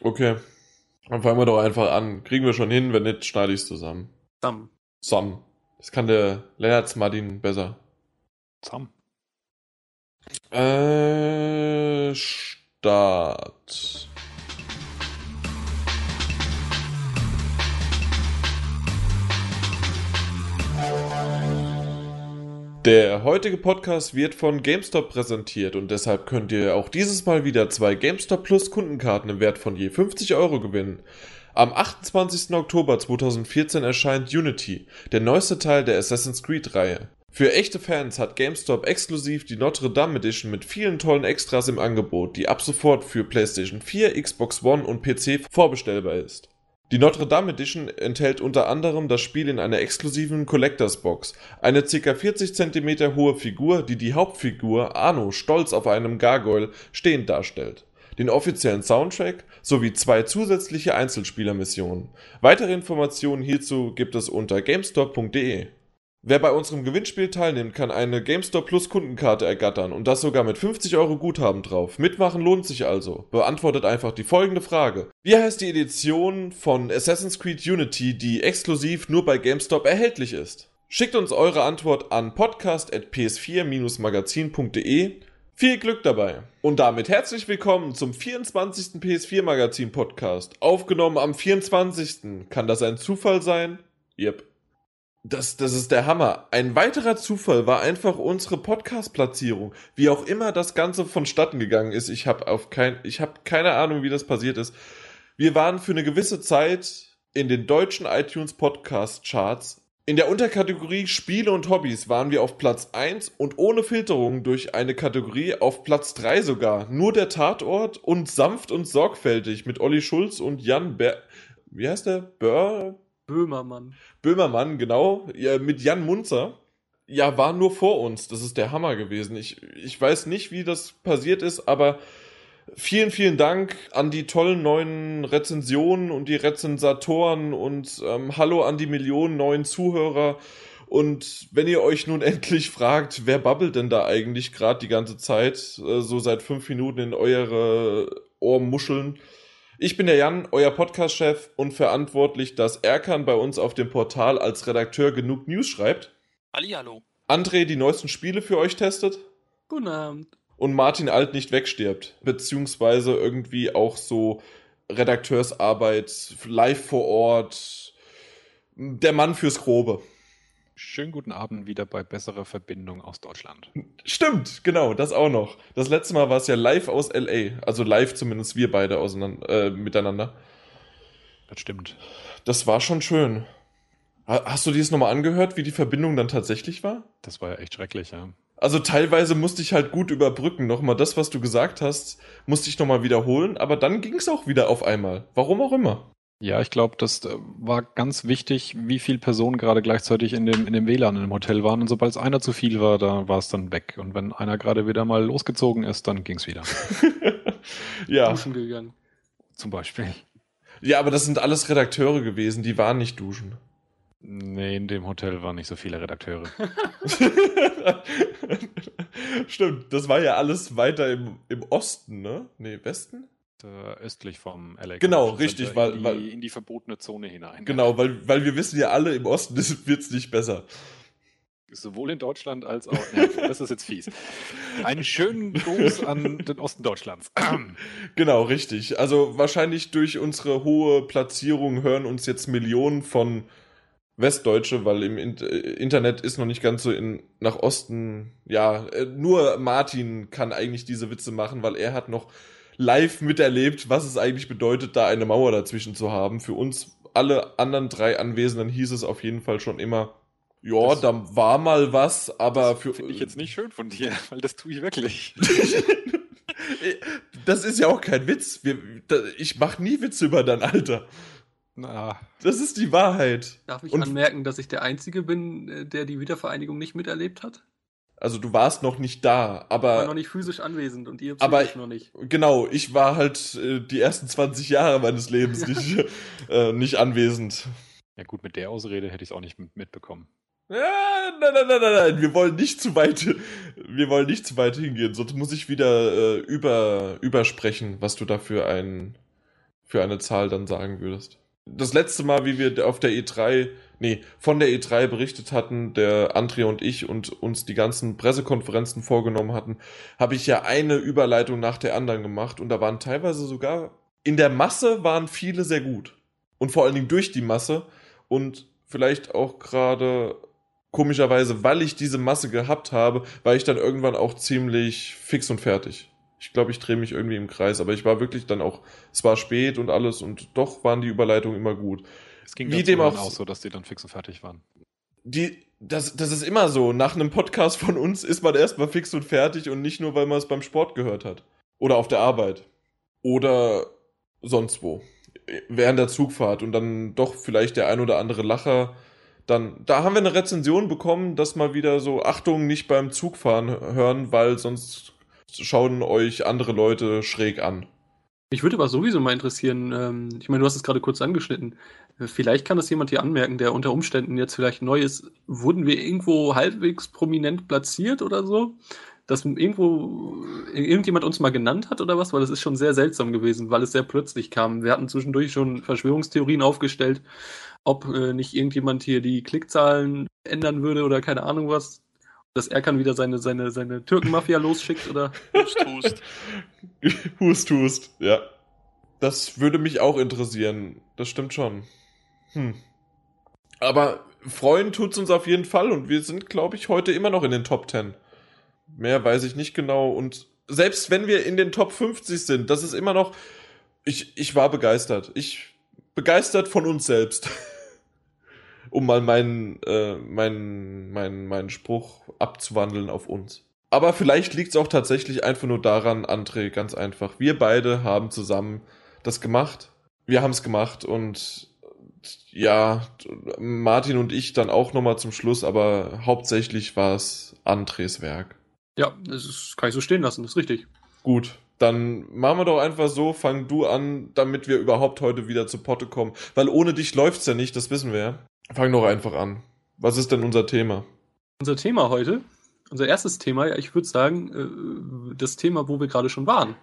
Okay. Dann fangen wir doch einfach an. Kriegen wir schon hin, wenn nicht, schneide ich es zusammen. Sam. Sam. Das kann der Lennart Martin besser. Sam. Äh, Start. Der heutige Podcast wird von GameStop präsentiert und deshalb könnt ihr auch dieses Mal wieder zwei GameStop Plus Kundenkarten im Wert von je 50 Euro gewinnen. Am 28. Oktober 2014 erscheint Unity, der neueste Teil der Assassin's Creed-Reihe. Für echte Fans hat GameStop exklusiv die Notre Dame Edition mit vielen tollen Extras im Angebot, die ab sofort für PlayStation 4, Xbox One und PC vorbestellbar ist. Die Notre Dame Edition enthält unter anderem das Spiel in einer exklusiven Collectors Box, eine ca. 40 cm hohe Figur, die die Hauptfigur Arno stolz auf einem Gargoyle stehend darstellt, den offiziellen Soundtrack sowie zwei zusätzliche Einzelspielermissionen. Weitere Informationen hierzu gibt es unter gamestop.de. Wer bei unserem Gewinnspiel teilnimmt, kann eine GameStop Plus Kundenkarte ergattern und das sogar mit 50 Euro Guthaben drauf. Mitmachen lohnt sich also. Beantwortet einfach die folgende Frage. Wie heißt die Edition von Assassin's Creed Unity, die exklusiv nur bei GameStop erhältlich ist? Schickt uns eure Antwort an podcast.ps4-magazin.de. Viel Glück dabei. Und damit herzlich willkommen zum 24. PS4 Magazin Podcast. Aufgenommen am 24. Kann das ein Zufall sein? Yep. Das, das ist der Hammer. Ein weiterer Zufall war einfach unsere Podcast-Platzierung. Wie auch immer das Ganze vonstatten gegangen ist. Ich habe auf kein, ich habe keine Ahnung, wie das passiert ist. Wir waren für eine gewisse Zeit in den deutschen iTunes Podcast Charts. In der Unterkategorie Spiele und Hobbys waren wir auf Platz 1 und ohne Filterung durch eine Kategorie auf Platz 3 sogar. Nur der Tatort und sanft und sorgfältig mit Olli Schulz und Jan Ber wie heißt der? Bör Böhmermann. Böhmermann, genau, ja, mit Jan Munzer. Ja, war nur vor uns. Das ist der Hammer gewesen. Ich, ich weiß nicht, wie das passiert ist, aber vielen, vielen Dank an die tollen neuen Rezensionen und die Rezensatoren und ähm, hallo an die Millionen neuen Zuhörer. Und wenn ihr euch nun endlich fragt, wer babbelt denn da eigentlich gerade die ganze Zeit, äh, so seit fünf Minuten in eure Ohrmuscheln, ich bin der Jan, euer Podcast-Chef und verantwortlich, dass Erkan bei uns auf dem Portal als Redakteur genug News schreibt. Hallihallo. André die neuesten Spiele für euch testet. Guten Abend. Und Martin Alt nicht wegstirbt. Beziehungsweise irgendwie auch so Redakteursarbeit, live vor Ort. Der Mann fürs Grobe. Schönen guten Abend wieder bei besserer Verbindung aus Deutschland. Stimmt, genau, das auch noch. Das letzte Mal war es ja live aus LA. Also live zumindest wir beide auseinander, äh, miteinander. Das stimmt. Das war schon schön. Hast du dir das nochmal angehört, wie die Verbindung dann tatsächlich war? Das war ja echt schrecklich, ja. Also teilweise musste ich halt gut überbrücken. Nochmal das, was du gesagt hast, musste ich nochmal wiederholen, aber dann ging es auch wieder auf einmal. Warum auch immer. Ja, ich glaube, das äh, war ganz wichtig, wie viele Personen gerade gleichzeitig in dem, in dem WLAN in dem Hotel waren. Und sobald es einer zu viel war, da war es dann weg. Und wenn einer gerade wieder mal losgezogen ist, dann ging es wieder. ja. Duschen gegangen. Zum Beispiel. Ja, aber das sind alles Redakteure gewesen, die waren nicht duschen. Nee, in dem Hotel waren nicht so viele Redakteure. Stimmt, das war ja alles weiter im, im Osten, ne? Nee, Westen? Äh, östlich vom LA. Genau, richtig, weil, in die, weil in die verbotene Zone hinein. Genau, weil, weil wir wissen ja alle, im Osten wird es nicht besser. Sowohl in Deutschland als auch. Ja, das ist jetzt fies. Einen schönen Gruß an den Osten Deutschlands. genau, richtig. Also wahrscheinlich durch unsere hohe Platzierung hören uns jetzt Millionen von Westdeutsche, weil im Internet ist noch nicht ganz so in, nach Osten. Ja, äh, nur Martin kann eigentlich diese Witze machen, weil er hat noch live miterlebt, was es eigentlich bedeutet, da eine Mauer dazwischen zu haben. Für uns alle anderen drei Anwesenden hieß es auf jeden Fall schon immer, ja, das, da war mal was, aber das für. Finde ich jetzt nicht schön von dir, weil das tue ich wirklich. das ist ja auch kein Witz. Wir, ich mache nie Witze über dein Alter. Na. Das ist die Wahrheit. Darf ich Und anmerken, dass ich der Einzige bin, äh, der die Wiedervereinigung nicht miterlebt hat? Also du warst noch nicht da, aber. Ich war noch nicht physisch anwesend und ihr aber noch nicht. Genau, ich war halt äh, die ersten 20 Jahre meines Lebens nicht, äh, nicht anwesend. Ja gut, mit der Ausrede hätte ich es auch nicht mitbekommen. Ja, nein, nein, nein, nein, nein, wir wollen nicht zu weit, wir wollen nicht zu weit hingehen, sonst muss ich wieder äh, über, übersprechen, was du da für ein, für eine Zahl dann sagen würdest. Das letzte Mal, wie wir auf der E3, nee, von der E3 berichtet hatten, der Andrea und ich und uns die ganzen Pressekonferenzen vorgenommen hatten, habe ich ja eine Überleitung nach der anderen gemacht und da waren teilweise sogar, in der Masse waren viele sehr gut. Und vor allen Dingen durch die Masse und vielleicht auch gerade komischerweise, weil ich diese Masse gehabt habe, war ich dann irgendwann auch ziemlich fix und fertig. Ich glaube, ich drehe mich irgendwie im Kreis, aber ich war wirklich dann auch, es war spät und alles und doch waren die Überleitungen immer gut. Es ging Wie dem auch- auch so, dass die dann fix und fertig waren. Die, das, das ist immer so. Nach einem Podcast von uns ist man erstmal fix und fertig und nicht nur, weil man es beim Sport gehört hat. Oder auf der Arbeit. Oder sonst wo. Während der Zugfahrt und dann doch vielleicht der ein oder andere Lacher. Dann, da haben wir eine Rezension bekommen, dass mal wieder so, Achtung, nicht beim Zugfahren hören, weil sonst schauen euch andere Leute schräg an. Mich würde aber sowieso mal interessieren, ähm, ich meine, du hast es gerade kurz angeschnitten. Äh, Vielleicht kann das jemand hier anmerken, der unter Umständen jetzt vielleicht neu ist. Wurden wir irgendwo halbwegs prominent platziert oder so? Dass irgendwo irgendjemand uns mal genannt hat oder was? Weil das ist schon sehr seltsam gewesen, weil es sehr plötzlich kam. Wir hatten zwischendurch schon Verschwörungstheorien aufgestellt, ob äh, nicht irgendjemand hier die Klickzahlen ändern würde oder keine Ahnung was. Dass er kann wieder seine, seine, seine Türkenmafia losschickt oder. Hust, hust. hust, hust, ja. Das würde mich auch interessieren. Das stimmt schon. Hm. Aber freuen tut's uns auf jeden Fall und wir sind, glaube ich, heute immer noch in den Top 10. Mehr weiß ich nicht genau und selbst wenn wir in den Top 50 sind, das ist immer noch. Ich, ich war begeistert. Ich begeistert von uns selbst. um mal meinen, äh, meinen, meinen, meinen Spruch abzuwandeln auf uns. Aber vielleicht liegt es auch tatsächlich einfach nur daran, André, ganz einfach. Wir beide haben zusammen das gemacht. Wir haben es gemacht und ja, Martin und ich dann auch nochmal zum Schluss, aber hauptsächlich war es Andres Werk. Ja, das ist, kann ich so stehen lassen, das ist richtig. Gut, dann machen wir doch einfach so, fang du an, damit wir überhaupt heute wieder zu Potte kommen. Weil ohne dich läuft's ja nicht, das wissen wir ja. Fang doch einfach an. Was ist denn unser Thema? Unser Thema heute, unser erstes Thema, ja, ich würde sagen, äh, das Thema, wo wir gerade schon waren.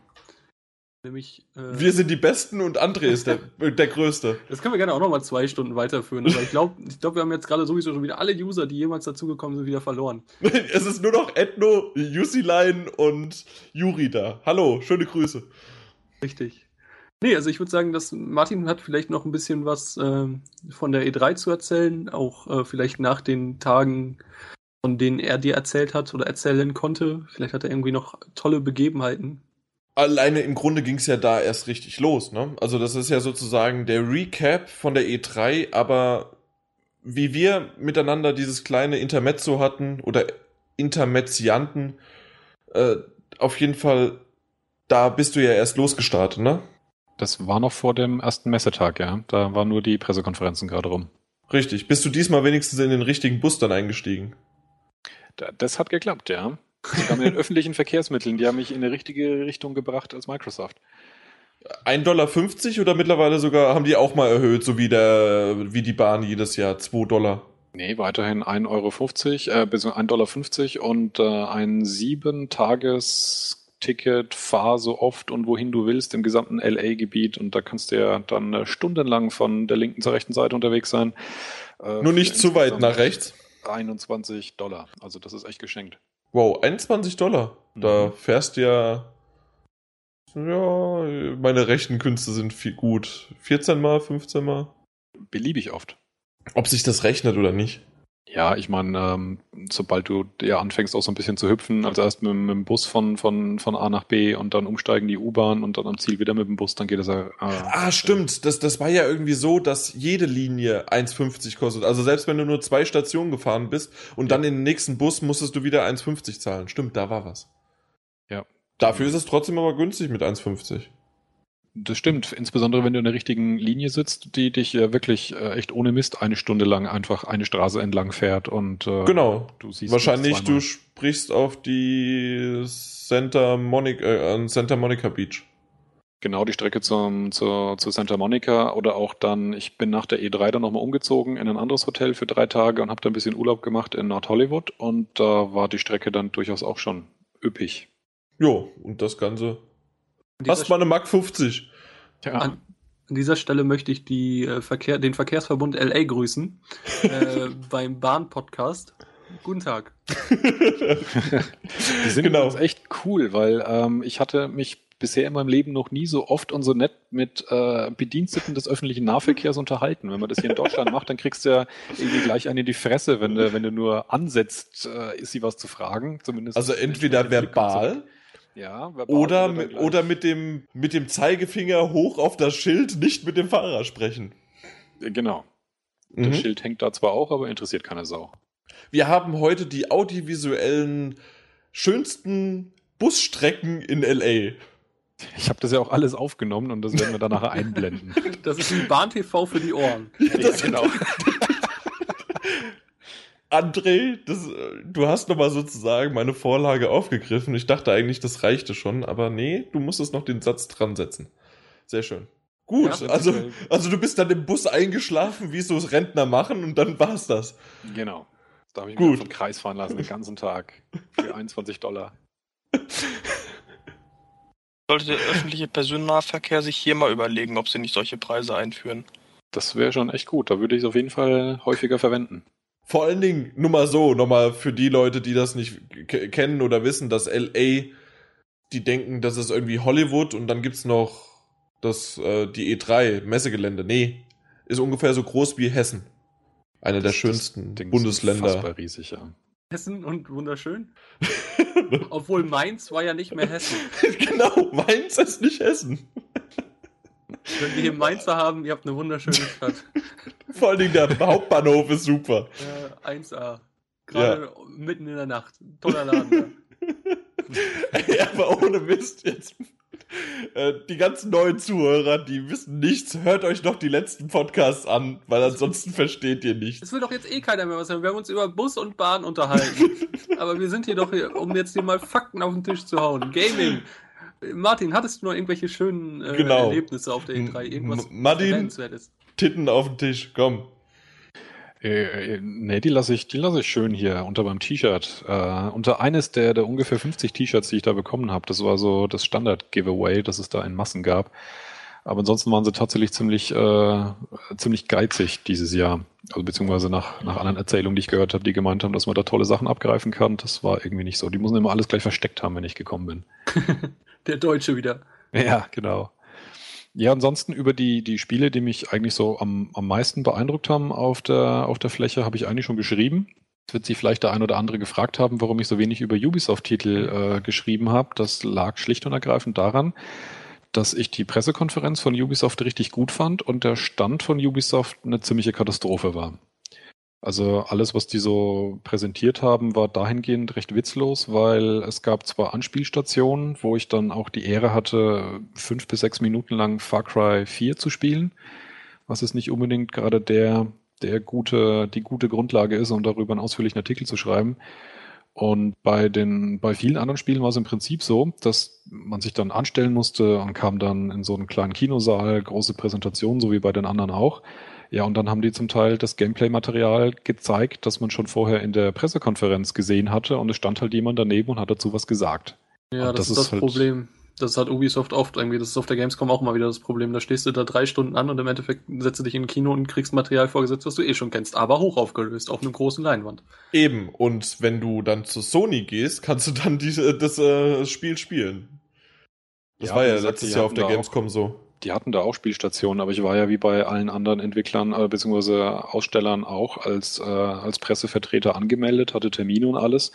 Nämlich. Äh, Wir sind die Besten und André ist der, der Größte. das können wir gerne auch nochmal zwei Stunden weiterführen, aber ich glaube, ich glaub, wir haben jetzt gerade sowieso schon wieder alle User, die jemals dazugekommen sind, wieder verloren. Es ist nur noch Ethno, Jusilein und Juri da. Hallo, schöne Grüße. Richtig. Nee, also ich würde sagen, dass Martin hat vielleicht noch ein bisschen was ähm, von der E3 zu erzählen, auch äh, vielleicht nach den Tagen, von denen er dir erzählt hat oder erzählen konnte. Vielleicht hat er irgendwie noch tolle Begebenheiten. Alleine im Grunde ging es ja da erst richtig los, ne? Also das ist ja sozusagen der Recap von der E3, aber wie wir miteinander dieses kleine Intermezzo hatten oder Intermezzianten, äh, auf jeden Fall, da bist du ja erst losgestartet, ne? Das war noch vor dem ersten Messetag, ja. Da waren nur die Pressekonferenzen gerade rum. Richtig. Bist du diesmal wenigstens in den richtigen Bus dann eingestiegen? Da, das hat geklappt, ja. Sogar mit den öffentlichen Verkehrsmitteln, die haben mich in die richtige Richtung gebracht als Microsoft. 1,50 Dollar oder mittlerweile sogar haben die auch mal erhöht, so wie der, wie die Bahn jedes Jahr, 2 Dollar. Nee, weiterhin 1,50 Euro, äh, bis 1,50 Dollar und äh, ein sieben Tages Ticket, fahr so oft und wohin du willst im gesamten LA-Gebiet und da kannst du ja dann äh, stundenlang von der linken zur rechten Seite unterwegs sein. Äh, Nur nicht zu weit nach rechts. 21 Dollar. Also das ist echt geschenkt. Wow, 21 Dollar. Da Mhm. fährst du ja. Ja, meine rechten Künste sind viel gut. 14 mal, 15 mal. Beliebig oft. Ob sich das rechnet oder nicht. Ja, ich meine, ähm, sobald du ja anfängst auch so ein bisschen zu hüpfen, also erst mit, mit dem Bus von, von, von A nach B und dann umsteigen die U-Bahn und dann am Ziel wieder mit dem Bus, dann geht es ja. Äh, Ah, stimmt. Das, das war ja irgendwie so, dass jede Linie 1,50 kostet. Also selbst wenn du nur zwei Stationen gefahren bist und dann in den nächsten Bus musstest du wieder 1,50 zahlen. Stimmt, da war was. Ja. Dafür ist es trotzdem aber günstig mit 1,50. Das stimmt, insbesondere wenn du in der richtigen Linie sitzt, die dich äh, wirklich äh, echt ohne Mist eine Stunde lang einfach eine Straße entlang fährt und äh, Genau. du siehst Wahrscheinlich, du sprichst auf die Santa Monica, äh, an Santa Monica Beach. Genau, die Strecke zum, zur, zu Santa Monica oder auch dann, ich bin nach der E3 dann nochmal umgezogen in ein anderes Hotel für drei Tage und habe da ein bisschen Urlaub gemacht in Nord Hollywood und da war die Strecke dann durchaus auch schon üppig. Jo, und das Ganze. An dieser Hast mal eine Mark 50. Ja, An, An dieser Stelle möchte ich die, äh, Verkehr, den Verkehrsverbund LA grüßen äh, beim Bahn-Podcast. Guten Tag. die sind genau. echt cool, weil ähm, ich hatte mich bisher in meinem Leben noch nie so oft und so nett mit äh, Bediensteten des öffentlichen Nahverkehrs unterhalten. Wenn man das hier in Deutschland macht, dann kriegst du ja irgendwie gleich einen in die Fresse, wenn du, wenn du nur ansetzt, äh, ist sie was zu fragen. Zumindest also entweder verbal. Ja, oder, mit, oder mit, dem, mit dem Zeigefinger hoch auf das Schild, nicht mit dem Fahrer sprechen. Genau. Das mhm. Schild hängt da zwar auch, aber interessiert keine Sau. Wir haben heute die audiovisuellen schönsten Busstrecken in LA. Ich habe das ja auch alles aufgenommen und das werden wir dann nachher einblenden. Das ist wie Bahn-TV für die Ohren. Ja, das ja, genau. André, das, du hast nochmal sozusagen meine Vorlage aufgegriffen. Ich dachte eigentlich, das reichte schon, aber nee, du musstest noch den Satz dran setzen. Sehr schön. Gut, ja, also, also du bist dann im Bus eingeschlafen, wie so Rentner machen, und dann war's das. Genau. Da habe ich mich vom Kreis fahren lassen den ganzen Tag. Für 21 Dollar. Sollte der öffentliche Personennahverkehr sich hier mal überlegen, ob sie nicht solche Preise einführen. Das wäre schon echt gut. Da würde ich es auf jeden Fall häufiger verwenden. Vor allen Dingen, nur mal so, nochmal für die Leute, die das nicht kennen oder wissen, dass LA, die denken, das ist irgendwie Hollywood und dann gibt's noch das, äh, die E3, Messegelände. Nee, ist ungefähr so groß wie Hessen. Einer der schönsten Bundesländer. Ist riesig, ja. Hessen und wunderschön. Obwohl Mainz war ja nicht mehr Hessen. genau, Mainz ist nicht Hessen. Wenn wir hier Mainzer haben, ihr habt eine wunderschöne Stadt. Vor allen Dingen der Hauptbahnhof ist super. Ja, 1A. Gerade ja. mitten in der Nacht. Toller Laden. Ey, aber ohne Mist jetzt. Äh, die ganzen neuen Zuhörer, die wissen nichts, hört euch doch die letzten Podcasts an, weil ansonsten versteht ihr nichts. Es will doch jetzt eh keiner mehr was hören. Wir haben uns über Bus und Bahn unterhalten. Aber wir sind hier doch hier, um jetzt hier mal Fakten auf den Tisch zu hauen. Gaming. Martin, hattest du noch irgendwelche schönen äh, genau. Erlebnisse auf der E3? Irgendwas Martin, Titten auf den Tisch, komm. Äh, nee, die lasse ich, die lasse ich schön hier unter meinem T-Shirt. Äh, unter eines der, der ungefähr 50 T-Shirts, die ich da bekommen habe. Das war so das Standard-Giveaway, das es da in Massen gab. Aber ansonsten waren sie tatsächlich ziemlich, äh, ziemlich geizig dieses Jahr. Also beziehungsweise nach, nach anderen Erzählungen, die ich gehört habe, die gemeint haben, dass man da tolle Sachen abgreifen kann. Das war irgendwie nicht so. Die müssen immer alles gleich versteckt haben, wenn ich gekommen bin. der Deutsche wieder. Ja, genau. Ja, ansonsten über die, die Spiele, die mich eigentlich so am, am meisten beeindruckt haben auf der, auf der Fläche, habe ich eigentlich schon geschrieben. Es wird sich vielleicht der ein oder andere gefragt haben, warum ich so wenig über Ubisoft-Titel äh, geschrieben habe. Das lag schlicht und ergreifend daran, dass ich die Pressekonferenz von Ubisoft richtig gut fand und der Stand von Ubisoft eine ziemliche Katastrophe war. Also alles, was die so präsentiert haben, war dahingehend recht witzlos, weil es gab zwar Anspielstationen, wo ich dann auch die Ehre hatte, fünf bis sechs Minuten lang Far Cry 4 zu spielen, was ist nicht unbedingt gerade der, der gute, die gute Grundlage ist, um darüber einen ausführlichen Artikel zu schreiben. Und bei den, bei vielen anderen Spielen war es im Prinzip so, dass man sich dann anstellen musste und kam dann in so einen kleinen Kinosaal, große Präsentation, so wie bei den anderen auch. Ja, und dann haben die zum Teil das Gameplay-Material gezeigt, das man schon vorher in der Pressekonferenz gesehen hatte und es stand halt jemand daneben und hat dazu was gesagt. Ja, das, das, ist das halt Problem. Das hat Ubisoft oft irgendwie, das ist auf der Gamescom auch mal wieder das Problem. Da stehst du da drei Stunden an und im Endeffekt setzt du dich in ein Kino und kriegst Material vorgesetzt, was du eh schon kennst, aber hoch aufgelöst, auf einem großen Leinwand. Eben, und wenn du dann zu Sony gehst, kannst du dann diese, das äh, Spiel spielen. Das ja, war ja letztes Jahr auf der Gamescom so die hatten da auch Spielstationen, aber ich war ja wie bei allen anderen Entwicklern äh, bzw. Ausstellern auch als, äh, als Pressevertreter angemeldet, hatte Termine und alles.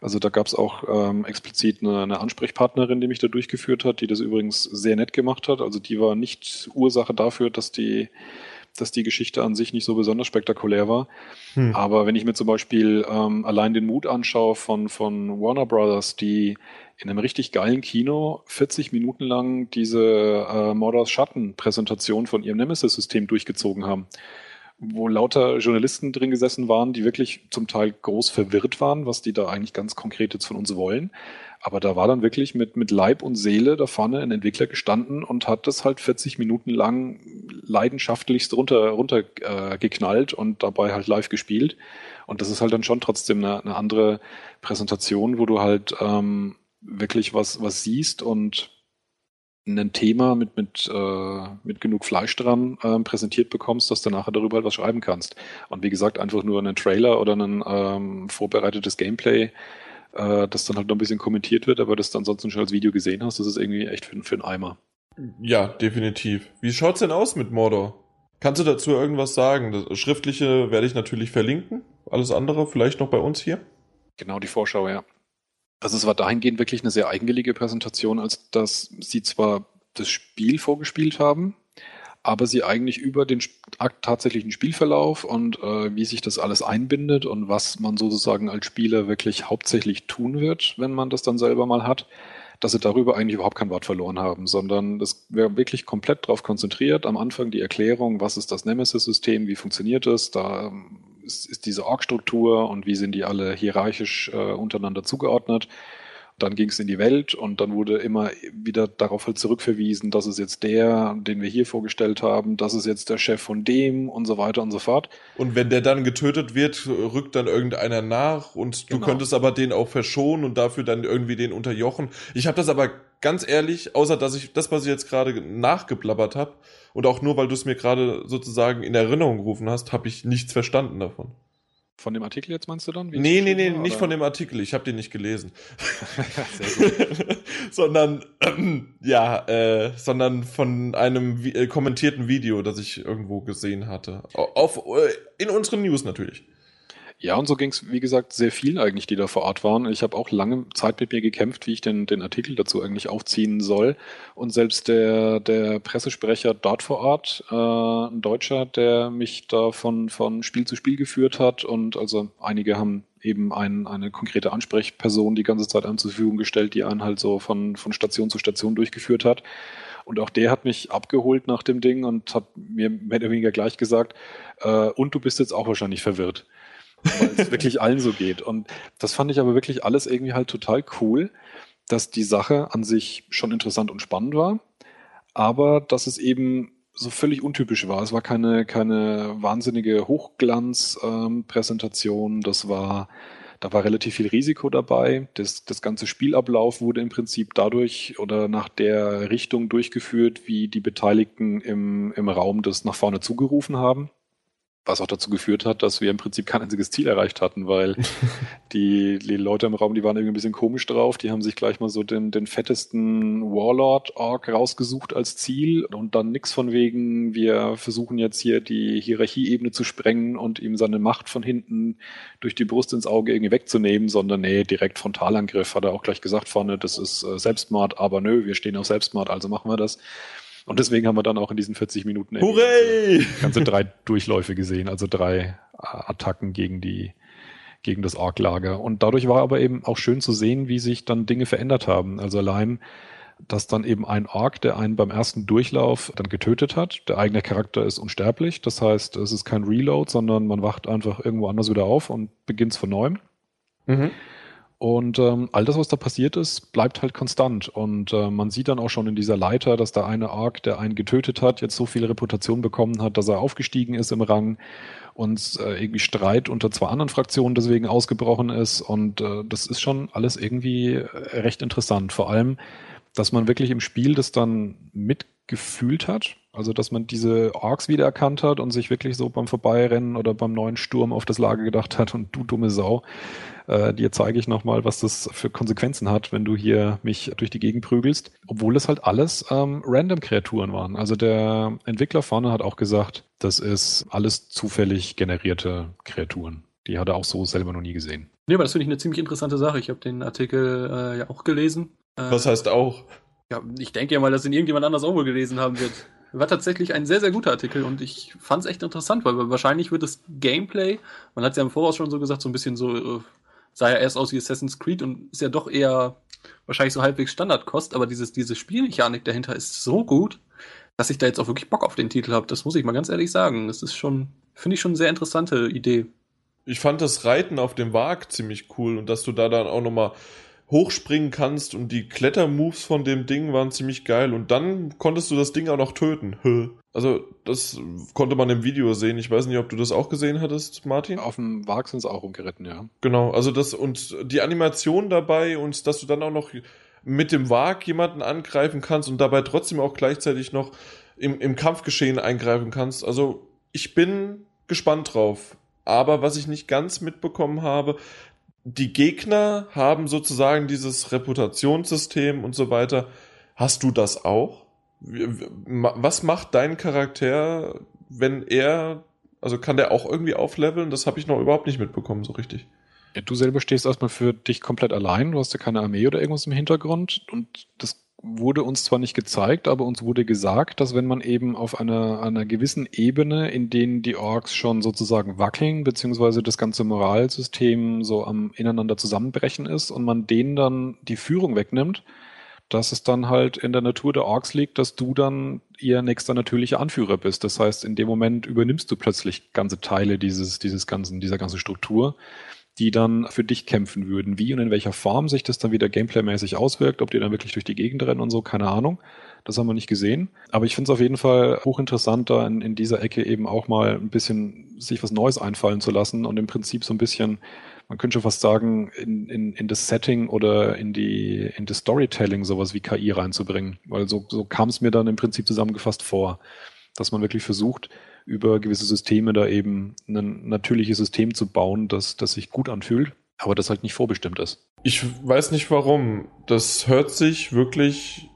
Also da gab es auch ähm, explizit eine, eine Ansprechpartnerin, die mich da durchgeführt hat, die das übrigens sehr nett gemacht hat. Also die war nicht Ursache dafür, dass die dass die Geschichte an sich nicht so besonders spektakulär war. Hm. Aber wenn ich mir zum Beispiel ähm, allein den Mut anschaue von, von Warner Brothers, die in einem richtig geilen Kino 40 Minuten lang diese äh, Mordors Schatten-Präsentation von ihrem Nemesis-System durchgezogen haben, wo lauter Journalisten drin gesessen waren, die wirklich zum Teil groß verwirrt waren, was die da eigentlich ganz konkret jetzt von uns wollen. Aber da war dann wirklich mit, mit Leib und Seele da vorne ein Entwickler gestanden und hat das halt 40 Minuten lang leidenschaftlichst runter, runter äh, geknallt und dabei halt live gespielt. Und das ist halt dann schon trotzdem eine, eine andere Präsentation, wo du halt ähm, wirklich was, was siehst und ein Thema mit, mit, äh, mit genug Fleisch dran ähm, präsentiert bekommst, dass du nachher darüber halt was schreiben kannst. Und wie gesagt, einfach nur einen Trailer oder ein ähm, vorbereitetes Gameplay, äh, das dann halt noch ein bisschen kommentiert wird, aber das du ansonsten schon als Video gesehen hast, das ist irgendwie echt für, für einen Eimer. Ja, definitiv. Wie schaut's denn aus mit Mordor? Kannst du dazu irgendwas sagen? Das Schriftliche werde ich natürlich verlinken. Alles andere vielleicht noch bei uns hier? Genau, die Vorschau, ja. Also es war dahingehend wirklich eine sehr eigenwillige Präsentation, als dass sie zwar das Spiel vorgespielt haben, aber sie eigentlich über den tatsächlichen Spielverlauf und äh, wie sich das alles einbindet und was man sozusagen als Spieler wirklich hauptsächlich tun wird, wenn man das dann selber mal hat, dass sie darüber eigentlich überhaupt kein Wort verloren haben, sondern das wäre wirklich komplett darauf konzentriert. Am Anfang die Erklärung, was ist das Nemesis-System, wie funktioniert es, da ähm, ist, ist diese Org-Struktur und wie sind die alle hierarchisch äh, untereinander zugeordnet. Dann ging es in die Welt und dann wurde immer wieder darauf halt zurückverwiesen, das ist jetzt der, den wir hier vorgestellt haben, das ist jetzt der Chef von dem und so weiter und so fort. Und wenn der dann getötet wird, rückt dann irgendeiner nach und du genau. könntest aber den auch verschonen und dafür dann irgendwie den unterjochen. Ich habe das aber ganz ehrlich, außer dass ich das, was ich jetzt gerade nachgeblabbert habe und auch nur, weil du es mir gerade sozusagen in Erinnerung gerufen hast, habe ich nichts verstanden davon. Von dem Artikel jetzt meinst du dann? Wie nee, nee, nee, war, nicht von dem Artikel. Ich habe den nicht gelesen. Sondern, ähm, ja, äh, sondern von einem äh, kommentierten Video, das ich irgendwo gesehen hatte. Auf, äh, in unseren News natürlich. Ja, und so ging es, wie gesagt, sehr viel eigentlich, die da vor Ort waren. Ich habe auch lange Zeit mit mir gekämpft, wie ich den, den Artikel dazu eigentlich aufziehen soll. Und selbst der, der Pressesprecher dort vor Ort, äh, ein Deutscher, der mich da von, von Spiel zu Spiel geführt hat und also einige haben eben ein, eine konkrete Ansprechperson die ganze Zeit einem zur Verfügung gestellt, die einen halt so von, von Station zu Station durchgeführt hat. Und auch der hat mich abgeholt nach dem Ding und hat mir mehr oder weniger gleich gesagt, äh, und du bist jetzt auch wahrscheinlich verwirrt weil es wirklich allen so geht. Und das fand ich aber wirklich alles irgendwie halt total cool, dass die Sache an sich schon interessant und spannend war, aber dass es eben so völlig untypisch war. Es war keine, keine wahnsinnige Hochglanzpräsentation. Ähm, das war, da war relativ viel Risiko dabei. Das, das ganze Spielablauf wurde im Prinzip dadurch oder nach der Richtung durchgeführt, wie die Beteiligten im, im Raum das nach vorne zugerufen haben was auch dazu geführt hat, dass wir im Prinzip kein einziges Ziel erreicht hatten, weil die, die, Leute im Raum, die waren irgendwie ein bisschen komisch drauf, die haben sich gleich mal so den, den fettesten Warlord-Org rausgesucht als Ziel und dann nix von wegen, wir versuchen jetzt hier die Hierarchieebene zu sprengen und ihm seine Macht von hinten durch die Brust ins Auge irgendwie wegzunehmen, sondern nee, direkt Frontalangriff, hat er auch gleich gesagt vorne, das ist äh, Selbstmord, aber nö, wir stehen auf Selbstmord, also machen wir das. Und deswegen haben wir dann auch in diesen 40 Minuten Hurray! Ganze, ganze drei Durchläufe gesehen, also drei Attacken gegen die gegen das Ork-Lager. Und dadurch war aber eben auch schön zu sehen, wie sich dann Dinge verändert haben. Also allein, dass dann eben ein Ork, der einen beim ersten Durchlauf dann getötet hat, der eigene Charakter ist unsterblich. Das heißt, es ist kein Reload, sondern man wacht einfach irgendwo anders wieder auf und beginnt von neuem. Mhm. Und ähm, all das, was da passiert ist, bleibt halt konstant. Und äh, man sieht dann auch schon in dieser Leiter, dass der eine Arc, der einen getötet hat, jetzt so viel Reputation bekommen hat, dass er aufgestiegen ist im Rang und äh, irgendwie Streit unter zwei anderen Fraktionen deswegen ausgebrochen ist. Und äh, das ist schon alles irgendwie äh, recht interessant. Vor allem, dass man wirklich im Spiel das dann mitgefühlt hat. Also, dass man diese Orks wiedererkannt hat und sich wirklich so beim Vorbeirennen oder beim neuen Sturm auf das Lager gedacht hat und du dumme Sau äh, dir zeige ich nochmal, was das für Konsequenzen hat, wenn du hier mich durch die Gegend prügelst. Obwohl es halt alles ähm, Random-Kreaturen waren. Also der Entwickler vorne hat auch gesagt, das ist alles zufällig generierte Kreaturen. Die hat er auch so selber noch nie gesehen. Nee, aber das finde ich eine ziemlich interessante Sache. Ich habe den Artikel äh, ja auch gelesen. Äh, was heißt auch? Ja, ich denke ja mal, dass ihn irgendjemand anders auch wohl gelesen haben wird. War tatsächlich ein sehr, sehr guter Artikel und ich fand es echt interessant, weil wahrscheinlich wird das Gameplay, man hat es ja im Voraus schon so gesagt, so ein bisschen so äh, sah ja erst aus wie Assassin's Creed und ist ja doch eher wahrscheinlich so halbwegs Standardkost, aber dieses, diese Spielmechanik dahinter ist so gut, dass ich da jetzt auch wirklich Bock auf den Titel habe. Das muss ich mal ganz ehrlich sagen. Das ist schon, finde ich schon eine sehr interessante Idee. Ich fand das Reiten auf dem Wag ziemlich cool und dass du da dann auch nochmal hochspringen kannst und die Klettermoves von dem Ding waren ziemlich geil und dann konntest du das Ding auch noch töten. Also das konnte man im Video sehen. Ich weiß nicht, ob du das auch gesehen hattest, Martin. Auf dem Wag sind sie auch umgeritten, ja. Genau, also das und die Animation dabei und dass du dann auch noch mit dem Wag jemanden angreifen kannst und dabei trotzdem auch gleichzeitig noch im, im Kampfgeschehen eingreifen kannst. Also ich bin gespannt drauf. Aber was ich nicht ganz mitbekommen habe, die Gegner haben sozusagen dieses Reputationssystem und so weiter. Hast du das auch? Was macht dein Charakter, wenn er, also kann der auch irgendwie aufleveln? Das habe ich noch überhaupt nicht mitbekommen, so richtig. Ja, du selber stehst erstmal für dich komplett allein, du hast ja keine Armee oder irgendwas im Hintergrund und das wurde uns zwar nicht gezeigt, aber uns wurde gesagt, dass wenn man eben auf einer, einer gewissen Ebene, in denen die Orks schon sozusagen wackeln, beziehungsweise das ganze Moralsystem so am ineinander zusammenbrechen ist und man denen dann die Führung wegnimmt, dass es dann halt in der Natur der Orks liegt, dass du dann ihr nächster natürlicher Anführer bist. Das heißt, in dem Moment übernimmst du plötzlich ganze Teile dieses, dieses ganzen, dieser ganzen Struktur die dann für dich kämpfen würden. Wie und in welcher Form sich das dann wieder gameplaymäßig auswirkt, ob die dann wirklich durch die Gegend rennen und so, keine Ahnung. Das haben wir nicht gesehen. Aber ich finde es auf jeden Fall hochinteressant, da in, in dieser Ecke eben auch mal ein bisschen sich was Neues einfallen zu lassen und im Prinzip so ein bisschen, man könnte schon fast sagen, in, in, in das Setting oder in die in das Storytelling sowas wie KI reinzubringen. Weil so, so kam es mir dann im Prinzip zusammengefasst vor, dass man wirklich versucht, über gewisse Systeme da eben ein natürliches System zu bauen, das, das sich gut anfühlt, aber das halt nicht vorbestimmt ist. Ich weiß nicht warum. Das hört sich wirklich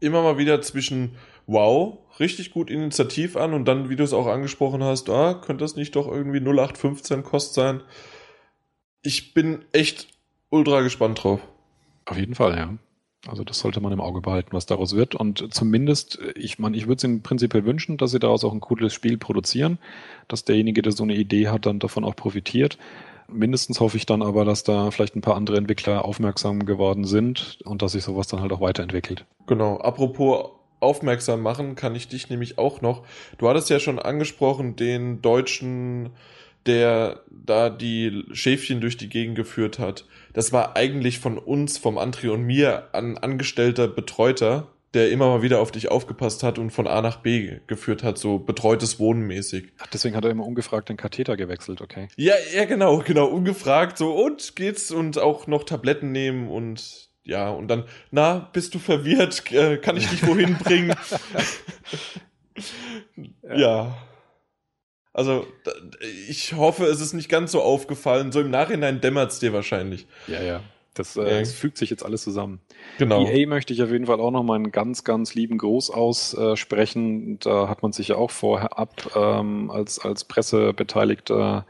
immer mal wieder zwischen wow, richtig gut initiativ an und dann, wie du es auch angesprochen hast, ah, könnte das nicht doch irgendwie 0815 Kost sein? Ich bin echt ultra gespannt drauf. Auf jeden Fall, ja. Also das sollte man im Auge behalten, was daraus wird. Und zumindest, ich meine, ich würde es Ihnen prinzipiell wünschen, dass Sie daraus auch ein cooles Spiel produzieren, dass derjenige, der so eine Idee hat, dann davon auch profitiert. Mindestens hoffe ich dann aber, dass da vielleicht ein paar andere Entwickler aufmerksam geworden sind und dass sich sowas dann halt auch weiterentwickelt. Genau. Apropos aufmerksam machen, kann ich dich nämlich auch noch. Du hattest ja schon angesprochen, den deutschen der da die Schäfchen durch die Gegend geführt hat. Das war eigentlich von uns, vom André und mir, ein angestellter Betreuter, der immer mal wieder auf dich aufgepasst hat und von A nach B geführt hat, so betreutes Wohnen mäßig. Ach, deswegen hat er immer ungefragt den Katheter gewechselt, okay. Ja, ja, genau, genau, ungefragt, so, und geht's und auch noch Tabletten nehmen und ja, und dann, na, bist du verwirrt, äh, kann ich dich wohin bringen? ja. ja. Also ich hoffe, es ist nicht ganz so aufgefallen. So im Nachhinein dämmert es dir wahrscheinlich. Ja, ja. Das, äh, ja. fügt sich jetzt alles zusammen. Genau. EA möchte ich auf jeden Fall auch noch mal einen ganz, ganz lieben Gruß aussprechen. Da hat man sich ja auch vorher ab ähm, als, als Pressebeteiligter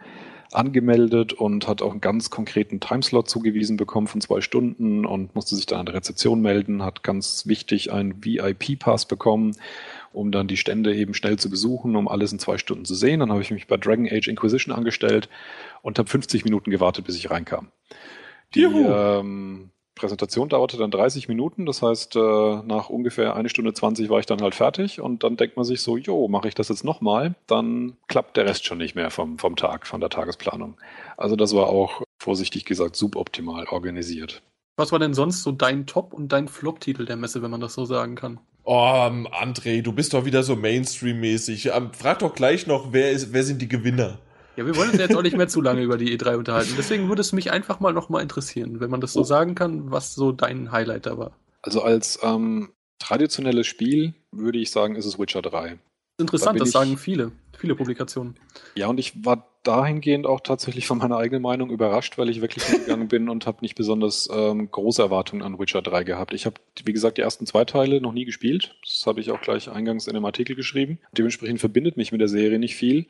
angemeldet und hat auch einen ganz konkreten Timeslot zugewiesen bekommen von zwei Stunden und musste sich dann an der Rezeption melden, hat ganz wichtig einen VIP-Pass bekommen um dann die Stände eben schnell zu besuchen, um alles in zwei Stunden zu sehen. Dann habe ich mich bei Dragon Age Inquisition angestellt und habe 50 Minuten gewartet, bis ich reinkam. Die ähm, Präsentation dauerte dann 30 Minuten, das heißt, äh, nach ungefähr eine Stunde 20 war ich dann halt fertig und dann denkt man sich so, jo, mache ich das jetzt nochmal, dann klappt der Rest schon nicht mehr vom, vom Tag, von der Tagesplanung. Also das war auch, vorsichtig gesagt, suboptimal organisiert. Was war denn sonst so dein Top- und dein Flop-Titel der Messe, wenn man das so sagen kann? Oh, André, du bist doch wieder so Mainstream-mäßig. Ähm, frag doch gleich noch, wer, ist, wer sind die Gewinner? Ja, wir wollen uns jetzt auch nicht mehr zu lange über die E3 unterhalten. Deswegen würde es mich einfach mal noch mal interessieren, wenn man das so oh. sagen kann, was so dein Highlight da war. Also als ähm, traditionelles Spiel würde ich sagen, ist es Witcher 3. Interessant, da das sagen viele, viele Publikationen. Ja, und ich war dahingehend auch tatsächlich von meiner eigenen Meinung überrascht, weil ich wirklich hingegangen bin und habe nicht besonders ähm, große Erwartungen an Witcher 3 gehabt. Ich habe, wie gesagt, die ersten zwei Teile noch nie gespielt. Das habe ich auch gleich eingangs in einem Artikel geschrieben. Dementsprechend verbindet mich mit der Serie nicht viel.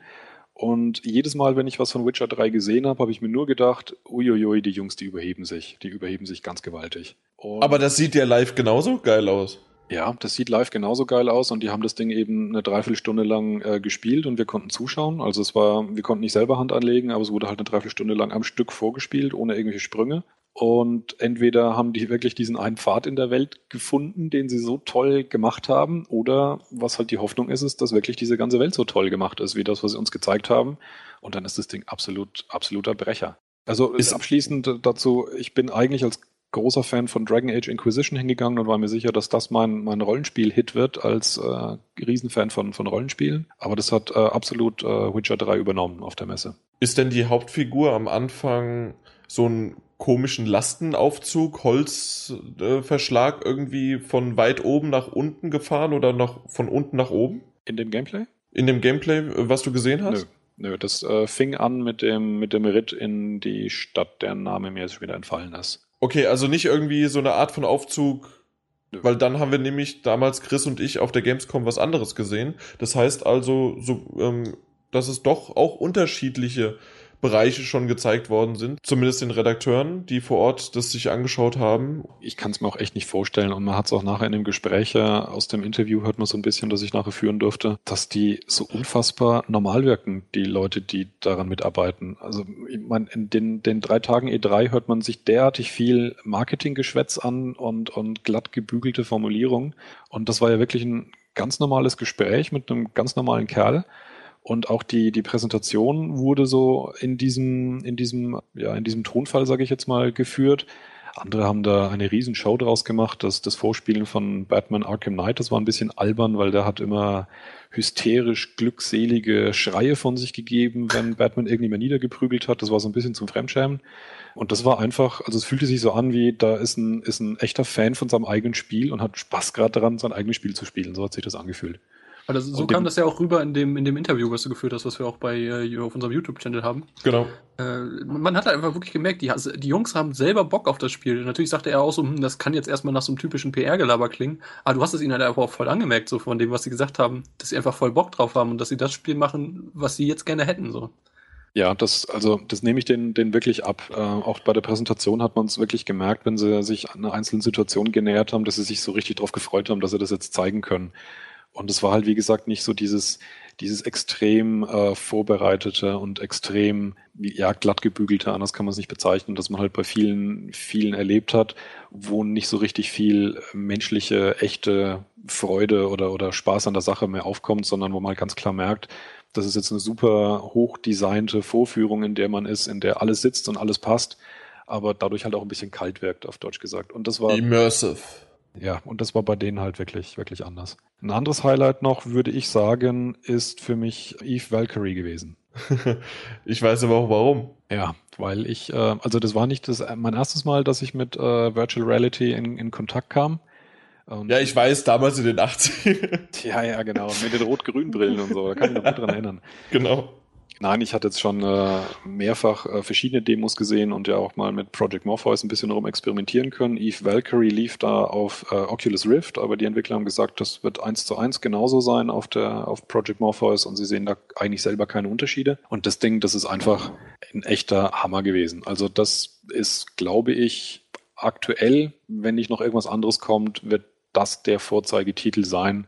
Und jedes Mal, wenn ich was von Witcher 3 gesehen habe, habe ich mir nur gedacht, uiuiui, die Jungs, die überheben sich. Die überheben sich ganz gewaltig. Und Aber das sieht ja live genauso geil aus. Ja, das sieht live genauso geil aus und die haben das Ding eben eine Dreiviertelstunde lang äh, gespielt und wir konnten zuschauen. Also es war, wir konnten nicht selber Hand anlegen, aber es wurde halt eine Dreiviertelstunde lang am Stück vorgespielt, ohne irgendwelche Sprünge. Und entweder haben die wirklich diesen einen Pfad in der Welt gefunden, den sie so toll gemacht haben, oder was halt die Hoffnung ist, ist, dass wirklich diese ganze Welt so toll gemacht ist, wie das, was sie uns gezeigt haben. Und dann ist das Ding absolut, absoluter Brecher. Also ist abschließend dazu, ich bin eigentlich als großer Fan von Dragon Age Inquisition hingegangen und war mir sicher, dass das mein, mein Rollenspiel-Hit wird als äh, Riesenfan von, von Rollenspielen. Aber das hat äh, absolut äh, Witcher 3 übernommen auf der Messe. Ist denn die Hauptfigur am Anfang so ein komischen Lastenaufzug, Holzverschlag äh, irgendwie von weit oben nach unten gefahren oder noch von unten nach oben? In dem Gameplay? In dem Gameplay, was du gesehen hast? Nö, nö das äh, fing an mit dem, mit dem Ritt in die Stadt, deren Name mir jetzt wieder entfallen ist. Okay, also nicht irgendwie so eine Art von Aufzug, weil dann haben wir nämlich damals Chris und ich auf der Gamescom was anderes gesehen. Das heißt also, so, ähm, dass es doch auch unterschiedliche Bereiche schon gezeigt worden sind. Zumindest den Redakteuren, die vor Ort das sich angeschaut haben. Ich kann es mir auch echt nicht vorstellen. Und man hat es auch nachher in dem Gespräch aus dem Interview hört man so ein bisschen, das ich nachher führen durfte, dass die so unfassbar normal wirken, die Leute, die daran mitarbeiten. Also ich meine, in den, den drei Tagen E3 hört man sich derartig viel Marketinggeschwätz an und, und glatt gebügelte Formulierungen. Und das war ja wirklich ein ganz normales Gespräch mit einem ganz normalen Kerl. Und auch die, die Präsentation wurde so in diesem, in diesem, ja, in diesem Tonfall, sage ich jetzt mal, geführt. Andere haben da eine Riesenshow draus gemacht. Das, das Vorspielen von Batman Arkham Knight, das war ein bisschen albern, weil der hat immer hysterisch glückselige Schreie von sich gegeben, wenn Batman irgendwie mal niedergeprügelt hat. Das war so ein bisschen zum Fremdschämen. Und das war einfach, also es fühlte sich so an, wie da ist ein, ist ein echter Fan von seinem eigenen Spiel und hat Spaß gerade daran, sein eigenes Spiel zu spielen. So hat sich das angefühlt. Also so kam das ja auch rüber in dem, in dem Interview, was du geführt hast, was wir auch bei äh, auf unserem YouTube-Channel haben. Genau. Äh, man hat einfach wirklich gemerkt, die, also die Jungs haben selber Bock auf das Spiel. Natürlich sagte er auch so, hm, das kann jetzt erstmal nach so einem typischen PR-Gelaber klingen, aber du hast es ihnen halt einfach auch voll angemerkt, so von dem, was sie gesagt haben, dass sie einfach voll Bock drauf haben und dass sie das Spiel machen, was sie jetzt gerne hätten, so. Ja, das, also, das nehme ich den, den wirklich ab. Äh, auch bei der Präsentation hat man es wirklich gemerkt, wenn sie sich einer einzelnen Situation genähert haben, dass sie sich so richtig darauf gefreut haben, dass sie das jetzt zeigen können. Und es war halt, wie gesagt, nicht so dieses, dieses extrem äh, vorbereitete und extrem ja, glatt anders kann man es nicht bezeichnen, dass man halt bei vielen, vielen erlebt hat, wo nicht so richtig viel menschliche, echte Freude oder, oder Spaß an der Sache mehr aufkommt, sondern wo man halt ganz klar merkt, das ist jetzt eine super hochdesignte Vorführung, in der man ist, in der alles sitzt und alles passt, aber dadurch halt auch ein bisschen kalt wirkt, auf Deutsch gesagt. Und das war. Immersive. Ja, und das war bei denen halt wirklich, wirklich anders. Ein anderes Highlight noch, würde ich sagen, ist für mich Eve Valkyrie gewesen. ich weiß aber auch warum. Ja, weil ich, äh, also das war nicht das, mein erstes Mal, dass ich mit äh, Virtual Reality in, in Kontakt kam. Und ja, ich weiß, damals in den 80 Ja, ja, genau. Mit den rot-grünen Brillen und so. Da kann ich mich noch gut dran erinnern. Genau. Nein, ich hatte jetzt schon äh, mehrfach äh, verschiedene Demos gesehen und ja auch mal mit Project Morpheus ein bisschen rum experimentieren können. Eve Valkyrie lief da auf äh, Oculus Rift, aber die Entwickler haben gesagt, das wird eins zu eins genauso sein auf der auf Project Morpheus und sie sehen da eigentlich selber keine Unterschiede. Und das Ding, das ist einfach ein echter Hammer gewesen. Also das ist, glaube ich, aktuell, wenn nicht noch irgendwas anderes kommt, wird das der Vorzeigetitel sein,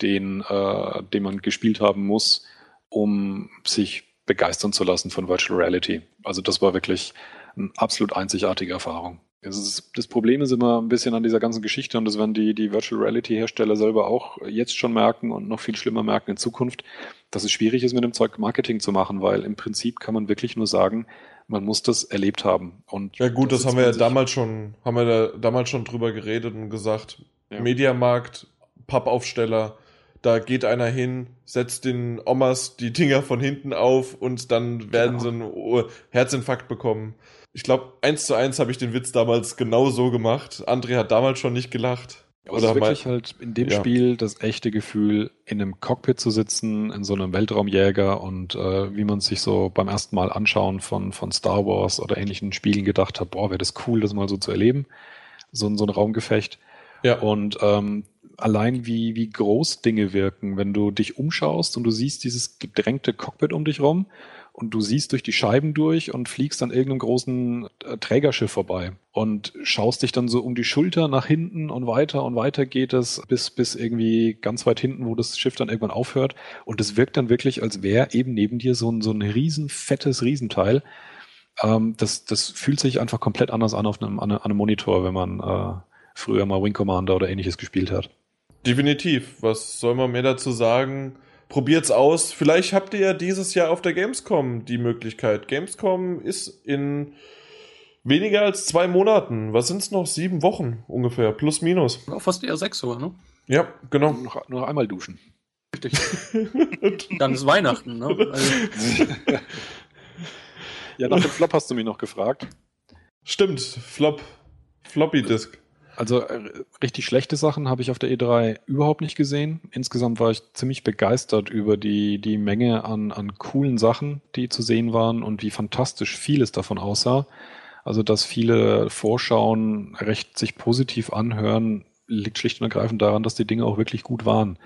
den, äh, den man gespielt haben muss um sich begeistern zu lassen von Virtual Reality. Also das war wirklich eine absolut einzigartige Erfahrung. Ist, das Problem ist immer ein bisschen an dieser ganzen Geschichte und das werden die, die Virtual Reality Hersteller selber auch jetzt schon merken und noch viel schlimmer merken in Zukunft, dass es schwierig ist, mit dem Zeug Marketing zu machen, weil im Prinzip kann man wirklich nur sagen, man muss das erlebt haben. Und ja gut, das, das haben wir ja damals schon, haben wir da damals schon drüber geredet und gesagt, ja. Mediamarkt, Pappaufsteller, da geht einer hin, setzt den Omas die Dinger von hinten auf und dann werden genau. sie einen Herzinfarkt bekommen. Ich glaube, eins zu eins habe ich den Witz damals genau so gemacht. André hat damals schon nicht gelacht. Aber Oder es ist wirklich halt in dem ja. Spiel das echte Gefühl, in einem Cockpit zu sitzen, in so einem Weltraumjäger und äh, wie man sich so beim ersten Mal anschauen von, von Star Wars oder ähnlichen Spielen gedacht hat, boah, wäre das cool, das mal so zu erleben. So, so ein Raumgefecht. Ja. Und ähm, allein wie, wie groß Dinge wirken, wenn du dich umschaust und du siehst dieses gedrängte Cockpit um dich rum und du siehst durch die Scheiben durch und fliegst an irgendeinem großen äh, Trägerschiff vorbei und schaust dich dann so um die Schulter nach hinten und weiter und weiter geht es bis, bis irgendwie ganz weit hinten, wo das Schiff dann irgendwann aufhört und es wirkt dann wirklich, als wäre eben neben dir so ein, so ein riesen fettes Riesenteil. Ähm, das, das fühlt sich einfach komplett anders an auf einem, an einem Monitor, wenn man äh, früher mal Wing Commander oder ähnliches gespielt hat. Definitiv. Was soll man mehr dazu sagen? Probiert's aus. Vielleicht habt ihr ja dieses Jahr auf der Gamescom die Möglichkeit. Gamescom ist in weniger als zwei Monaten. Was sind's noch? Sieben Wochen ungefähr. Plus, minus. Auch fast eher sechs sogar, ne? Ja, genau. Nur, nur einmal duschen. Richtig. Dann ist Weihnachten, ne? Also. ja, nach dem Flop hast du mich noch gefragt. Stimmt, Flop. Floppy Disk. Also äh, richtig schlechte Sachen habe ich auf der E3 überhaupt nicht gesehen. Insgesamt war ich ziemlich begeistert über die, die Menge an, an coolen Sachen, die zu sehen waren und wie fantastisch vieles davon aussah. Also, dass viele Vorschauen recht sich positiv anhören, liegt schlicht und ergreifend daran, dass die Dinge auch wirklich gut waren.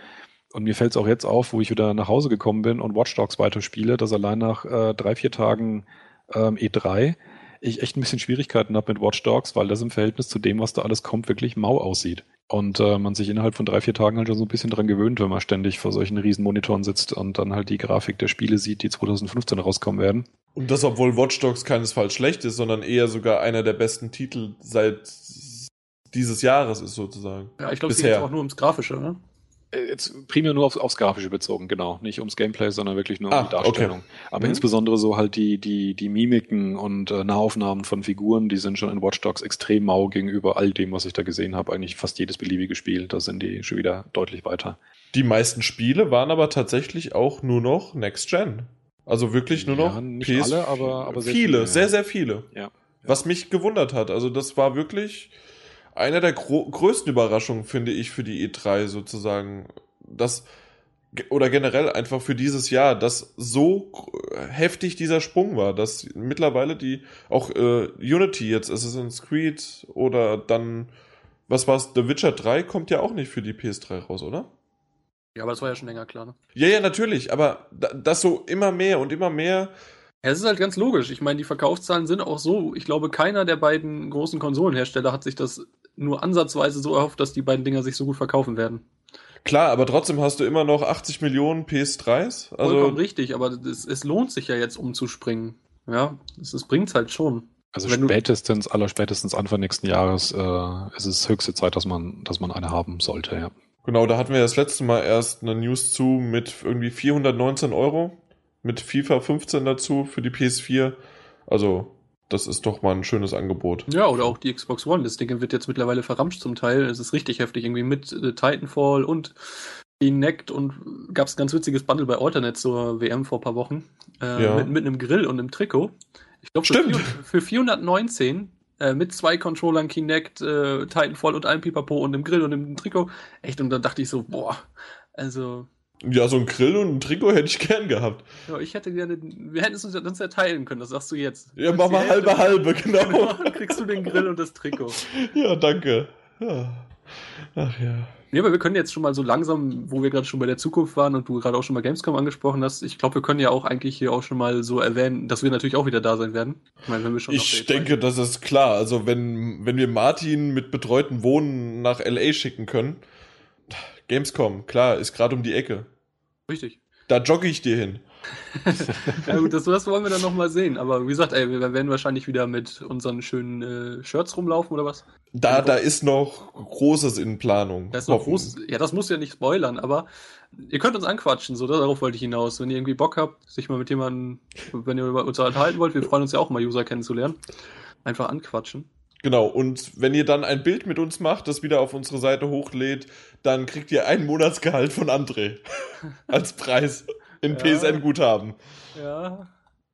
Und mir fällt es auch jetzt auf, wo ich wieder nach Hause gekommen bin und Watch Dogs weiterspiele, dass allein nach äh, drei, vier Tagen ähm, E3 ich echt ein bisschen Schwierigkeiten habe mit Watch Dogs, weil das im Verhältnis zu dem, was da alles kommt, wirklich mau aussieht. Und äh, man sich innerhalb von drei, vier Tagen halt schon so ein bisschen dran gewöhnt, wenn man ständig vor solchen riesen Monitoren sitzt und dann halt die Grafik der Spiele sieht, die 2015 rauskommen werden. Und das, obwohl Watch Dogs keinesfalls schlecht ist, sondern eher sogar einer der besten Titel seit dieses Jahres ist sozusagen. Ja, ich glaube, es geht auch nur ums Grafische, ne? Äh, jetzt primär nur aufs, aufs Grafische bezogen, genau. Nicht ums Gameplay, sondern wirklich nur um ah, die Darstellung. Okay. Aber mhm. insbesondere so halt die, die, die Mimiken und äh, Nahaufnahmen von Figuren, die sind schon in Watch Dogs extrem mau gegenüber all dem, was ich da gesehen habe. Eigentlich fast jedes beliebige Spiel, da sind die schon wieder deutlich weiter. Die meisten Spiele waren aber tatsächlich auch nur noch Next Gen. Also wirklich nur noch ja, nicht PS alle, aber, aber sehr viele, viele sehr, sehr viele. Ja. Was mich gewundert hat. Also das war wirklich einer der größten Überraschungen, finde ich, für die E3 sozusagen. Das, oder generell einfach für dieses Jahr, dass so heftig dieser Sprung war, dass mittlerweile die, auch äh, Unity jetzt, Assassin's Creed oder dann, was war's, The Witcher 3 kommt ja auch nicht für die PS3 raus, oder? Ja, aber das war ja schon länger klar, ne? Ja, ja, natürlich, aber das so immer mehr und immer mehr ja, es ist halt ganz logisch. Ich meine, die Verkaufszahlen sind auch so. Ich glaube, keiner der beiden großen Konsolenhersteller hat sich das nur ansatzweise so erhofft, dass die beiden Dinger sich so gut verkaufen werden. Klar, aber trotzdem hast du immer noch 80 Millionen PS3s. Also Vollkommen richtig, aber es, es lohnt sich ja jetzt umzuspringen. Ja, es, es bringt halt schon. Also Wenn spätestens, aller spätestens Anfang nächsten Jahres äh, ist es höchste Zeit, dass man, dass man eine haben sollte, ja. Genau, da hatten wir das letzte Mal erst eine News zu mit irgendwie 419 Euro. Mit FIFA 15 dazu für die PS4. Also das ist doch mal ein schönes Angebot. Ja, oder auch die Xbox One. Das Ding wird jetzt mittlerweile verramscht zum Teil. Es ist richtig heftig, irgendwie mit äh, Titanfall und Kinect und gab es ein ganz witziges Bundle bei Alternate zur WM vor ein paar Wochen. Äh, ja. mit, mit einem Grill und einem Trikot. Ich glaube, für, für 419 äh, mit zwei Controllern, Kinect, äh, Titanfall und einem Pipapo und einem Grill und einem Trikot. Echt, und dann dachte ich so, boah, also ja, so ein Grill und ein Trikot hätte ich gern gehabt. Ja, ich hätte gerne, wir hätten es uns, uns ja teilen können, das sagst du jetzt. Ja, mach mal halbe halbe, genau. genau. Dann kriegst du den Grill und das Trikot. Ja, danke. Ja. Ach ja. Ja, aber wir können jetzt schon mal so langsam, wo wir gerade schon bei der Zukunft waren und du gerade auch schon mal Gamescom angesprochen hast, ich glaube, wir können ja auch eigentlich hier auch schon mal so erwähnen, dass wir natürlich auch wieder da sein werden. Ich, meine, wenn wir schon ich denke, das ist klar. Also wenn, wenn wir Martin mit betreuten Wohnen nach LA schicken können, Gamescom, klar, ist gerade um die Ecke. Richtig. Da jogge ich dir hin. ja gut, das, das, wollen wir dann nochmal sehen. Aber wie gesagt, ey, wir werden wahrscheinlich wieder mit unseren schönen äh, Shirts rumlaufen oder was? Da, da ist noch Großes in Planung. Da ist noch groß, ja, das muss ja nicht spoilern, aber ihr könnt uns anquatschen, so darauf wollte ich hinaus. Wenn ihr irgendwie Bock habt, sich mal mit jemandem, wenn ihr uns unterhalten wollt, wir freuen uns ja auch mal User kennenzulernen. Einfach anquatschen. Genau, und wenn ihr dann ein Bild mit uns macht, das wieder auf unsere Seite hochlädt, dann kriegt ihr ein Monatsgehalt von André als Preis in ja. PSN-Guthaben. Ja.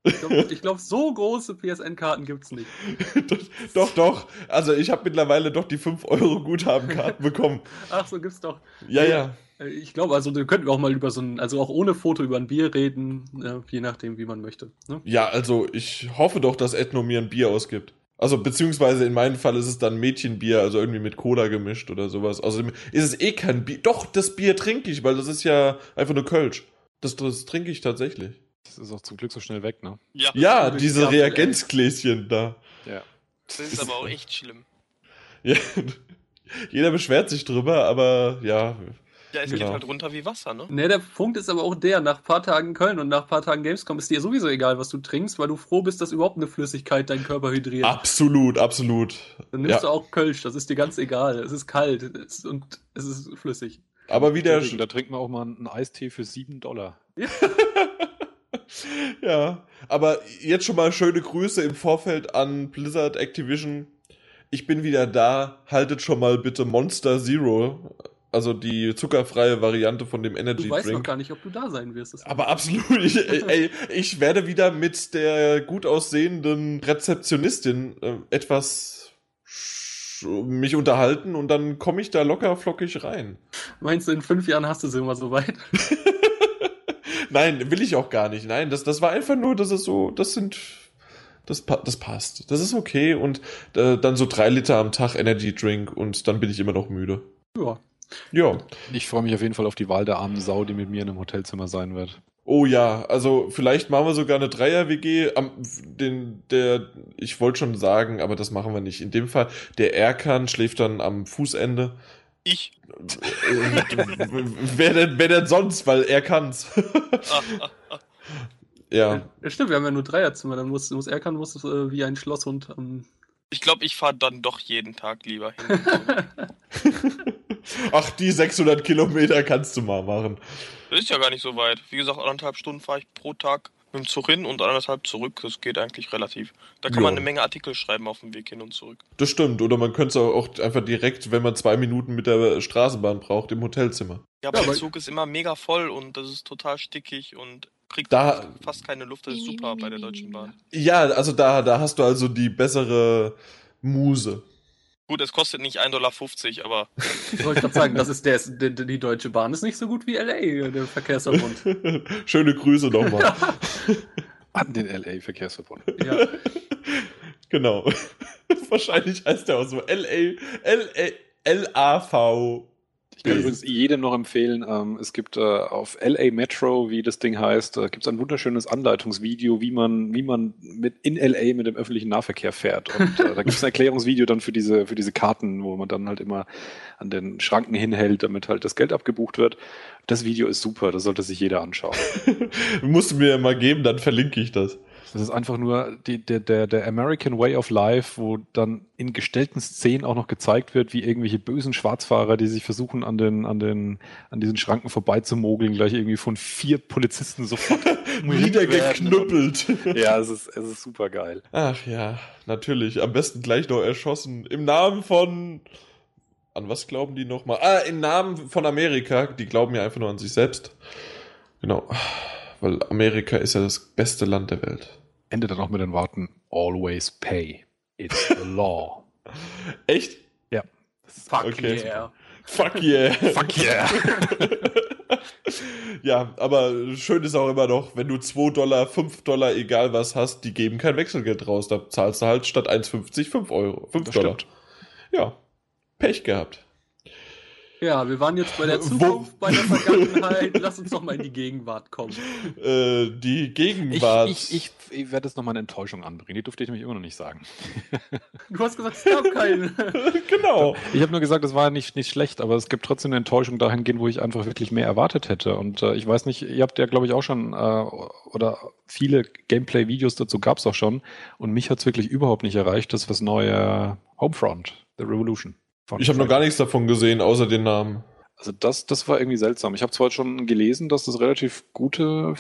Ich glaube, glaub, so große PSN-Karten gibt es nicht. doch, doch. Also ich habe mittlerweile doch die 5-Euro-Guthabenkarten bekommen. Ach, so gibt's doch. Ja, ja. Ich glaube, also da könnten wir auch mal über so ein, also auch ohne Foto über ein Bier reden, je nachdem, wie man möchte. Ne? Ja, also ich hoffe doch, dass Ethno mir ein Bier ausgibt. Also, beziehungsweise in meinem Fall ist es dann Mädchenbier, also irgendwie mit Cola gemischt oder sowas. Außerdem ist es eh kein Bier. Doch, das Bier trinke ich, weil das ist ja einfach nur Kölsch. Das, das trinke ich tatsächlich. Das ist auch zum Glück so schnell weg, ne? Ja, ja diese Reagenzgläschen da. Ja. Das ist aber auch echt schlimm. Ja, jeder beschwert sich drüber, aber ja, ja, es genau. geht halt runter wie Wasser, ne? Ne, der Punkt ist aber auch der, nach ein paar Tagen Köln und nach ein paar Tagen Gamescom ist dir sowieso egal, was du trinkst, weil du froh bist, dass überhaupt eine Flüssigkeit deinen Körper hydriert. Absolut, absolut. Dann nimmst ja. du auch Kölsch, das ist dir ganz egal. Es ist kalt und es ist flüssig. Aber wie der... Da trinkt man auch mal einen Eistee für 7 Dollar. Ja. ja, aber jetzt schon mal schöne Grüße im Vorfeld an Blizzard Activision. Ich bin wieder da. Haltet schon mal bitte Monster Zero Also die zuckerfreie Variante von dem Energy Du weißt Drink. noch gar nicht, ob du da sein wirst. Aber absolut, ich, ey, ich werde wieder mit der gut aussehenden Rezeptionistin äh, etwas mich unterhalten und dann komme ich da locker flockig rein. Meinst du, in fünf Jahren hast du sie immer so weit? Nein, will ich auch gar nicht. Nein, das, das war einfach nur, das ist so, das sind, das, das passt. Das ist okay und äh, dann so drei Liter am Tag Energy Drink und dann bin ich immer noch müde. Ja. Ja. Ich freue mich auf jeden Fall auf die Wahl der armen Sau, die mit mir in einem Hotelzimmer sein wird. Oh ja, also vielleicht machen wir sogar eine Dreier-WG. Am, den, der, ich wollte schon sagen, aber das machen wir nicht. In dem Fall, der Erkan schläft dann am Fußende. Ich. Äh, wer, denn, wer denn sonst, weil er kann's. Ja. ja. Stimmt, wir haben ja nur Dreierzimmer. Dann muss, muss Erkan muss äh, wie ein Schlosshund. Ähm, Ich glaube, ich fahre dann doch jeden Tag lieber hin. Ach, die 600 Kilometer kannst du mal machen. Das ist ja gar nicht so weit. Wie gesagt, anderthalb Stunden fahre ich pro Tag mit dem Zug hin und anderthalb zurück. Das geht eigentlich relativ. Da kann Ja. man eine Menge Artikel schreiben auf dem Weg hin und zurück. Das stimmt. Oder man könnte es auch einfach direkt, wenn man zwei Minuten mit der Straßenbahn braucht, im Hotelzimmer. Ja, aber Ja, der Zug ist immer mega voll und das ist total stickig und kriegt Da- fast keine Luft. Das ist super bei der Deutschen Bahn. Ja, also da, da hast du also die bessere Muse. Gut, es kostet nicht 1,50 Dollar, aber ich wollte gerade sagen, das ist der, die, die Deutsche Bahn ist nicht so gut wie LA, der Verkehrsverbund. Schöne Grüße nochmal. An den LA-Verkehrsverbund. ja. genau. Wahrscheinlich heißt der auch so L-A, L-A, L-A-V. Ich kann übrigens jedem noch empfehlen, ähm, es gibt äh, auf LA Metro, wie das Ding heißt, äh, gibt es ein wunderschönes Anleitungsvideo, wie man, wie man mit in LA mit dem öffentlichen Nahverkehr fährt. Und äh, da gibt es ein Erklärungsvideo dann für diese, für diese Karten, wo man dann halt immer an den Schranken hinhält, damit halt das Geld abgebucht wird. Das Video ist super, das sollte sich jeder anschauen. Musst du mir mal geben, dann verlinke ich das. Das ist einfach nur die, der, der, der American Way of Life, wo dann in gestellten Szenen auch noch gezeigt wird, wie irgendwelche bösen Schwarzfahrer, die sich versuchen, an den, an den, an diesen Schranken vorbeizumogeln, gleich irgendwie von vier Polizisten sofort Wieder geknüppelt. Ja, es ist, es ist super geil. Ach ja, natürlich. Am besten gleich noch erschossen. Im Namen von. An was glauben die nochmal? Ah, im Namen von Amerika. Die glauben ja einfach nur an sich selbst. Genau. Weil Amerika ist ja das beste Land der Welt. Endet dann auch mit den Worten Always pay. It's the law. Echt? Fuck Okay. yeah. Fuck yeah. Fuck yeah. ja, aber schön ist auch immer noch, wenn du 2 Dollar, 5 Dollar, egal was hast, die geben kein Wechselgeld raus. Da zahlst du halt statt 1,50 5 Euro. 5 Das Dollar. stimmt. Ja. Pech gehabt. Ja, wir waren jetzt bei der Wo- Zukunft, bei der Vergangenheit. Lass uns doch mal in die Gegenwart kommen. Äh, die Ich, Gegenwart. ich, ich, ich werde jetzt noch mal eine Enttäuschung anbringen. Die durfte ich nämlich immer noch nicht sagen. Du hast gesagt, es gab keine. genau. Ich habe nur gesagt, es war nicht, nicht schlecht, aber es gibt trotzdem eine Enttäuschung dahingehend, wo ich einfach wirklich mehr erwartet hätte. Und äh, ich weiß nicht, ihr habt ja, glaube ich, auch schon, äh, oder viele Gameplay-Videos dazu gab es auch schon. Und mich hat es wirklich überhaupt nicht erreicht, das was neue Homefront, The Revolution. Von Ich habe noch gar nichts davon gesehen, außer den Namen. Also das, das war irgendwie seltsam. Ich habe zwar schon gelesen, dass das relativ gute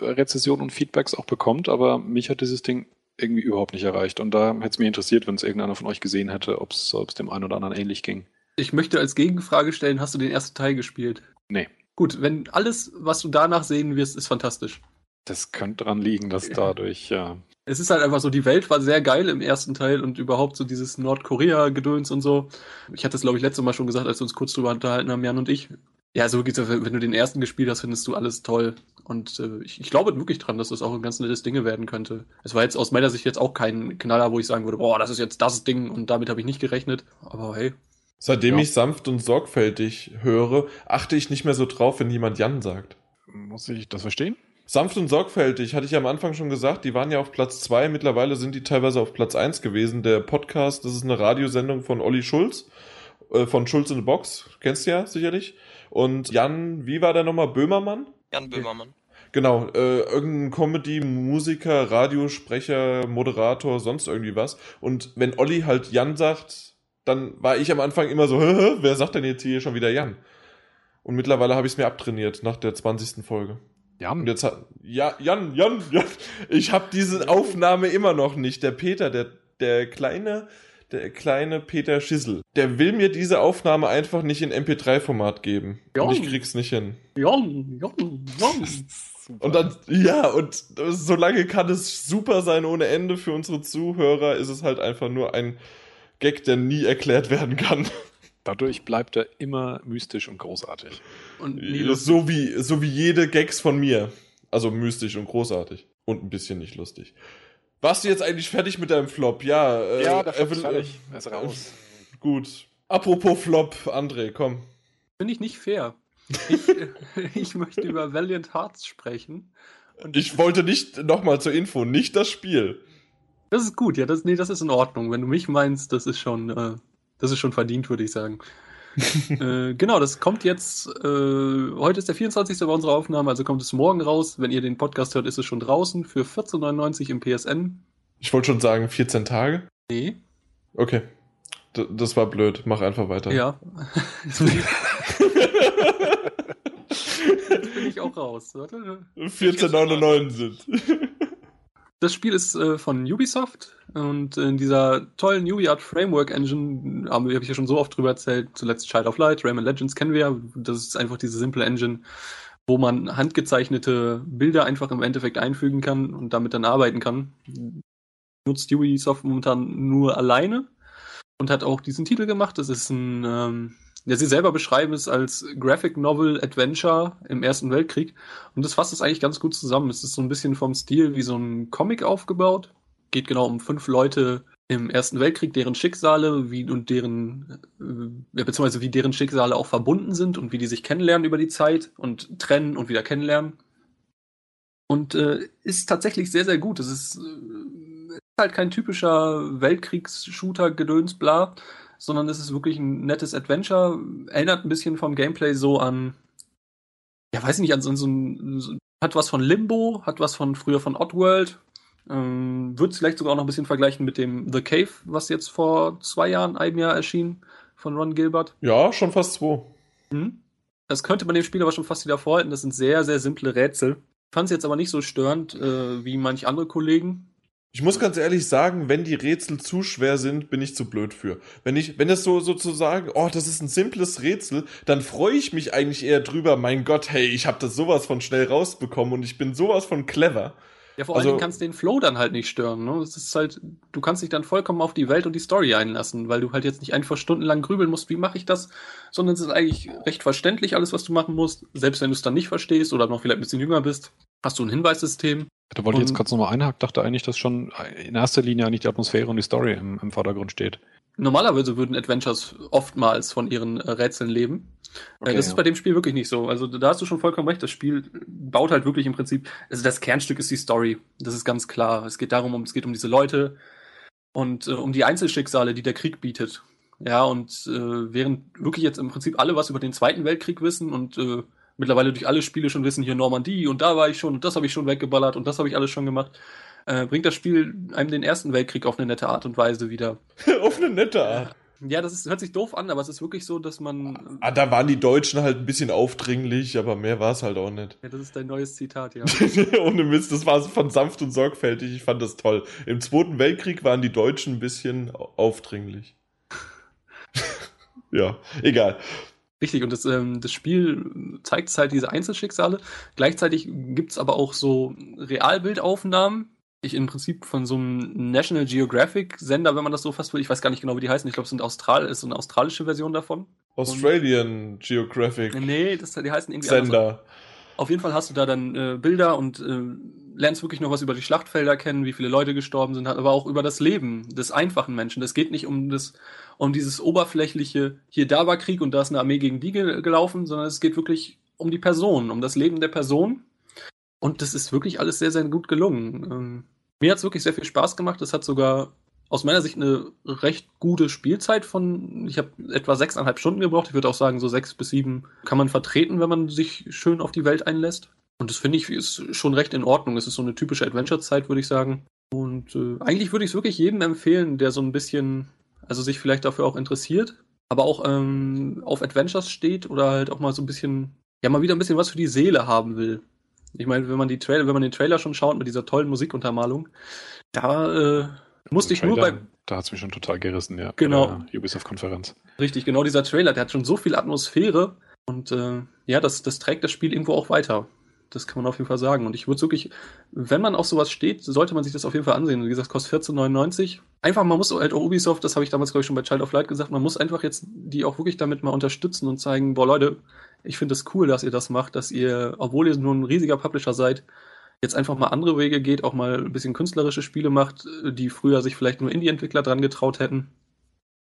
Rezessionen und Feedbacks auch bekommt, aber mich hat dieses Ding irgendwie überhaupt nicht erreicht. Und da hätte es mich interessiert, wenn es irgendeiner von euch gesehen hätte, ob es dem einen oder anderen ähnlich ging. Ich möchte als Gegenfrage stellen, hast du den ersten Teil gespielt? Nee. Gut, wenn alles, was du danach sehen wirst, ist fantastisch. Das könnte daran liegen, dass dadurch, ja. Es ist halt einfach so, die Welt war sehr geil im ersten Teil und überhaupt so dieses Nordkorea-Gedöns und so. Ich hatte es, glaube ich, letztes Mal schon gesagt, als wir uns kurz drüber unterhalten haben, Jan und ich. Ja, so geht's, wenn wenn du den ersten gespielt hast, findest du alles toll. Und äh, ich, ich glaube wirklich dran, dass das auch ein ganz nettes Ding werden könnte. Es war jetzt aus meiner Sicht jetzt auch kein Knaller, wo ich sagen würde, boah, das ist jetzt das Ding und damit habe ich nicht gerechnet. Aber hey, Seitdem Ja. ich sanft und sorgfältig höre, achte ich nicht mehr so drauf, wenn jemand Jan sagt. Muss ich das verstehen? Sanft und sorgfältig, hatte ich ja am Anfang schon gesagt, die waren ja auf Platz 2, mittlerweile sind die teilweise auf Platz 1 gewesen. Der Podcast, das ist eine Radiosendung von Olli Schulz, äh, von Schulz in the Box, kennst du ja sicherlich. Und Jan, wie war der nochmal, Böhmermann? Jan Böhmermann. Genau, äh, irgendein Comedy, Musiker, Radiosprecher, Moderator, sonst irgendwie was. Und wenn Olli halt Jan sagt, dann war ich am Anfang immer so, Hä, wer sagt denn jetzt hier schon wieder Jan? Und mittlerweile habe ich es mir abtrainiert nach der 20. Folge. Ja, Und jetzt hat, ja, Jan, Jan, Jan, ich habe diese Aufnahme immer noch nicht. Der Peter, der, der kleine, der kleine Peter Schissel. Der will mir diese Aufnahme einfach nicht in MP3-Format geben. Ja. Und ich krieg's nicht hin. Jon, Jon, Jon. Und dann, ja, und solange kann es super sein ohne Ende für unsere Zuhörer, ist es halt einfach nur ein Gag, der nie erklärt werden kann. Dadurch bleibt er immer mystisch und großartig. Und lustig. So wie, so wie jede Gags von mir. Also mystisch und großartig. Und ein bisschen nicht lustig. Warst du jetzt eigentlich fertig mit deinem Flop? Ja, äh, Ja, der Flop er ist fertig. Er ist raus. Gut. Apropos Flop, André, komm. Finde ich nicht fair. Ich, ich möchte über Valiant Hearts sprechen. Und Ich wollte nicht, nochmal zur Info, nicht das Spiel. das ist gut, ja, das, nee, das ist in Ordnung. Wenn du mich meinst, das ist schon, äh, das ist schon verdient, würde ich sagen. äh, genau, das kommt jetzt, äh, heute ist der 24. bei unserer Aufnahme, also kommt es morgen raus. Wenn ihr den Podcast hört, ist es schon draußen für 14,99 im PSN. Ich wollte schon sagen, 14 Tage. Nee, Okay. D das war blöd. Mach einfach weiter. ja. Jetzt bin ich, jetzt bin ich auch raus. Warte. 14,99 sind. Das Spiel ist äh, von Ubisoft und in dieser tollen UbiArt Framework Engine habe hab ich ja schon so oft drüber erzählt, zuletzt Child of Light, Rayman Legends kennen wir ja. Das ist einfach diese simple Engine, wo man handgezeichnete Bilder einfach im Endeffekt einfügen kann und damit dann arbeiten kann. Nutzt Ubisoft momentan nur alleine und hat auch diesen Titel gemacht. Das ist ein, ähm, ja, sie selber beschreiben es als Graphic Novel Adventure im Ersten Weltkrieg. Und das fasst es eigentlich ganz gut zusammen. Es ist so ein bisschen vom Stil wie so ein Comic aufgebaut. Geht genau um fünf Leute im Ersten Weltkrieg, deren Schicksale wie und deren, äh, ja, beziehungsweise wie deren Schicksale auch verbunden sind und wie die sich kennenlernen über die Zeit und trennen und wieder kennenlernen. Und äh, ist tatsächlich sehr, sehr gut. Es ist, äh, ist halt kein typischer Weltkriegs-Shooter-Gedöns, bla, sondern es ist wirklich ein nettes Adventure. Erinnert ein bisschen vom Gameplay so an, ja, weiß ich nicht, an so, so ein, so, hat was von Limbo, hat was von früher von Oddworld. Ähm, Würde es vielleicht sogar auch noch ein bisschen vergleichen mit dem The Cave, was jetzt vor zwei Jahren, einem Jahr erschien, von Ron Gilbert. Ja, schon fast zwei. Mhm. Das könnte man dem Spiel aber schon fast wieder vorhalten. Das sind sehr, sehr simple Rätsel. Fand es jetzt aber nicht so störend äh, wie manch andere Kollegen. Ich muss ganz ehrlich sagen, wenn die Rätsel zu schwer sind, bin ich zu blöd für. Wenn ich, wenn es so sozusagen, oh, das ist ein simples Rätsel, dann freue ich mich eigentlich eher drüber, mein Gott, hey, ich habe das sowas von schnell rausbekommen und ich bin sowas von clever. Ja, vor Also- allen Dingen kannst du den Flow dann halt nicht stören. Ne? Das ist halt, du kannst dich dann vollkommen auf die Welt und die Story einlassen, weil du halt jetzt nicht einfach stundenlang grübeln musst, wie mache ich das, sondern es ist eigentlich recht verständlich, alles, was du machen musst. Selbst wenn du es dann nicht verstehst oder noch vielleicht ein bisschen jünger bist, hast du ein Hinweissystem. Da wollte ich jetzt kurz nochmal einhaken, dachte eigentlich, dass schon in erster Linie eigentlich die Atmosphäre und die Story im, im Vordergrund steht. Normalerweise würden Adventures oftmals von ihren äh, Rätseln leben. Okay, äh, das ja. ist bei dem Spiel wirklich nicht so. Also da hast du schon vollkommen recht. Das Spiel baut halt wirklich im Prinzip, also das Kernstück ist die Story. Das ist ganz klar. Es geht darum, um, es geht um diese Leute und äh, um die Einzelschicksale, die der Krieg bietet. Ja, und äh, während wirklich jetzt im Prinzip alle was über den Zweiten Weltkrieg wissen und äh, mittlerweile durch alle Spiele schon wissen, hier Normandie und da war ich schon und das habe ich schon weggeballert und das habe ich alles schon gemacht, äh, bringt das Spiel einem den Ersten Weltkrieg auf eine nette Art und Weise wieder. Auf eine nette Art. Ja, das ist, hört sich doof an, aber es ist wirklich so, dass man. Ah, da waren die Deutschen halt ein bisschen aufdringlich, aber mehr war es halt auch nicht. Ja, das ist dein neues Zitat, ja. Ohne Mist, das war von sanft und sorgfältig. Ich fand das toll. Im Zweiten Weltkrieg waren die Deutschen ein bisschen aufdringlich. ja, egal. Richtig, und das, ähm, das Spiel zeigt es halt diese Einzelschicksale. Gleichzeitig gibt's aber auch so Realbildaufnahmen. Ich im Prinzip von so einem National Geographic Sender, wenn man das so fast will. Ich weiß gar nicht genau, wie die heißen. Ich glaube, es sind Austral ist so eine australische Version davon. Australian Geographic Nee, das, die heißen irgendwie anders. Sender. Auf jeden Fall hast du da dann äh, Bilder und äh, lernst wirklich noch was über die Schlachtfelder kennen, wie viele Leute gestorben sind, aber auch über das Leben des einfachen Menschen. Das geht nicht um das, um dieses oberflächliche, hier da war Krieg und da ist eine Armee gegen die ge gelaufen, sondern es geht wirklich um die Person, um das Leben der Person. Und das ist wirklich alles sehr, sehr gut gelungen. Ähm, mir hat es wirklich sehr viel Spaß gemacht. Es hat sogar aus meiner Sicht eine recht gute Spielzeit von, ich habe etwa sechseinhalb Stunden gebraucht. Ich würde auch sagen, so sechs bis sieben kann man vertreten, wenn man sich schön auf die Welt einlässt. Und das finde ich ist schon recht in Ordnung. Es ist so eine typische Adventure-Zeit, würde ich sagen. Und äh, eigentlich würde ich es wirklich jedem empfehlen, der so ein bisschen, also sich vielleicht dafür auch interessiert, aber auch ähm, auf Adventures steht oder halt auch mal so ein bisschen, ja, mal wieder ein bisschen was für die Seele haben will. Ich meine, wenn man die Trailer, wenn man den Trailer schon schaut mit dieser tollen Musikuntermalung, da, äh, Musste ich nur Trailer, bei. Da hat es mich schon total gerissen, ja. Genau. Ubisoft-Konferenz. Richtig, genau dieser Trailer, der hat schon so viel Atmosphäre und äh, ja, das, das trägt das Spiel irgendwo auch weiter. Das kann man auf jeden Fall sagen. Und ich würde wirklich, wenn man auf sowas steht, sollte man sich das auf jeden Fall ansehen. Wie gesagt, kostet 14,99. Einfach, man muss halt auch Ubisoft, das habe ich damals, glaube ich, schon bei Child of Light gesagt, man muss einfach jetzt die auch wirklich damit mal unterstützen und zeigen, boah, Leute, ich finde es das cool, dass ihr das macht, dass ihr, obwohl ihr nur ein riesiger Publisher seid, jetzt einfach mal andere Wege geht, auch mal ein bisschen künstlerische Spiele macht, die früher sich vielleicht nur Indie-Entwickler dran getraut hätten.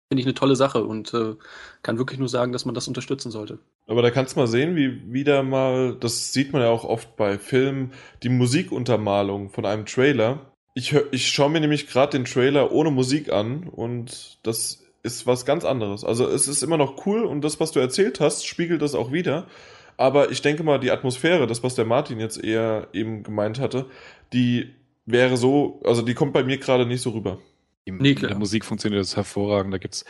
Finde ich eine tolle Sache und äh, kann wirklich nur sagen, dass man das unterstützen sollte. Aber da kannst du mal sehen, wie wieder mal, das sieht man ja auch oft bei Filmen, die Musikuntermalung von einem Trailer. Ich, hör, ich schaue mir nämlich gerade den Trailer ohne Musik an und das ist was ganz anderes. Also es ist immer noch cool und das, was du erzählt hast, spiegelt das auch wieder. Aber ich denke mal, die Atmosphäre, das, was der Martin jetzt eher eben gemeint hatte, die wäre so, also die kommt bei mir gerade nicht so rüber. Die, Nee, in der Musik funktioniert das hervorragend. Da gibt's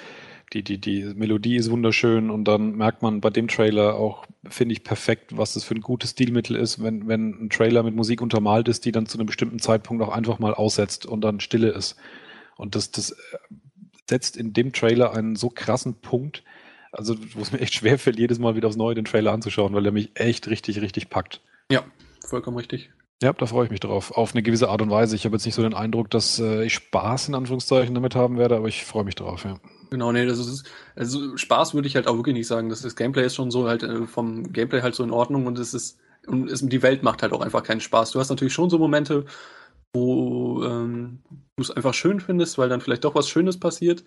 die, die, die Melodie ist wunderschön und dann merkt man bei dem Trailer auch, finde ich, perfekt, was das für ein gutes Stilmittel ist, wenn, wenn ein Trailer mit Musik untermalt ist, die dann zu einem bestimmten Zeitpunkt auch einfach mal aussetzt und dann Stille ist. Und das, das äh, setzt in dem Trailer einen so krassen Punkt, also wo es mir echt schwerfällt, jedes Mal wieder aufs Neue den Trailer anzuschauen, weil er mich echt richtig, richtig packt. Ja, vollkommen richtig. Ja, da freue ich mich drauf. Auf eine gewisse Art und Weise. Ich habe jetzt nicht so den Eindruck, dass äh, ich Spaß in Anführungszeichen damit haben werde, aber ich freue mich drauf, ja. Genau, nee, das ist, also Spaß würde ich halt auch wirklich nicht sagen. Das, das Gameplay ist schon so halt äh, vom Gameplay halt so in Ordnung und es ist, und es, die Welt macht halt auch einfach keinen Spaß. Du hast natürlich schon so Momente, wo ähm, du es einfach schön findest, weil dann vielleicht doch was Schönes passiert,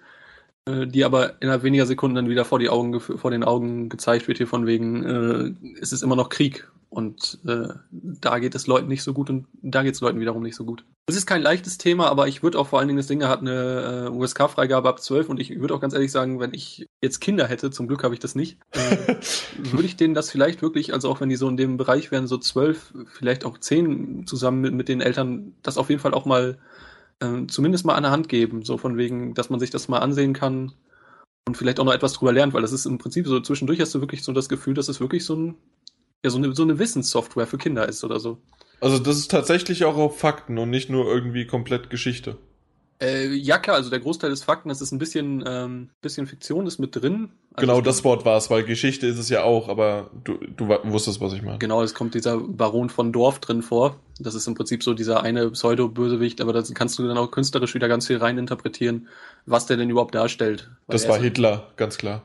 die aber innerhalb weniger Sekunden dann wieder vor die Augen, vor den Augen gezeigt wird hier von wegen, äh, es ist immer noch Krieg und äh, da geht es Leuten nicht so gut und da geht es Leuten wiederum nicht so gut. Es ist kein leichtes Thema, aber ich würde auch vor allen Dingen, das Ding hat eine äh, USK-Freigabe ab 12 und ich würde auch ganz ehrlich sagen, wenn ich jetzt Kinder hätte, zum Glück habe ich das nicht, äh, würde ich denen das vielleicht wirklich, also auch wenn die so in dem Bereich wären, so 12, vielleicht auch 10 zusammen mit, mit den Eltern, das auf jeden Fall auch mal äh, zumindest mal an der Hand geben, so von wegen, dass man sich das mal ansehen kann und vielleicht auch noch etwas drüber lernt, weil das ist im Prinzip so, zwischendurch hast du wirklich so das Gefühl, dass es wirklich so ein, ja, so eine, so eine Wissenssoftware für Kinder ist oder so. Also das ist tatsächlich auch auf Fakten und nicht nur irgendwie komplett Geschichte. Äh, ja, klar, also der Großteil des Fakten, das ist ein bisschen, ähm, bisschen Fiktion, ist mit drin. Also genau das Wort war es, weil Geschichte ist es ja auch, aber du, du wusstest, was ich meine. Genau, es kommt dieser Baron von Dorf drin vor. Das ist im Prinzip so dieser eine Pseudo-Bösewicht, aber da kannst du dann auch künstlerisch wieder ganz viel reininterpretieren, was der denn überhaupt darstellt. Das war ist- Hitler, ganz klar.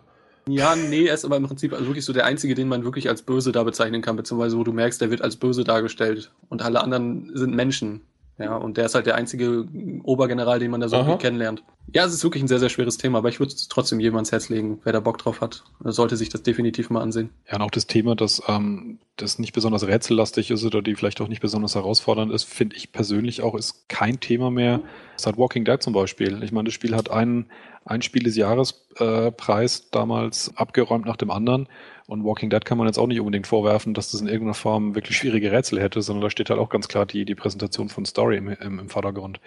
Ja, nee, er ist aber im Prinzip also wirklich so der Einzige, den man wirklich als böse da bezeichnen kann, beziehungsweise wo du merkst, der wird als böse dargestellt und alle anderen sind Menschen. Ja, und der ist halt der einzige Obergeneral, den man da so Aha. kennenlernt. Ja, es ist wirklich ein sehr, sehr schweres Thema, aber ich würde es trotzdem jedem ans Herz legen, wer da Bock drauf hat. Sollte sich das definitiv mal ansehen. Ja, und auch das Thema, dass ähm, das nicht besonders rätsellastig ist oder die vielleicht auch nicht besonders herausfordernd ist, finde ich persönlich auch, ist kein Thema mehr. Seit Walking Dead zum Beispiel. Ich meine, das Spiel hat einen, ein Spiel des Jahres äh, Preis damals abgeräumt nach dem anderen. Und Walking Dead kann man jetzt auch nicht unbedingt vorwerfen, dass das in irgendeiner Form wirklich schwierige Rätsel hätte, sondern da steht halt auch ganz klar die, die Präsentation von Story im, im, im Vordergrund.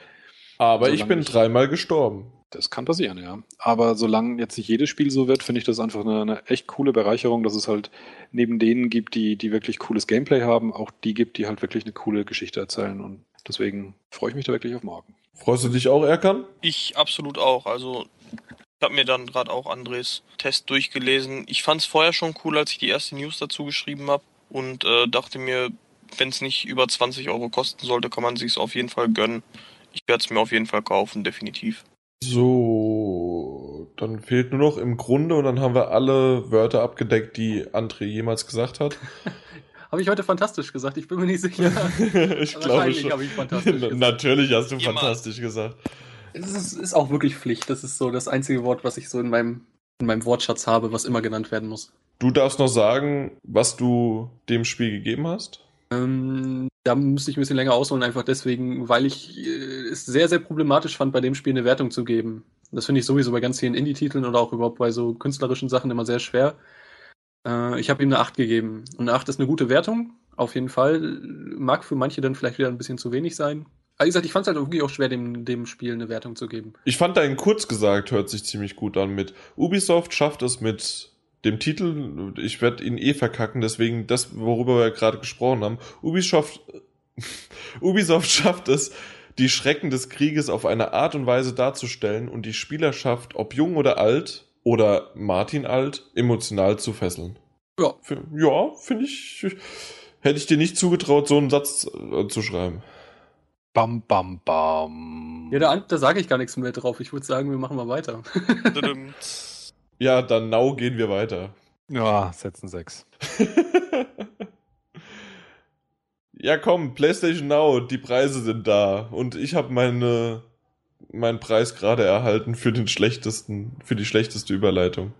Aber Solange ich bin ich- dreimal gestorben. Das kann passieren, ja. Aber solange jetzt nicht jedes Spiel so wird, finde ich das einfach eine, eine echt coole Bereicherung, dass es halt neben denen gibt, die, die wirklich cooles Gameplay haben, auch die gibt, die halt wirklich eine coole Geschichte erzählen. Und deswegen freue ich mich da wirklich auf morgen. Freust du dich auch, Erkan? Ich absolut auch. Also ich habe mir dann gerade auch Andres Test durchgelesen. Ich fand es vorher schon cool, als ich die erste News dazu geschrieben habe und äh, dachte mir, wenn es nicht über 20 Euro kosten sollte, kann man sich auf jeden Fall gönnen. Ich werde es mir auf jeden Fall kaufen, definitiv. So, dann fehlt nur noch im Grunde und dann haben wir alle Wörter abgedeckt, die André jemals gesagt hat. Habe ich heute fantastisch gesagt? Ich bin mir nicht sicher. ich glaube schon. habe ich fantastisch gesagt. Natürlich hast du Jemals. fantastisch gesagt. Es ist, ist auch wirklich Pflicht. Das ist so das einzige Wort, was ich so in meinem, in meinem Wortschatz habe, was immer genannt werden muss. Du darfst noch sagen, was du dem Spiel gegeben hast. Ähm, da müsste ich ein bisschen länger ausholen, einfach deswegen, weil ich äh, es sehr, sehr problematisch fand, bei dem Spiel eine Wertung zu geben. Das finde ich sowieso bei ganz vielen Indie-Titeln oder auch überhaupt bei so künstlerischen Sachen immer sehr schwer. Äh, ich habe ihm eine 8 gegeben. Und eine 8 ist eine gute Wertung, auf jeden Fall. Mag für manche dann vielleicht wieder ein bisschen zu wenig sein. Wie gesagt, ich fand es halt wirklich auch schwer, dem, dem Spiel eine Wertung zu geben. Ich fand dein kurz gesagt hört sich ziemlich gut an mit Ubisoft schafft es mit dem Titel, ich werde ihn eh verkacken, deswegen das, worüber wir gerade gesprochen haben. Ubisoft, Ubisoft schafft es, die Schrecken des Krieges auf eine Art und Weise darzustellen und die Spielerschaft, ob jung oder alt oder Martin alt, emotional zu fesseln. Ja. Ja, finde ich. Hätte ich dir nicht zugetraut, so einen Satz äh, zu schreiben. Bam, bam, bam. Ja, da, da sage ich gar nichts mehr drauf. Ich würde sagen, wir machen mal weiter. Ja, dann now gehen wir weiter. ja, setzen 6. ja, komm, PlayStation Now, die Preise sind da. Und ich habe meine, meinen Preis gerade erhalten für den schlechtesten, für die schlechteste Überleitung.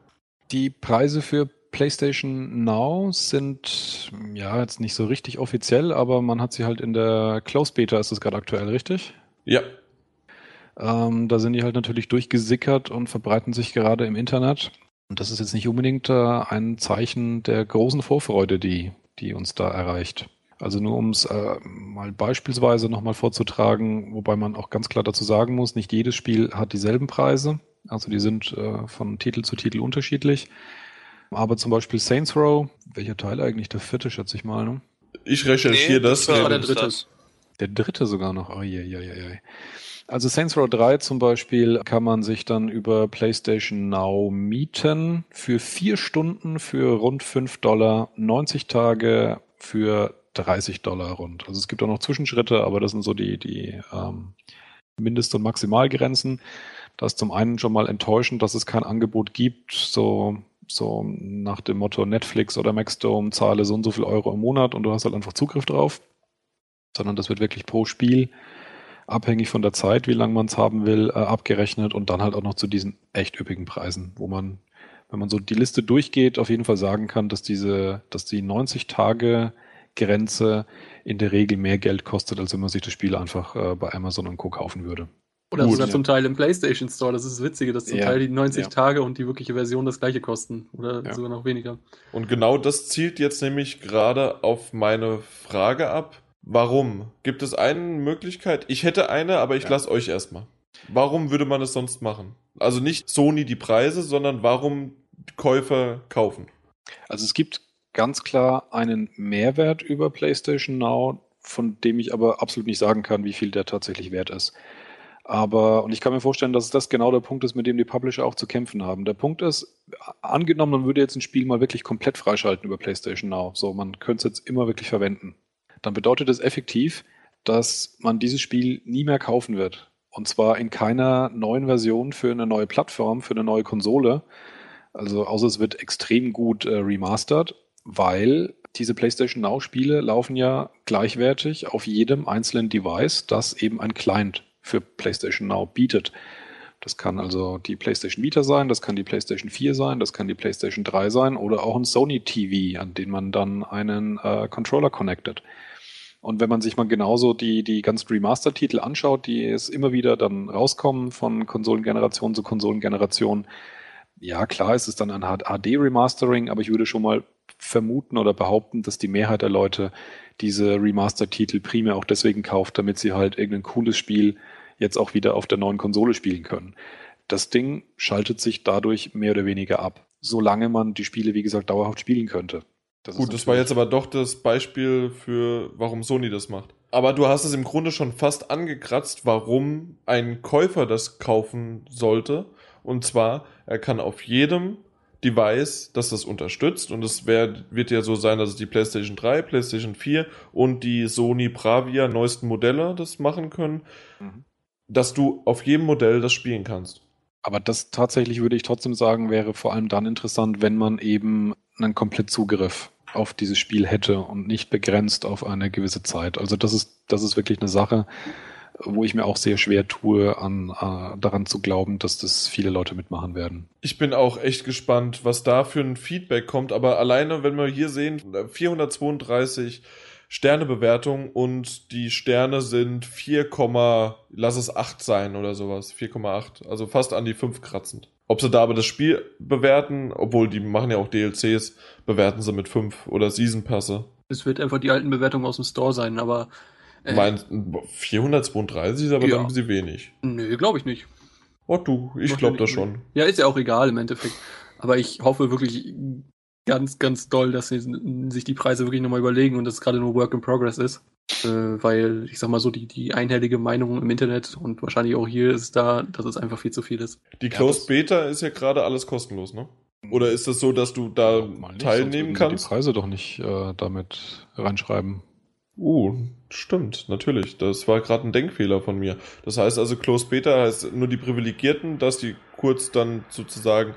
Die Preise für PlayStation Now sind ja jetzt nicht so richtig offiziell, aber man hat sie halt in der Close Beta, ist das gerade aktuell, richtig? Ja, Ähm, da sind die halt natürlich durchgesickert und verbreiten sich gerade im Internet. Und das ist jetzt nicht unbedingt äh, ein Zeichen der großen Vorfreude, die, die uns da erreicht. Also nur um es äh, mal beispielsweise nochmal vorzutragen, wobei man auch ganz klar dazu sagen muss, nicht jedes Spiel hat dieselben Preise. Also die sind äh, von Titel zu Titel unterschiedlich. Aber zum Beispiel Saints Row, welcher Teil eigentlich? Der vierte, schätze ich mal, ne? ich recherchiere das. war war der dritte. Das. Der dritte sogar noch. Oh, je, je, je. Also Saints Row 3 zum Beispiel kann man sich dann über PlayStation Now mieten für vier Stunden für rund 5 Dollar, 90 Tage für 30 Dollar rund. Also es gibt auch noch Zwischenschritte, aber das sind so die, die ähm, Mindest- und Maximalgrenzen. Das ist zum einen schon mal enttäuschend, dass es kein Angebot gibt, so, so nach dem Motto Netflix oder Maxdome zahle so und so viel Euro im Monat und du hast halt einfach Zugriff drauf sondern das wird wirklich pro Spiel abhängig von der Zeit, wie lange man es haben will, äh, abgerechnet und dann halt auch noch zu diesen echt üppigen Preisen, wo man, wenn man so die Liste durchgeht, auf jeden Fall sagen kann, dass diese, dass die 90 Tage Grenze in der Regel mehr Geld kostet, als wenn man sich das Spiel einfach äh, bei Amazon und Co. kaufen würde. Oder Gut, sogar ja. zum Teil im PlayStation Store. Das ist das Witzige, dass zum Ja, Teil die 90 ja. Tage und die wirkliche Version das gleiche kosten. Oder Ja. sogar noch weniger. Und genau das zielt jetzt nämlich gerade auf meine Frage ab. Warum? Gibt es eine Möglichkeit? Ich hätte eine, aber ich Ja. lasse euch erstmal. Warum würde man es sonst machen? Also nicht Sony die Preise, sondern warum Käufer kaufen? Also es gibt ganz klar einen Mehrwert über PlayStation Now, von dem ich aber absolut nicht sagen kann, wie viel der tatsächlich wert ist. Aber, und ich kann mir vorstellen, dass das genau der Punkt ist, mit dem die Publisher auch zu kämpfen haben. Der Punkt ist, angenommen, man würde jetzt ein Spiel mal wirklich komplett freischalten über PlayStation Now. So, man könnte es jetzt immer wirklich verwenden. Dann bedeutet es effektiv, dass man dieses Spiel nie mehr kaufen wird. Und zwar in keiner neuen Version für eine neue Plattform, für eine neue Konsole. Also außer es wird extrem gut äh, remastert, weil diese PlayStation Now Spiele laufen ja gleichwertig auf jedem einzelnen Device, das eben ein Client für PlayStation Now bietet. Das kann also die PlayStation Vita sein, das kann die PlayStation 4 sein, das kann die PlayStation 3 sein oder auch ein Sony TV, an den man dann einen äh, Controller connectet. Und wenn man sich mal genauso die, die ganzen Remaster-Titel anschaut, die es immer wieder dann rauskommen von Konsolengeneration zu Konsolengeneration, ja, klar ist es dann ein HD-Remastering, aber ich würde schon mal vermuten oder behaupten, dass die Mehrheit der Leute diese Remaster-Titel primär auch deswegen kauft, damit sie halt irgendein cooles Spiel jetzt auch wieder auf der neuen Konsole spielen können. Das Ding schaltet sich dadurch mehr oder weniger ab, solange man die Spiele, wie gesagt, dauerhaft spielen könnte. Das Gut, das war jetzt aber doch das Beispiel für, warum Sony das macht. Aber du hast es im Grunde schon fast angekratzt, warum ein Käufer das kaufen sollte. Und zwar, er kann auf jedem Device, das das unterstützt, und es wär, wird ja so sein, dass es die PlayStation 3, PlayStation 4 und die Sony Bravia neuesten Modelle das machen können, Mhm. Dass du auf jedem Modell das spielen kannst. Aber das tatsächlich würde ich trotzdem sagen, wäre vor allem dann interessant, wenn man eben einen Komplettzugriff auf dieses Spiel hätte und nicht begrenzt auf eine gewisse Zeit. Also das ist, das ist wirklich eine Sache, wo ich mir auch sehr schwer tue, an, äh, daran zu glauben, dass das viele Leute mitmachen werden. Ich bin auch echt gespannt, was da für ein Feedback kommt. Aber alleine, wenn wir hier sehen, 432 Sternebewertung und die Sterne sind 4, lass es 8 sein oder sowas. 4,8. Also fast an die 5 kratzend. Ob sie da aber das Spiel bewerten, obwohl die machen ja auch DLCs, bewerten sie mit 5 oder Season-Passe. Es wird einfach die alten Bewertungen aus dem Store sein, aber. Äh, Mein 432 ist aber Ja. dann ein bisschen wenig. Nö, glaube ich nicht. Oh du, ich glaube das schon. Ja, ist ja auch egal im Endeffekt. Aber ich hoffe wirklich ganz, ganz doll, dass sie sich die Preise wirklich nochmal überlegen und das gerade nur Work in Progress ist. Äh, weil, ich sag mal so, die, die einhellige Meinung im Internet und wahrscheinlich auch hier ist da, dass es einfach viel zu viel ist. Die Closed ja, Beta ist ja gerade alles kostenlos, ne? Oder ist es das so, dass du da nicht, teilnehmen kannst? Die Preise doch nicht äh, damit reinschreiben. Uh, stimmt, natürlich. Das war gerade ein Denkfehler von mir. Das heißt also, Closed Beta heißt nur die Privilegierten, dass die kurz dann sozusagen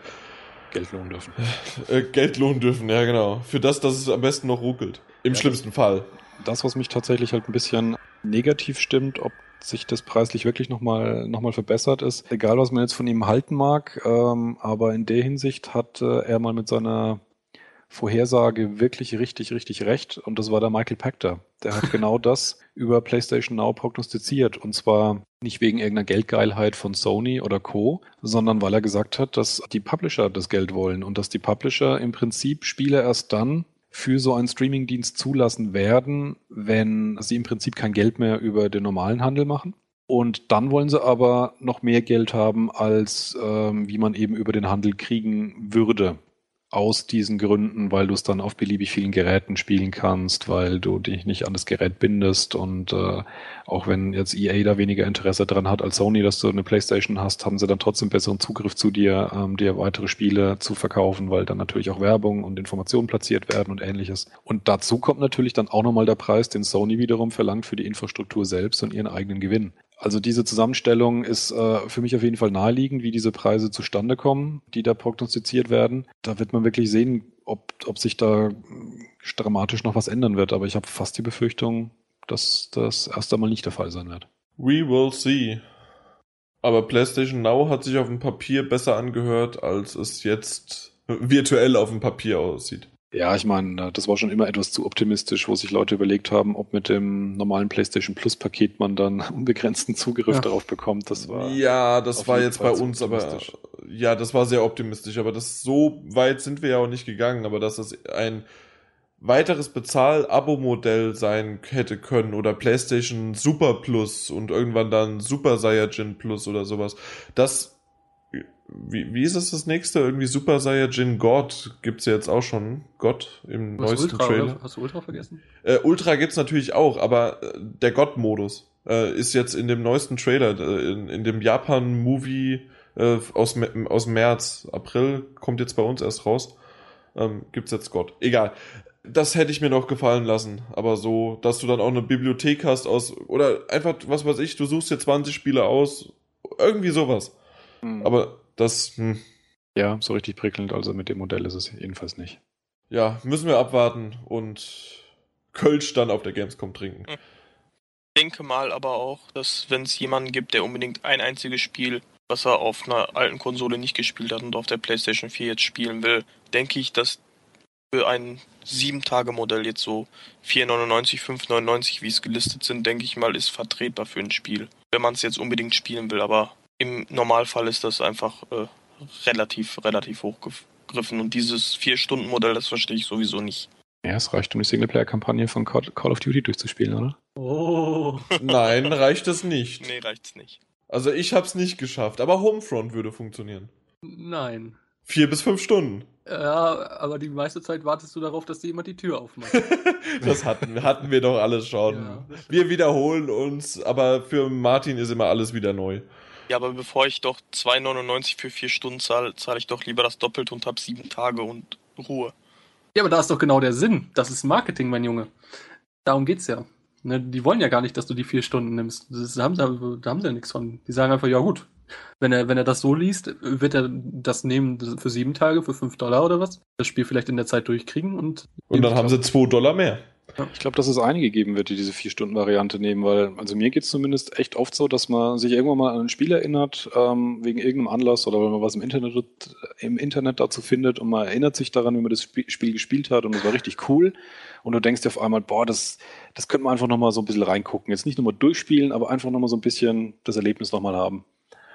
Geld lohnen dürfen. Äh, Geld lohnen dürfen, ja genau. Für das, dass es am besten noch ruckelt. Im ja, schlimmsten Fall. Das, was mich tatsächlich halt ein bisschen negativ stimmt, ob sich das preislich wirklich nochmal noch mal verbessert ist. Egal, was man jetzt von ihm halten mag, ähm, aber in der Hinsicht hat äh, er mal mit seiner Vorhersage wirklich richtig, richtig recht. Und das war der Michael Pachter. Der hat genau das über PlayStation Now prognostiziert. Und zwar nicht wegen irgendeiner Geldgeilheit von Sony oder Co., sondern weil er gesagt hat, dass die Publisher das Geld wollen und dass die Publisher im Prinzip Spiele erst dann für so einen Streamingdienst zulassen werden, wenn sie im Prinzip kein Geld mehr über den normalen Handel machen. Und dann wollen sie aber noch mehr Geld haben, als ähm, wie man eben über den Handel kriegen würde aus diesen Gründen, weil du es dann auf beliebig vielen Geräten spielen kannst, weil du dich nicht an das Gerät bindest und äh, auch wenn jetzt EA da weniger Interesse dran hat als Sony, dass du eine Playstation hast, haben sie dann trotzdem besseren Zugriff zu dir, ähm, dir weitere Spiele zu verkaufen, weil dann natürlich auch Werbung und Informationen platziert werden und ähnliches. Und dazu kommt natürlich dann auch nochmal der Preis, den Sony wiederum verlangt für die Infrastruktur selbst und ihren eigenen Gewinn. Also diese Zusammenstellung ist äh, für mich auf jeden Fall naheliegend, wie diese Preise zustande kommen, die da prognostiziert werden. Da wird man wirklich sehen, ob, ob sich da dramatisch noch was ändern wird. Aber ich habe fast die Befürchtung, dass das erst einmal nicht der Fall sein wird. We will see. Aber PlayStation Now hat sich auf dem Papier besser angehört, als es jetzt virtuell auf dem Papier aussieht. Ja, ich meine, das war schon immer etwas zu optimistisch, wo sich Leute überlegt haben, ob mit dem normalen PlayStation Plus Paket man dann unbegrenzten Zugriff ja. darauf bekommt. Das war ja, das war jetzt bei uns, aber ja, das war sehr optimistisch. Aber das so weit sind wir ja auch nicht gegangen. Aber dass es ein weiteres Bezahl-Abo-Modell sein hätte können oder PlayStation Super Plus und irgendwann dann Super Saiyajin Plus oder sowas, das wie, wie ist es das nächste? Irgendwie Super Saiyajin God gibt's ja jetzt auch schon. God im Was neuesten Ultra, Trailer. Oder? Hast du Ultra vergessen? Äh, Ultra gibt's natürlich auch, aber äh, der God-Modus äh, ist jetzt in dem neuesten Trailer, äh, in, in dem Japan-Movie äh, aus, aus März, April, kommt jetzt bei uns erst raus. Ähm, gibt's jetzt God. Egal. Das hätte ich mir noch gefallen lassen, aber so, dass du dann auch eine Bibliothek hast aus, oder einfach, was weiß ich, du suchst dir 20 Spiele aus, irgendwie sowas. Mhm. Aber das, hm. Ja, so richtig prickelnd, also mit dem Modell ist es jedenfalls nicht. Ja, müssen wir abwarten und Kölsch dann auf der Gamescom trinken. Hm. Ich denke mal aber auch, dass wenn es jemanden gibt, der unbedingt ein einziges Spiel, was er auf einer alten Konsole nicht gespielt hat und auf der PlayStation 4 jetzt spielen will, denke ich, dass für ein 7-Tage-Modell jetzt so 4,99, 5,99, wie es gelistet sind, denke ich mal, ist vertretbar für ein Spiel. Wenn man es jetzt unbedingt spielen will, aber im Normalfall ist das einfach äh, relativ, relativ hochgegriffen. Und dieses Vier-Stunden-Modell, das verstehe ich sowieso nicht. Ja, es reicht, um die Singleplayer-Kampagne von Call of Duty durchzuspielen, oder? Oh. Nein, reicht es nicht. Nee, reicht's nicht. Also ich hab's nicht geschafft, aber Homefront würde funktionieren. Nein. Vier bis fünf Stunden. Ja, aber die meiste Zeit wartest du darauf, dass dir jemand die Tür aufmacht. das hatten, hatten wir doch alles schon. Ja, wir wiederholen uns, aber für Martin ist immer alles wieder neu. Ja, aber bevor ich doch 2,99 für vier Stunden zahle, zahle ich doch lieber das Doppelte und habe sieben Tage und Ruhe. Ja, aber da ist doch genau der Sinn. Das ist Marketing, mein Junge. Darum geht's ja. Ne, die wollen ja gar nicht, dass du die vier Stunden nimmst. Das haben sie, da haben sie ja nichts von. Die sagen einfach, ja gut. Wenn er, wenn er das so liest, wird er das nehmen für sieben Tage, für fünf Dollar oder was. Das Spiel vielleicht in der Zeit durchkriegen und. Und dann haben sie zwei Dollar mehr. Ich glaube, dass es einige geben wird, die diese Vier-Stunden-Variante nehmen, weil, also mir geht es zumindest echt oft so, dass man sich irgendwann mal an ein Spiel erinnert, ähm, wegen irgendeinem Anlass oder weil man was im Internet, im Internet dazu findet und man erinnert sich daran, wie man das Spiel gespielt hat und es war richtig cool. Und du denkst dir auf einmal, boah, das, das könnte man einfach nochmal so ein bisschen reingucken. Jetzt nicht nur mal durchspielen, aber einfach nochmal so ein bisschen das Erlebnis nochmal haben.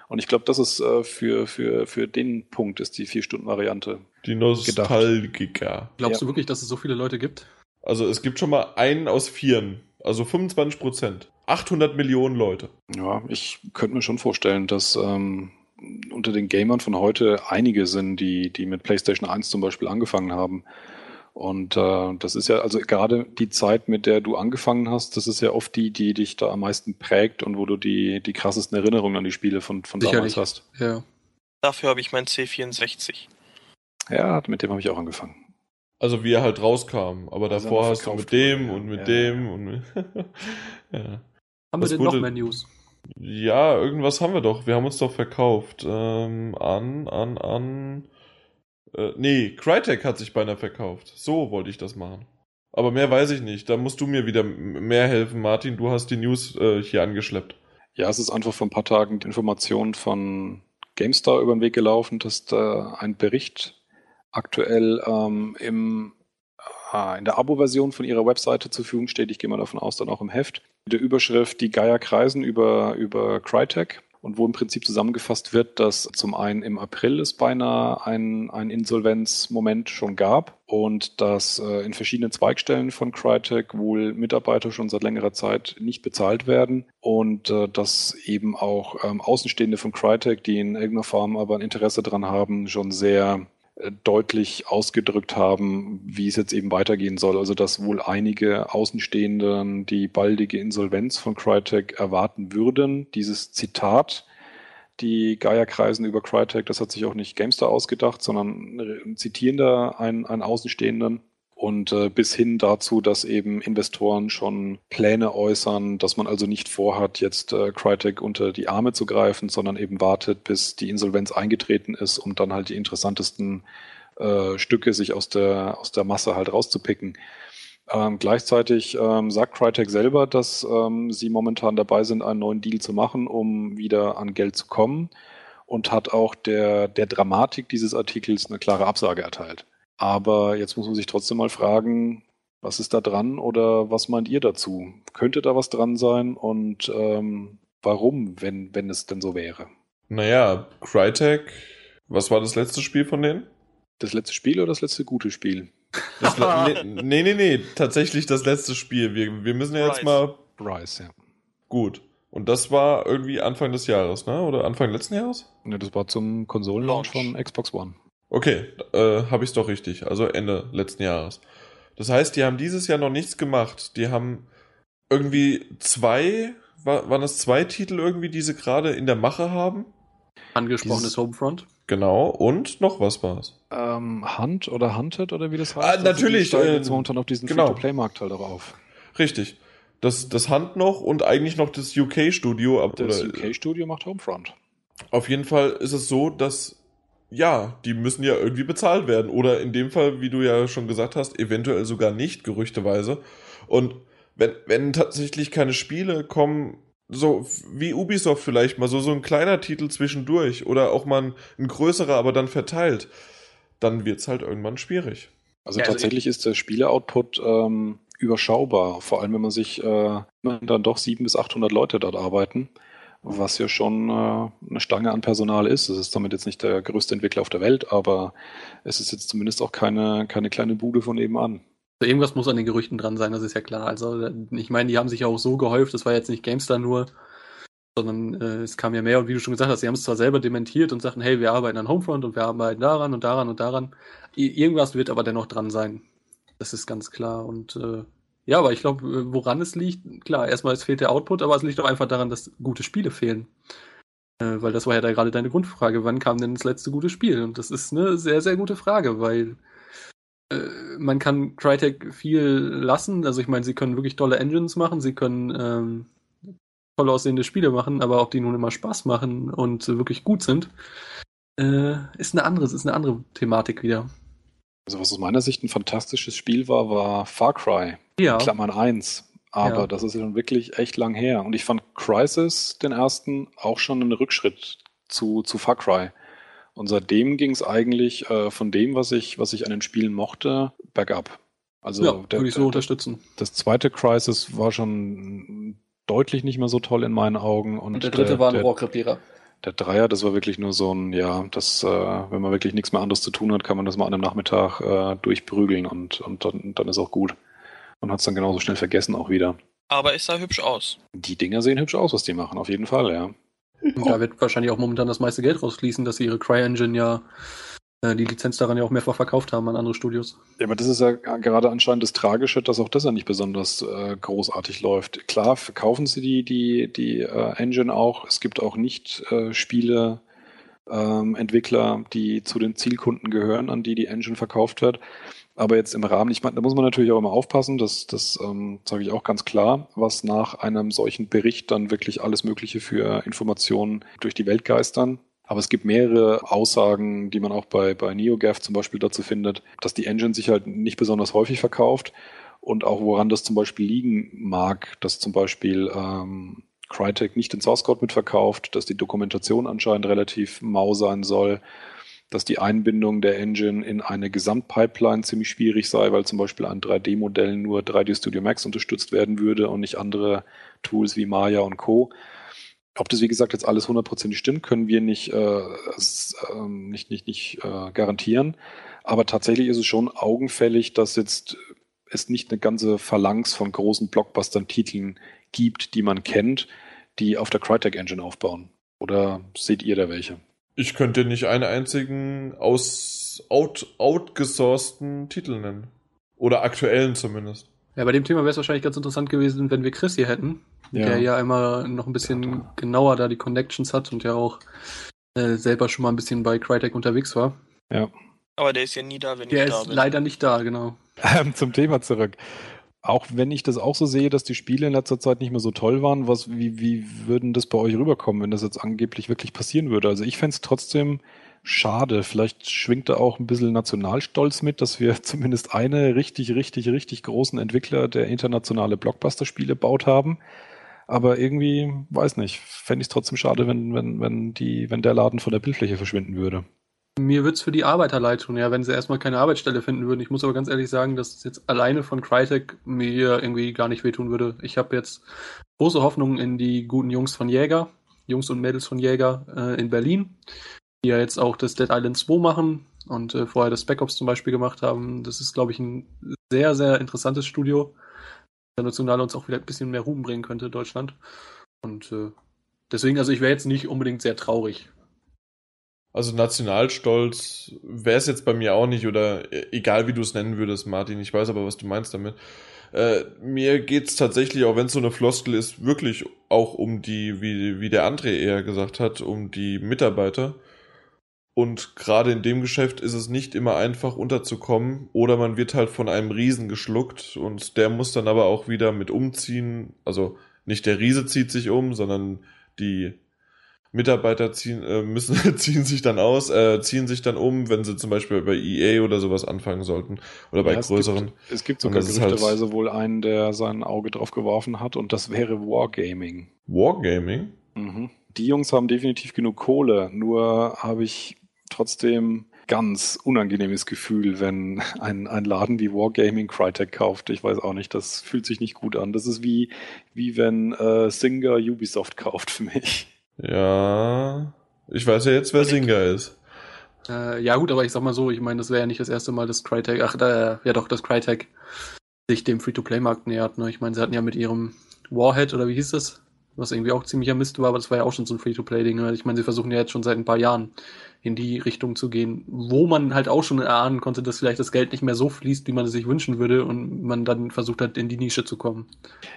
Und ich glaube, das ist äh, für, für, für den Punkt ist die Vier-Stunden-Variante. Die Nostalgiker. Glaubst ja. du wirklich, dass es so viele Leute gibt? Also es gibt schon mal einen aus vieren, also 25 Prozent. 800 Millionen Leute. Ja, ich könnte mir schon vorstellen, dass ähm, unter den Gamern von heute einige sind, die, die mit PlayStation 1 zum Beispiel angefangen haben Und äh, das ist ja, also gerade die Zeit, mit der du angefangen hast, das ist ja oft die, die dich da am meisten prägt und wo du die, die krassesten Erinnerungen an die Spiele von, von damals hast. Ja. Dafür habe ich mein C64. Ja, mit dem habe ich auch angefangen. Also wie er halt rauskam. Aber Also davor hast du mit dem wurde, und mit ja. dem und mit ja. Haben Das wir denn noch mehr News? ja, irgendwas haben wir doch. Wir haben uns doch verkauft. Ähm, an, an, an. Äh, nee, Crytek hat sich beinahe verkauft. So wollte ich das machen. Aber mehr weiß ich nicht. Da musst du mir wieder mehr helfen, Martin. Du hast die News äh, hier angeschleppt. Ja, es ist einfach vor ein paar Tagen die Information von GameStar über den Weg gelaufen, dass da ein Bericht aktuell ähm, im, äh, in der Abo-Version von ihrer Webseite zur Verfügung steht. Ich gehe mal davon aus, dann auch im Heft. Mit der Überschrift Die Geier kreisen über, über Crytek. Und wo im Prinzip zusammengefasst wird, dass zum einen im April es beinahe ein, ein Insolvenzmoment schon gab und dass äh, in verschiedenen Zweigstellen von Crytek wohl Mitarbeiter schon seit längerer Zeit nicht bezahlt werden und äh, dass eben auch ähm, Außenstehende von Crytek, die in irgendeiner Form aber ein Interesse dran haben, schon sehr deutlich ausgedrückt haben, wie es jetzt eben weitergehen soll. Also dass wohl einige Außenstehenden die baldige Insolvenz von Crytek erwarten würden. Dieses Zitat, die Geier kreisen über Crytek, das hat sich auch nicht Gamestar ausgedacht, sondern äh, zitieren da einen, einen Außenstehenden. Und äh, bis hin dazu, dass eben Investoren schon Pläne äußern, dass man also nicht vorhat, jetzt äh, Crytek unter die Arme zu greifen, sondern eben wartet, bis die Insolvenz eingetreten ist, um dann halt die interessantesten äh, Stücke sich aus der, aus der Masse halt rauszupicken. Ähm, gleichzeitig ähm, sagt Crytek selber, dass ähm, sie momentan dabei sind, einen neuen Deal zu machen, um wieder an Geld zu kommen und hat auch der, der Dramatik dieses Artikels eine klare Absage erteilt. Aber jetzt muss man sich trotzdem mal fragen, was ist da dran oder was meint ihr dazu? Könnte da was dran sein und ähm, warum, wenn, wenn es denn so wäre? Naja, Crytek. Was war das letzte Spiel von denen? Das letzte Spiel oder das letzte gute Spiel? Das le nee, nee, nee, tatsächlich das letzte Spiel. Wir, wir müssen ja jetzt Rise. mal Rise, ja. gut. Und das war irgendwie Anfang des Jahres, ne? Oder Anfang letzten Jahres? Ne, das war zum Konsolenlaunch Launch. von Xbox One. Okay, äh, habe ich es doch richtig. Also Ende letzten Jahres. Das heißt, die haben dieses Jahr noch nichts gemacht. Die haben irgendwie zwei, wa waren es zwei Titel irgendwie, die sie gerade in der Mache haben? Angesprochenes Dieses- Homefront. Genau. Und noch was war es? Ähm, Hunt oder Hunted oder wie das heißt? Ah, natürlich, die steigen äh, jetzt momentan auf diesen genau. Free-to-Play-Markt halt auch auf. Richtig. Das, das Hand noch und eigentlich noch das UK-Studio. ab- Das UK-Studio macht Homefront. Auf jeden Fall ist es so, dass ja, die müssen ja irgendwie bezahlt werden. Oder in dem Fall, wie du ja schon gesagt hast, eventuell sogar nicht, gerüchteweise. Und wenn, wenn tatsächlich keine Spiele kommen, so wie Ubisoft vielleicht mal, so, so ein kleiner Titel zwischendurch oder auch mal ein, ein größerer, aber dann verteilt, dann wird's halt irgendwann schwierig. Also Ja, also tatsächlich ist der Spiele-Output ähm, überschaubar, vor allem wenn man sich äh, dann doch 700 bis 800 Leute dort arbeiten, was ja schon äh, eine Stange an Personal ist. Es ist damit jetzt nicht der größte Entwickler auf der Welt, aber es ist jetzt zumindest auch keine, keine kleine Bude von nebenan. Also irgendwas muss an den Gerüchten dran sein, das ist ja klar. Also ich meine, die haben sich ja auch so gehäuft, das war jetzt nicht GameStar nur, sondern äh, es kam ja mehr und wie du schon gesagt hast, sie haben es zwar selber dementiert und sagten, hey, wir arbeiten an Homefront und wir arbeiten daran und daran und daran. I irgendwas wird aber dennoch dran sein. Das ist ganz klar. Und äh, ja, aber ich glaube, äh, woran es liegt, klar, erstmal es fehlt der Output, aber es liegt auch einfach daran, dass gute Spiele fehlen. Äh, weil das war ja da gerade deine Grundfrage, wann kam denn das letzte gute Spiel? Und das ist eine sehr, sehr gute Frage, weil äh, man kann Crytek viel lassen. Also ich meine, sie können wirklich tolle Engines machen, sie können ähm, toll aussehende Spiele machen, aber ob die nun immer Spaß machen und wirklich gut sind, äh, ist eine andere, ist eine andere Thematik wieder. Also was aus meiner Sicht ein fantastisches Spiel war, war Far Cry. Ja, Klammern 1. Aber Ja. das ist ja schon wirklich echt lang her. Und ich fand Crisis, den ersten, auch schon einen Rückschritt zu, zu Far Cry. Und seitdem ging es eigentlich äh, von dem, was ich, was ich an den Spielen mochte, bergab. Also ja der, würde ich so der, unterstützen. das zweite Crisis war schon deutlich nicht mehr so toll in meinen Augen. Und, Und der dritte war ein der, Rohrkrepierer. Der Dreier, das war wirklich nur so ein, ja, das, äh, wenn man wirklich nichts mehr anderes zu tun hat, kann man das mal an einem Nachmittag äh, durchprügeln und, und dann, dann ist auch gut. Man hat es dann genauso schnell vergessen auch wieder. Aber es sah hübsch aus. Die Dinger sehen hübsch aus, was die machen, auf jeden Fall, ja. Und da wird wahrscheinlich auch momentan das meiste Geld rausfließen, dass sie ihre Cry-Engine ja die Lizenz daran ja auch mehrfach verkauft haben an andere Studios. Ja, aber das ist ja gerade anscheinend das Tragische, dass auch das ja nicht besonders äh, großartig läuft. Klar, verkaufen sie die, die, die äh, Engine auch. Es gibt auch nicht äh, Spiele, ähm, Entwickler, die zu den Zielkunden gehören, an die die Engine verkauft wird. Aber jetzt im Rahmen, ich meine, da muss man natürlich auch immer aufpassen, das, das ähm, sage ich auch ganz klar, was nach einem solchen Bericht dann wirklich alles Mögliche für Informationen durch die Welt geistern. Aber es gibt mehrere Aussagen, die man auch bei, bei NeoGAF zum Beispiel dazu findet, dass die Engine sich halt nicht besonders häufig verkauft und auch woran das zum Beispiel liegen mag, dass zum Beispiel ähm, Crytek nicht den Source Code mitverkauft, dass die Dokumentation anscheinend relativ mau sein soll, dass die Einbindung der Engine in eine Gesamtpipeline ziemlich schwierig sei, weil zum Beispiel an 3D-Modellen nur 3D Studio Max unterstützt werden würde und nicht andere Tools wie Maya und Co. Ob das, wie gesagt, jetzt alles hundertprozentig stimmt, können wir nicht, äh, äh, nicht, nicht, nicht äh, garantieren. Aber tatsächlich ist es schon augenfällig, dass jetzt es nicht eine ganze Phalanx von großen Blockbustern-Titeln gibt, die man kennt, die auf der Crytek Engine aufbauen. Oder seht ihr da welche? Ich könnte nicht einen einzigen aus out, outgesourceten Titel nennen. Oder aktuellen zumindest. Ja, bei dem Thema wäre es wahrscheinlich ganz interessant gewesen, wenn wir Chris hier hätten, ja. der ja immer noch ein bisschen genauer da die Connections hat und ja auch äh, selber schon mal ein bisschen bei Crytek unterwegs war. Ja. Aber der ist ja nie da, wenn der ich da bin. Der ist leider nicht da, genau. Ähm, zum Thema zurück. Auch wenn ich das auch so sehe, dass die Spiele in letzter Zeit nicht mehr so toll waren, was, wie, wie würden das bei euch rüberkommen, wenn das jetzt angeblich wirklich passieren würde? Also ich fände es trotzdem schade. Vielleicht schwingt da auch ein bisschen Nationalstolz mit, dass wir zumindest eine richtig, richtig, richtig großen Entwickler, der internationale Blockbuster-Spiele baut haben. Aber irgendwie, weiß nicht, fände ich es trotzdem schade, wenn, wenn, wenn, die, wenn der Laden von der Bildfläche verschwinden würde. Mir wird es für die Arbeiter leid tun, ja, wenn sie erstmal keine Arbeitsstelle finden würden. Ich muss aber ganz ehrlich sagen, dass es jetzt alleine von Crytek mir irgendwie gar nicht wehtun würde. Ich habe jetzt große Hoffnungen in die guten Jungs von Jäger, Jungs und Mädels von Jäger äh, in Berlin, die ja jetzt auch das Dead Island 2 machen und äh, vorher das Ops zum Beispiel gemacht haben. Das ist, glaube ich, ein sehr, sehr interessantes Studio, international uns auch wieder ein bisschen mehr Ruhm bringen könnte, Deutschland. Und äh, deswegen, also ich wäre jetzt nicht unbedingt sehr traurig. Also Nationalstolz wäre es jetzt bei mir auch nicht, oder äh, egal wie du es nennen würdest, Martin, ich weiß aber, was du meinst damit. Äh, mir geht's tatsächlich, auch wenn es so eine Floskel ist, wirklich auch um die, wie, wie der André eher gesagt hat, um die Mitarbeiter. Und gerade in dem Geschäft ist es nicht immer einfach unterzukommen oder man wird halt von einem Riesen geschluckt und der muss dann aber auch wieder mit umziehen. Also nicht der Riese zieht sich um, sondern die Mitarbeiter ziehen, äh, müssen, ziehen sich dann aus, äh, ziehen sich dann um, wenn sie zum Beispiel bei EA oder sowas anfangen sollten oder bei ja, größeren. Es gibt, es gibt sogar halt gerüchteweise halt wohl einen, der sein Auge drauf geworfen hat und das wäre Wargaming. Wargaming? Mhm. Die Jungs haben definitiv genug Kohle, nur habe ich trotzdem ganz unangenehmes Gefühl, wenn ein, ein Laden wie Wargaming Crytek kauft. Ich weiß auch nicht, das fühlt sich nicht gut an. Das ist wie, wie wenn äh, Singer Ubisoft kauft für mich. Ja, ich weiß ja jetzt, wer Singer ist. Äh, ja gut, aber ich sag mal so, ich meine, das wäre ja nicht das erste Mal, dass Crytek, ach, da, ja doch, dass Crytek sich dem Free-to-Play-Markt nähert. Ne? Ich meine, sie hatten ja mit ihrem Warhead, oder wie hieß das? Was irgendwie auch ziemlicher Mist war, aber das war ja auch schon so ein Free-to-Play-Ding. Ne? Ich meine, sie versuchen ja jetzt schon seit ein paar Jahren in die Richtung zu gehen, wo man halt auch schon erahnen konnte, dass vielleicht das Geld nicht mehr so fließt, wie man es sich wünschen würde und man dann versucht hat, in die Nische zu kommen.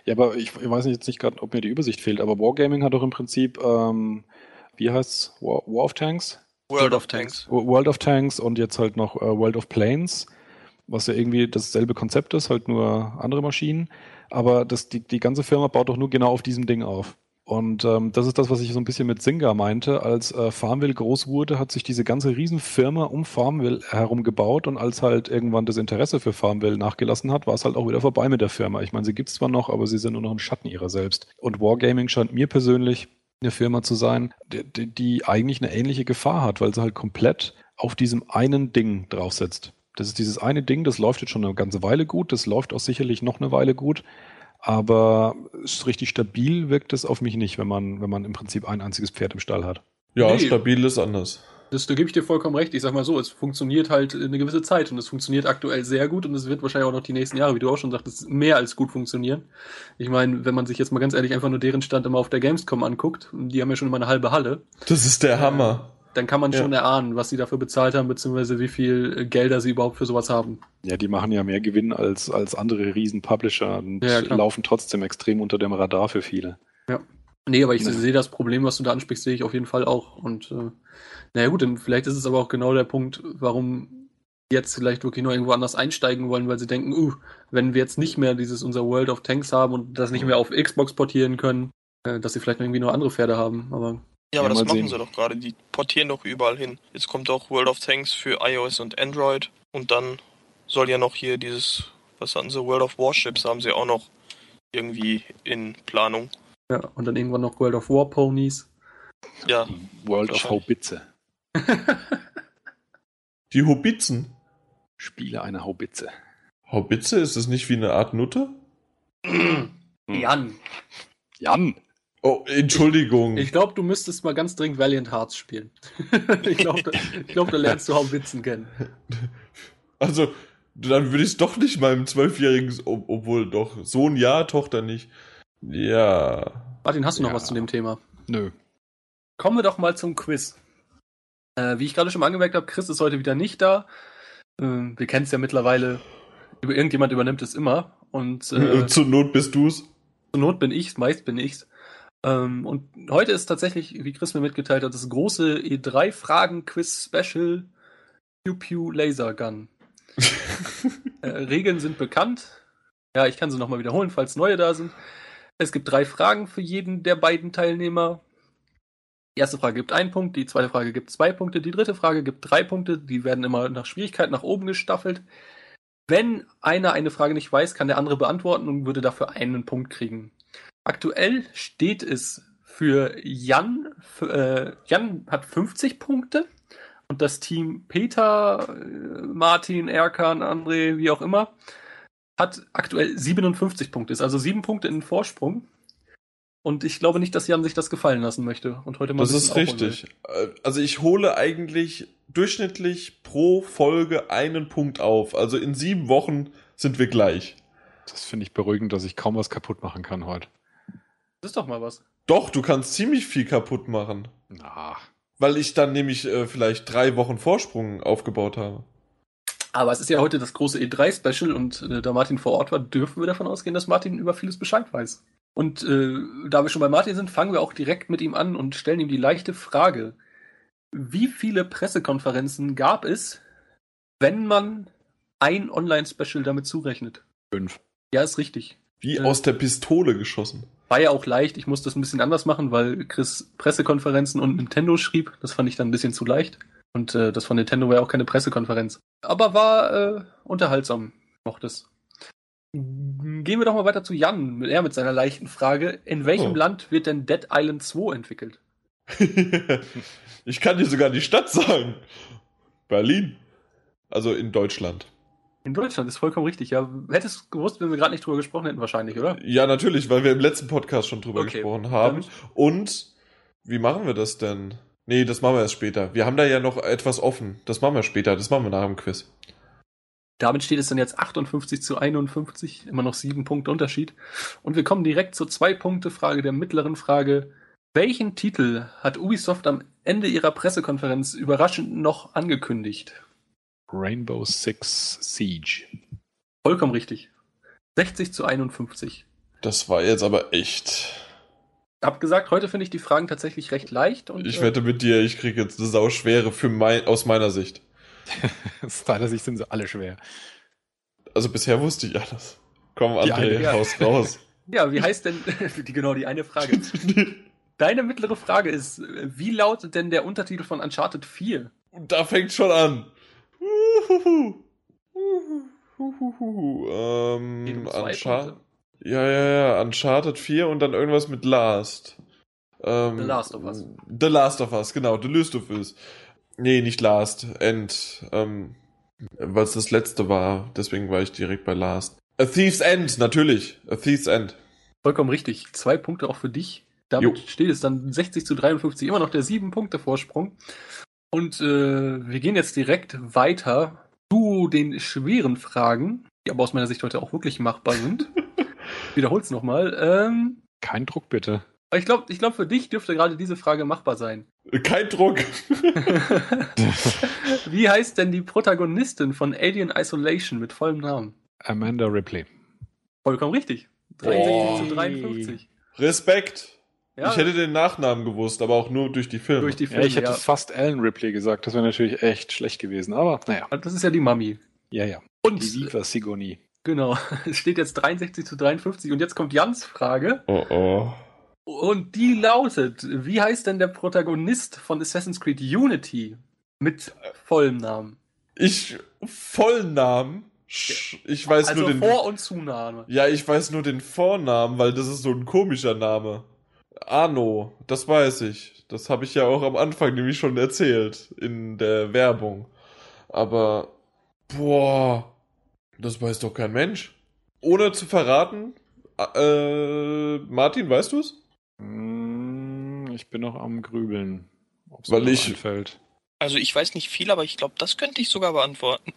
Ja, aber ich, ich weiß jetzt nicht gerade, ob mir die Übersicht fehlt, aber Wargaming hat doch im Prinzip, ähm, wie heißt's, War, War of Tanks? World of Tanks. World of Tanks und jetzt halt noch äh, World of Planes, was ja irgendwie dasselbe Konzept ist, halt nur andere Maschinen. Aber das, die, die ganze Firma baut doch nur genau auf diesem Ding auf. Und ähm, das ist das, was ich so ein bisschen mit Zynga meinte. Als äh, Farmville groß wurde, hat sich diese ganze Riesenfirma um Farmville herum gebaut und als halt irgendwann das Interesse für Farmville nachgelassen hat, war es halt auch wieder vorbei mit der Firma. Ich meine, sie gibt's zwar noch, aber sie sind nur noch ein Schatten ihrer selbst. Und Wargaming scheint mir persönlich eine Firma zu sein, die, die eigentlich eine ähnliche Gefahr hat, weil sie halt komplett auf diesem einen Ding draufsetzt. Das ist dieses eine Ding, das läuft jetzt schon eine ganze Weile gut, das läuft auch sicherlich noch eine Weile gut. Aber ist richtig stabil wirkt es auf mich nicht, wenn man, wenn man im Prinzip ein einziges Pferd im Stall hat. Ja, nee. stabil ist anders. Das, da gebe ich dir vollkommen recht. Ich sag mal so, es funktioniert halt eine gewisse Zeit und es funktioniert aktuell sehr gut und es wird wahrscheinlich auch noch die nächsten Jahre, wie du auch schon sagtest, mehr als gut funktionieren. Ich meine, wenn man sich jetzt mal ganz ehrlich einfach nur deren Stand immer auf der Gamescom anguckt, die haben ja schon immer eine halbe Halle. Das ist der Hammer. Dann kann man Ja. schon erahnen, was sie dafür bezahlt haben, beziehungsweise wie viel äh, Gelder sie überhaupt für sowas haben. Ja, die machen ja mehr Gewinn als, als andere Riesen-Publisher und Ja, laufen trotzdem extrem unter dem Radar für viele. Nee, aber ich Nee. sehe das Problem, was du da ansprichst, sehe ich auf jeden Fall auch. Und äh, naja gut, dann vielleicht ist es aber auch genau der Punkt, warum jetzt vielleicht wirklich nur irgendwo anders einsteigen wollen, weil sie denken, uh, wenn wir jetzt nicht mehr dieses unser World of Tanks haben und das nicht mehr auf Xbox portieren können, äh, dass sie vielleicht irgendwie nur andere Pferde haben. Aber Ja, aber Ja, das machen sehen. sie doch gerade. Die portieren doch überall hin. Jetzt kommt auch World of Tanks für iOS und Android. Und dann soll ja noch hier dieses, was hatten sie, World of Warships haben sie auch noch irgendwie in Planung. ja, und dann irgendwann noch World of War Ponies. Ja, World of. Haubitze. Die Hobitzen. Spiele einer Haubitze. Haubitze, ist das nicht wie eine Art Nutte? Jan, Jan! Oh, Entschuldigung. ich glaube, du müsstest mal ganz dringend Valiant Hearts spielen. ich glaube, da, ich glaub, da lernst du Haubitzen kennen. Also, dann würde ich es doch nicht meinem zwölfjährigen, ob- obwohl doch, Sohn ja, Tochter nicht. Ja. Martin, hast du noch Ja. was zu dem Thema? Nö. Kommen wir doch mal zum Quiz. Äh, wie ich gerade schon mal angemerkt habe, Chris ist heute wieder nicht da. Ähm, wir kennen es ja mittlerweile. Über irgendjemand übernimmt es immer. Und äh, Zur Not bist du's. zur Not bin ich's, meist bin ich's. Ähm, und heute ist tatsächlich, wie Chris mir mitgeteilt hat, das große E3-Fragen-Quiz-Special Pew Pew Laser Gun. äh, Regeln sind bekannt. Ja, ich kann sie nochmal wiederholen, falls neue da sind. Es gibt drei Fragen für jeden der beiden Teilnehmer. Die erste Frage gibt einen Punkt, die zweite Frage gibt zwei Punkte, die dritte Frage gibt drei Punkte. Die werden immer nach Schwierigkeit nach oben gestaffelt. Wenn einer eine Frage nicht weiß, kann der andere beantworten und würde dafür einen Punkt kriegen. Aktuell steht es für Jan. Für, äh, Jan hat 50 Punkte und das Team Peter, äh, Martin, Erkan, André, wie auch immer, hat aktuell 57 Punkte. Ist also sieben Punkte in Vorsprung. Und ich glaube nicht, dass Jan sich das gefallen lassen möchte. Und heute mal Das ist richtig. Äh, Also ich hole eigentlich durchschnittlich pro Folge einen Punkt auf. Also in sieben Wochen sind wir gleich. Das finde ich beruhigend, dass ich kaum was kaputt machen kann heute. Das ist doch mal was. Doch, du kannst ziemlich viel kaputt machen. Na, Weil ich dann nämlich äh, vielleicht drei Wochen Vorsprung aufgebaut habe. Aber es ist ja heute das große E3-Special und äh, da Martin vor Ort war, dürfen wir davon ausgehen, dass Martin über vieles Bescheid weiß. Und äh, da wir schon bei Martin sind, fangen wir auch direkt mit ihm an und stellen ihm die leichte Frage. Wie viele Pressekonferenzen gab es, wenn man ein Online-Special damit zurechnet? fünf. Ja, ist richtig. Wie Äh. aus der Pistole geschossen. War ja auch leicht. Ich musste das ein bisschen anders machen, weil Chris Pressekonferenzen und Nintendo schrieb. Das fand ich dann ein bisschen zu leicht. Und äh, das von Nintendo war ja auch keine Pressekonferenz. Aber war äh, unterhaltsam. Mochte es. Gehen wir doch mal weiter zu Jan. Er mit seiner leichten Frage. In welchem Oh. Land wird denn Dead Island 2 entwickelt? ich kann dir sogar die Stadt sagen. Berlin. Also in Deutschland. In Deutschland ist vollkommen richtig. Ja, hättest du gewusst, wenn wir gerade nicht drüber gesprochen hätten, wahrscheinlich, oder? Ja, natürlich, weil wir im letzten Podcast schon drüber Okay, gesprochen haben. Und wie machen wir das denn? Nee, das machen wir erst später. Wir haben da ja noch etwas offen. Das machen wir später. Das machen wir nach dem Quiz. Damit steht es dann jetzt 58 zu 51, immer noch sieben Punkte Unterschied. Und wir kommen direkt zur Zwei-Punkte-Frage der mittleren Frage. Welchen Titel hat Ubisoft am Ende ihrer Pressekonferenz überraschend noch angekündigt? Rainbow Six Siege. Vollkommen richtig. 60 zu 51. Das war jetzt aber echt. Hab gesagt, heute finde ich die Fragen tatsächlich recht leicht. Und, Ich äh, wette mit dir, ich kriege jetzt eine sauschwere für mein, aus meiner Sicht. Aus deiner Sicht sind sie alle schwer. Also bisher wusste ich alles. Komm, Die André, eine, ja. raus, raus. Ja, wie heißt denn, die, genau die eine Frage. Deine mittlere Frage ist, wie lautet denn der Untertitel von Uncharted 4? Und da fängt schon an. Ähm, um Uncharted. Ja, ja, ja. Uncharted 4 und dann irgendwas mit Last. Ähm, The Last of Us. The Last of Us, genau. The Last of Us. Nee, nicht Last. End. Ähm, Weil es das letzte war. Deswegen war ich direkt bei Last. A Thief's End, natürlich. A Thief's End. Vollkommen richtig. Zwei Punkte auch für dich. Damit Jo. steht es dann 60 zu 53, immer noch der sieben Punkte Vorsprung. Und äh, wir gehen jetzt direkt weiter zu den schweren Fragen, die aber aus meiner Sicht heute auch wirklich machbar sind. Wiederhol's nochmal. Ähm, Kein Druck bitte. aber ich glaube, ich glaub, für dich dürfte gerade diese Frage machbar sein. Kein Druck. Wie heißt denn die Protagonistin von Alien Isolation mit vollem Namen? Amanda Ripley. Vollkommen richtig. 63 Oh. zu 53. Respekt. Ja, Ich hätte den Nachnamen gewusst, aber auch nur durch die Filme. durch die Ja, Filme. ich hätte ja. fast Alan Ripley gesagt. Das wäre natürlich echt schlecht gewesen. Aber naja. Das ist ja die Mami. Ja, ja. Und Die Viva Sigourney. genau, es steht jetzt 63 zu 53 und jetzt kommt Jans Frage oh oh. und die lautet, wie heißt denn der Protagonist von Assassin's Creed Unity mit vollem Namen? Ich, vollen Namen? Sch- Ich weiß also nur den. Vor- und Zunahme. Ja, ich weiß nur den Vornamen, weil das ist so ein komischer Name. Arno, das weiß ich. Das habe ich ja auch am Anfang nämlich schon erzählt in der Werbung. Aber, boah, das weiß doch kein Mensch. Ohne zu verraten, äh, Martin, weißt du es? Hm, Ich bin noch am Grübeln. Ob's Weil ich- einfällt. Also ich weiß nicht viel, aber ich glaube, das könnte ich sogar beantworten.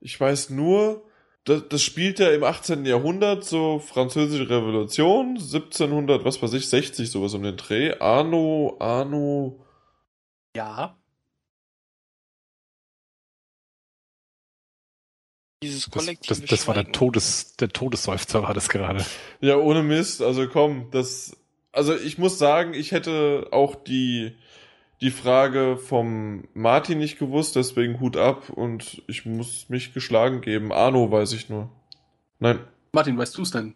Ich weiß nur, das, das spielt ja im 18. Jahrhundert, so französische Revolution, 1700, was weiß ich, 60, sowas um den Dreh. Arno, Arno, Ja. Dieses Das, kollektive das, das war der. Todes, der Todesseufzer war das gerade. Ja, ohne Mist, also komm, das. Also ich muss sagen, ich hätte auch die, die Frage vom Martin nicht gewusst, deswegen Hut ab und ich muss mich geschlagen geben. Arno weiß ich nur. Nein. Martin, weißt du es denn?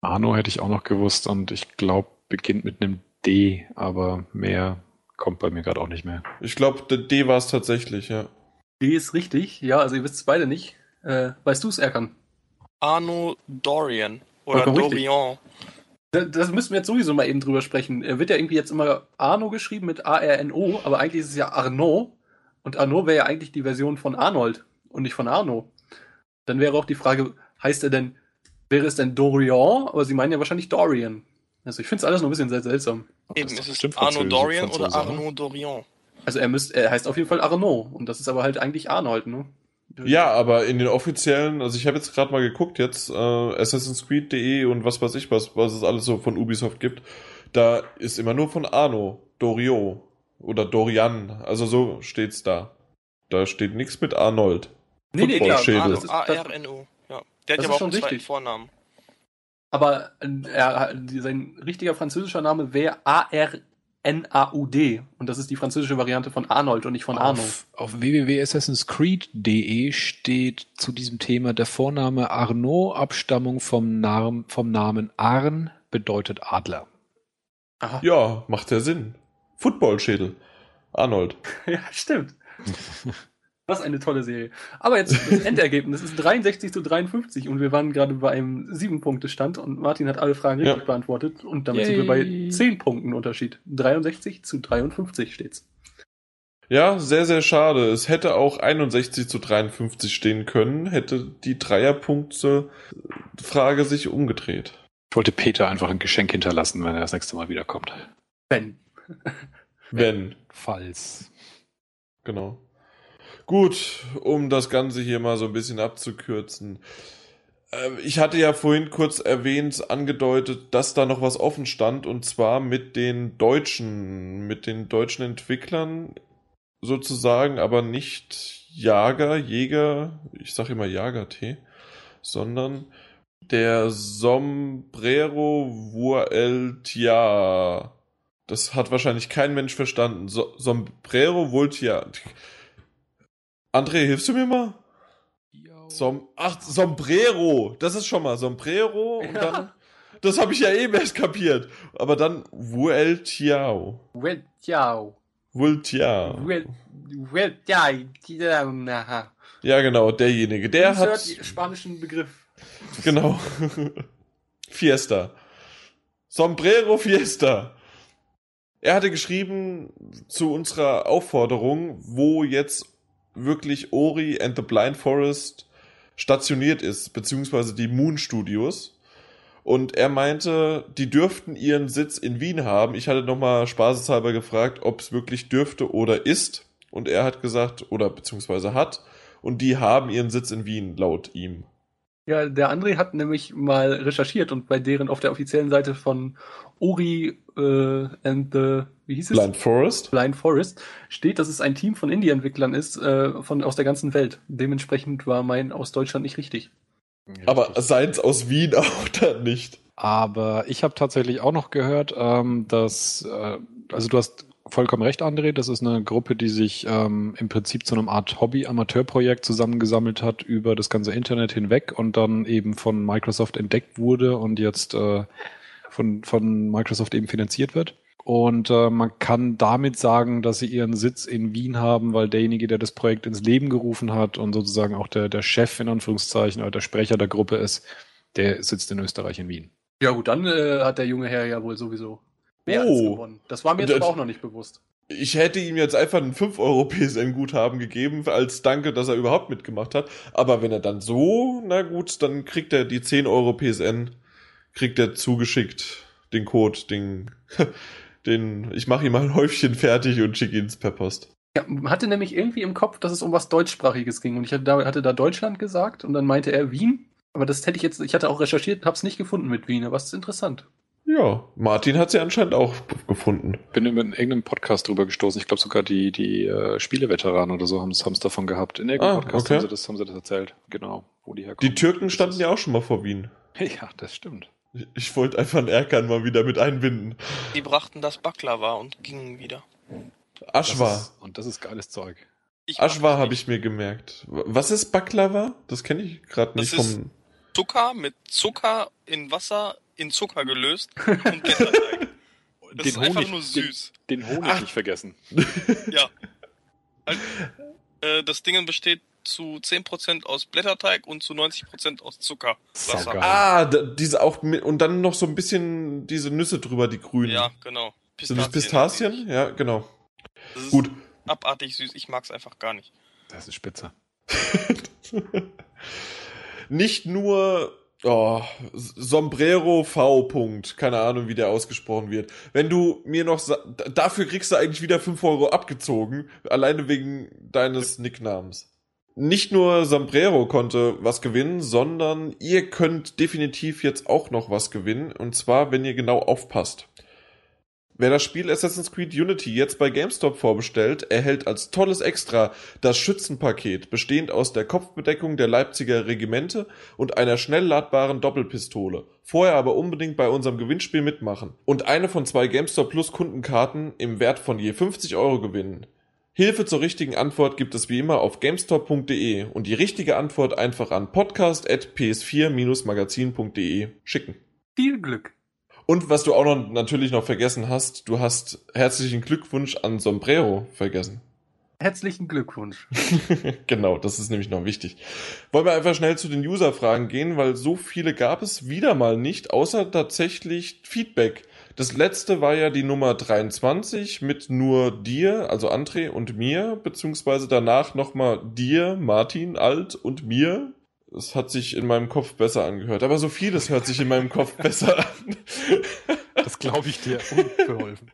Arno hätte ich auch noch gewusst und ich glaube, beginnt mit einem D, aber mehr kommt bei mir gerade auch nicht mehr. Ich glaube, der D war es tatsächlich, ja. D ist richtig. Ja, also ihr wisst es beide nicht. Äh, weißt du es, Erkan? Arno Dorian. Oder Vollkommen richtig. Das müssen wir jetzt sowieso mal eben drüber sprechen. Er wird ja irgendwie jetzt immer Arno geschrieben mit A-R-N-O, aber eigentlich ist es ja Arnaud. Und Arnaud wäre ja eigentlich die Version von Arnold und nicht von Arno. Dann wäre auch die Frage, heißt er denn, wäre es denn Dorian? Aber sie meinen ja wahrscheinlich Dorian. Also ich finde es alles noch ein bisschen sehr seltsam. Eben, Das ist es bestimmt Arno Dorian oder Franzose, Arno Dorian? Also er müsst, er heißt auf jeden Fall Arnaud. Und das ist aber halt eigentlich Arnold, ne? Ja, aber in den offiziellen, also ich habe jetzt gerade mal geguckt, jetzt äh, Assassin's Creed.de und was weiß ich was, was es alles so von Ubisoft gibt, da ist immer nur von Arno, Dorio oder Dorian, also so steht's da. Da steht nichts mit Arnold. Nee, nee. Das ist, A-R-N-O. Ja. Der das ist hat ja auch schon einen. Vornamen. aber äh, er, sein richtiger französischer Name wäre A-R-N-A-U-D. Und das ist die französische Variante von Arnold und nicht von Arno. Auf, auf www.assassinscreed.de steht zu diesem Thema der Vorname Arnaud, Abstammung vom, Namen, vom Namen Arn, bedeutet Adler. Aha. Ja, macht ja Sinn. Footballschädel. Arnold. Ja, stimmt. Was eine tolle Serie. Aber jetzt das Endergebnis ist 63 zu 53 und wir waren gerade bei einem 7-Punkte-Stand und Martin hat alle Fragen richtig Ja. beantwortet und damit sind wir bei Yay. 10 Punkten Unterschied. 63 zu 53 steht's. Ja, sehr, sehr schade. Es hätte auch 61 zu 53 stehen können, hätte die Dreierpunkte-Frage sich umgedreht. Ich wollte Peter einfach ein Geschenk hinterlassen, wenn er das nächste Mal wiederkommt. Ben. Wenn. Falls. Genau. Gut, um das Ganze hier mal so ein bisschen abzukürzen. Äh, Ich hatte ja vorhin kurz erwähnt, angedeutet, dass da noch was offen stand, und zwar mit den deutschen, mit den deutschen Entwicklern sozusagen, aber nicht Jager, Jäger, ich sag immer Jager-T, sondern der Sombrero Vueltia. Das hat wahrscheinlich kein Mensch verstanden. So Sombrero Vueltia. André, hilfst du mir mal? Som Ach, Sombrero. Das ist schon mal Sombrero und Ja. dann. Das habe ich ja eben erst kapiert. Aber dann Vueltiao. Well, ciao. Vueltia. Well, well, ja, ja, Ja, genau, derjenige. Der Insert hat. spanischen Begriff. Genau. Fiesta. Sombrero Fiesta. Er hatte geschrieben zu unserer Aufforderung, wo jetzt wirklich Ori and the Blind Forest stationiert ist, beziehungsweise die Moon Studios. Und er meinte, die dürften ihren Sitz in Wien haben. Ich hatte nochmal spaßeshalber gefragt, ob es wirklich dürfte oder ist. Und er hat gesagt, oder beziehungsweise hat. Und die haben ihren Sitz in Wien, laut ihm. Ja, der André hat nämlich mal recherchiert und bei deren auf der offiziellen Seite von Ori äh, and the wie hieß es? Blind Forest. Blind Forest steht, dass es ein Team von Indie-Entwicklern ist äh, von aus der ganzen Welt. Dementsprechend war mein aus Deutschland nicht richtig. Aber seins aus Wien auch dann nicht. Aber ich habe tatsächlich auch noch gehört, ähm, dass, äh, also du hast vollkommen recht, André, das ist eine Gruppe, die sich ähm, im Prinzip zu einem Art Hobby-Amateurprojekt zusammengesammelt hat über das ganze Internet hinweg und dann eben von Microsoft entdeckt wurde und jetzt äh, von, von Microsoft eben finanziert wird. Und äh, man kann damit sagen, dass sie ihren Sitz in Wien haben, weil derjenige, der das Projekt ins Leben gerufen hat und sozusagen auch der, der Chef in Anführungszeichen oder der Sprecher der Gruppe ist, der sitzt in Österreich in Wien. Ja gut, dann äh, hat der junge Herr ja wohl sowieso mehr als Oh. gewonnen. Das war mir jetzt Das- aber auch noch nicht bewusst. Ich hätte ihm jetzt einfach einen 5 Euro PSN-Guthaben gegeben, als Danke, dass er überhaupt mitgemacht hat. Aber wenn er dann so, na gut, dann kriegt er die 10 Euro PSN, kriegt er zugeschickt, den Code, den, den, ich mache ihm mal ein Häufchen fertig und schicke ihn per Post. Ja, hatte nämlich irgendwie im Kopf, dass es um was Deutschsprachiges ging. Und ich hatte da, hatte da Deutschland gesagt und dann meinte er Wien. Aber das hätte ich jetzt, ich hatte auch recherchiert, hab's nicht gefunden mit Wien, aber es ist interessant. Ja, Martin hat sie anscheinend auch gefunden. Bin in irgendeinem Podcast drüber gestoßen. Ich glaube sogar die, die äh, Spieleveteranen oder so haben es davon gehabt. In irgendeinem Ah, Podcast okay. haben, sie das, haben sie das erzählt. Genau, wo die herkommen. Die Türken standen ja auch schon mal vor Wien. Ja, das stimmt. Ich, wollte einfach einen Erkan mal wieder mit einbinden. Die brachten das Baklava und gingen wieder. Aschwa. ist, und das ist geiles Zeug. Ich mag Aschwa das habe ich mir gemerkt. Was ist Baklava? Das kenne ich gerade nicht Das ist- vom. Zucker mit Zucker in Wasser in Zucker gelöst und Blätterteig. Das ist einfach nur süß. Den, den Honig Ach. nicht vergessen. Ja. Also, äh, das Ding besteht zu 10% aus Blätterteig und zu 90% aus Zucker. Ah, diese auch mit, und dann noch so ein bisschen diese Nüsse drüber, die grünen. Ja, genau. Sind das Pistazien? Ja, genau. Das ist Gut. abartig süß. Ich mag's einfach gar nicht. Das ist spitze. Nicht nur oh, Sombrero V. Punkt. Keine Ahnung, wie der ausgesprochen wird. Wenn du mir noch dafür kriegst du eigentlich wieder 5 Euro abgezogen, alleine wegen deines Nicknamens. Nicht nur Sombrero konnte was gewinnen, sondern ihr könnt definitiv jetzt auch noch was gewinnen. Und zwar, wenn ihr genau aufpasst. Wer das Spiel Assassin's Creed Unity jetzt bei GameStop vorbestellt, erhält als tolles Extra das Schützenpaket, bestehend aus der Kopfbedeckung der Leipziger Regimente und einer schnell ladbaren Doppelpistole. Vorher aber unbedingt bei unserem Gewinnspiel mitmachen und eine von zwei GameStop Plus Kundenkarten im Wert von je 50 Euro gewinnen. Hilfe zur richtigen Antwort gibt es wie immer auf gamestop.de und die richtige Antwort einfach an podcast.ps4-magazin.de schicken. Viel Glück. Und was du auch noch natürlich noch vergessen hast, du hast herzlichen Glückwunsch an Sombrero vergessen. Herzlichen Glückwunsch. genau, das ist nämlich noch wichtig. Wollen wir einfach schnell zu den User-Fragen gehen, weil so viele gab es wieder mal nicht, außer tatsächlich Feedback. Das letzte war ja die Nummer 23 mit nur dir, also André und mir, beziehungsweise danach nochmal dir, Martin, Alt und mir. Es hat sich in meinem Kopf besser angehört, aber so vieles hört sich in meinem Kopf besser an. Das glaube ich dir unbeholfen.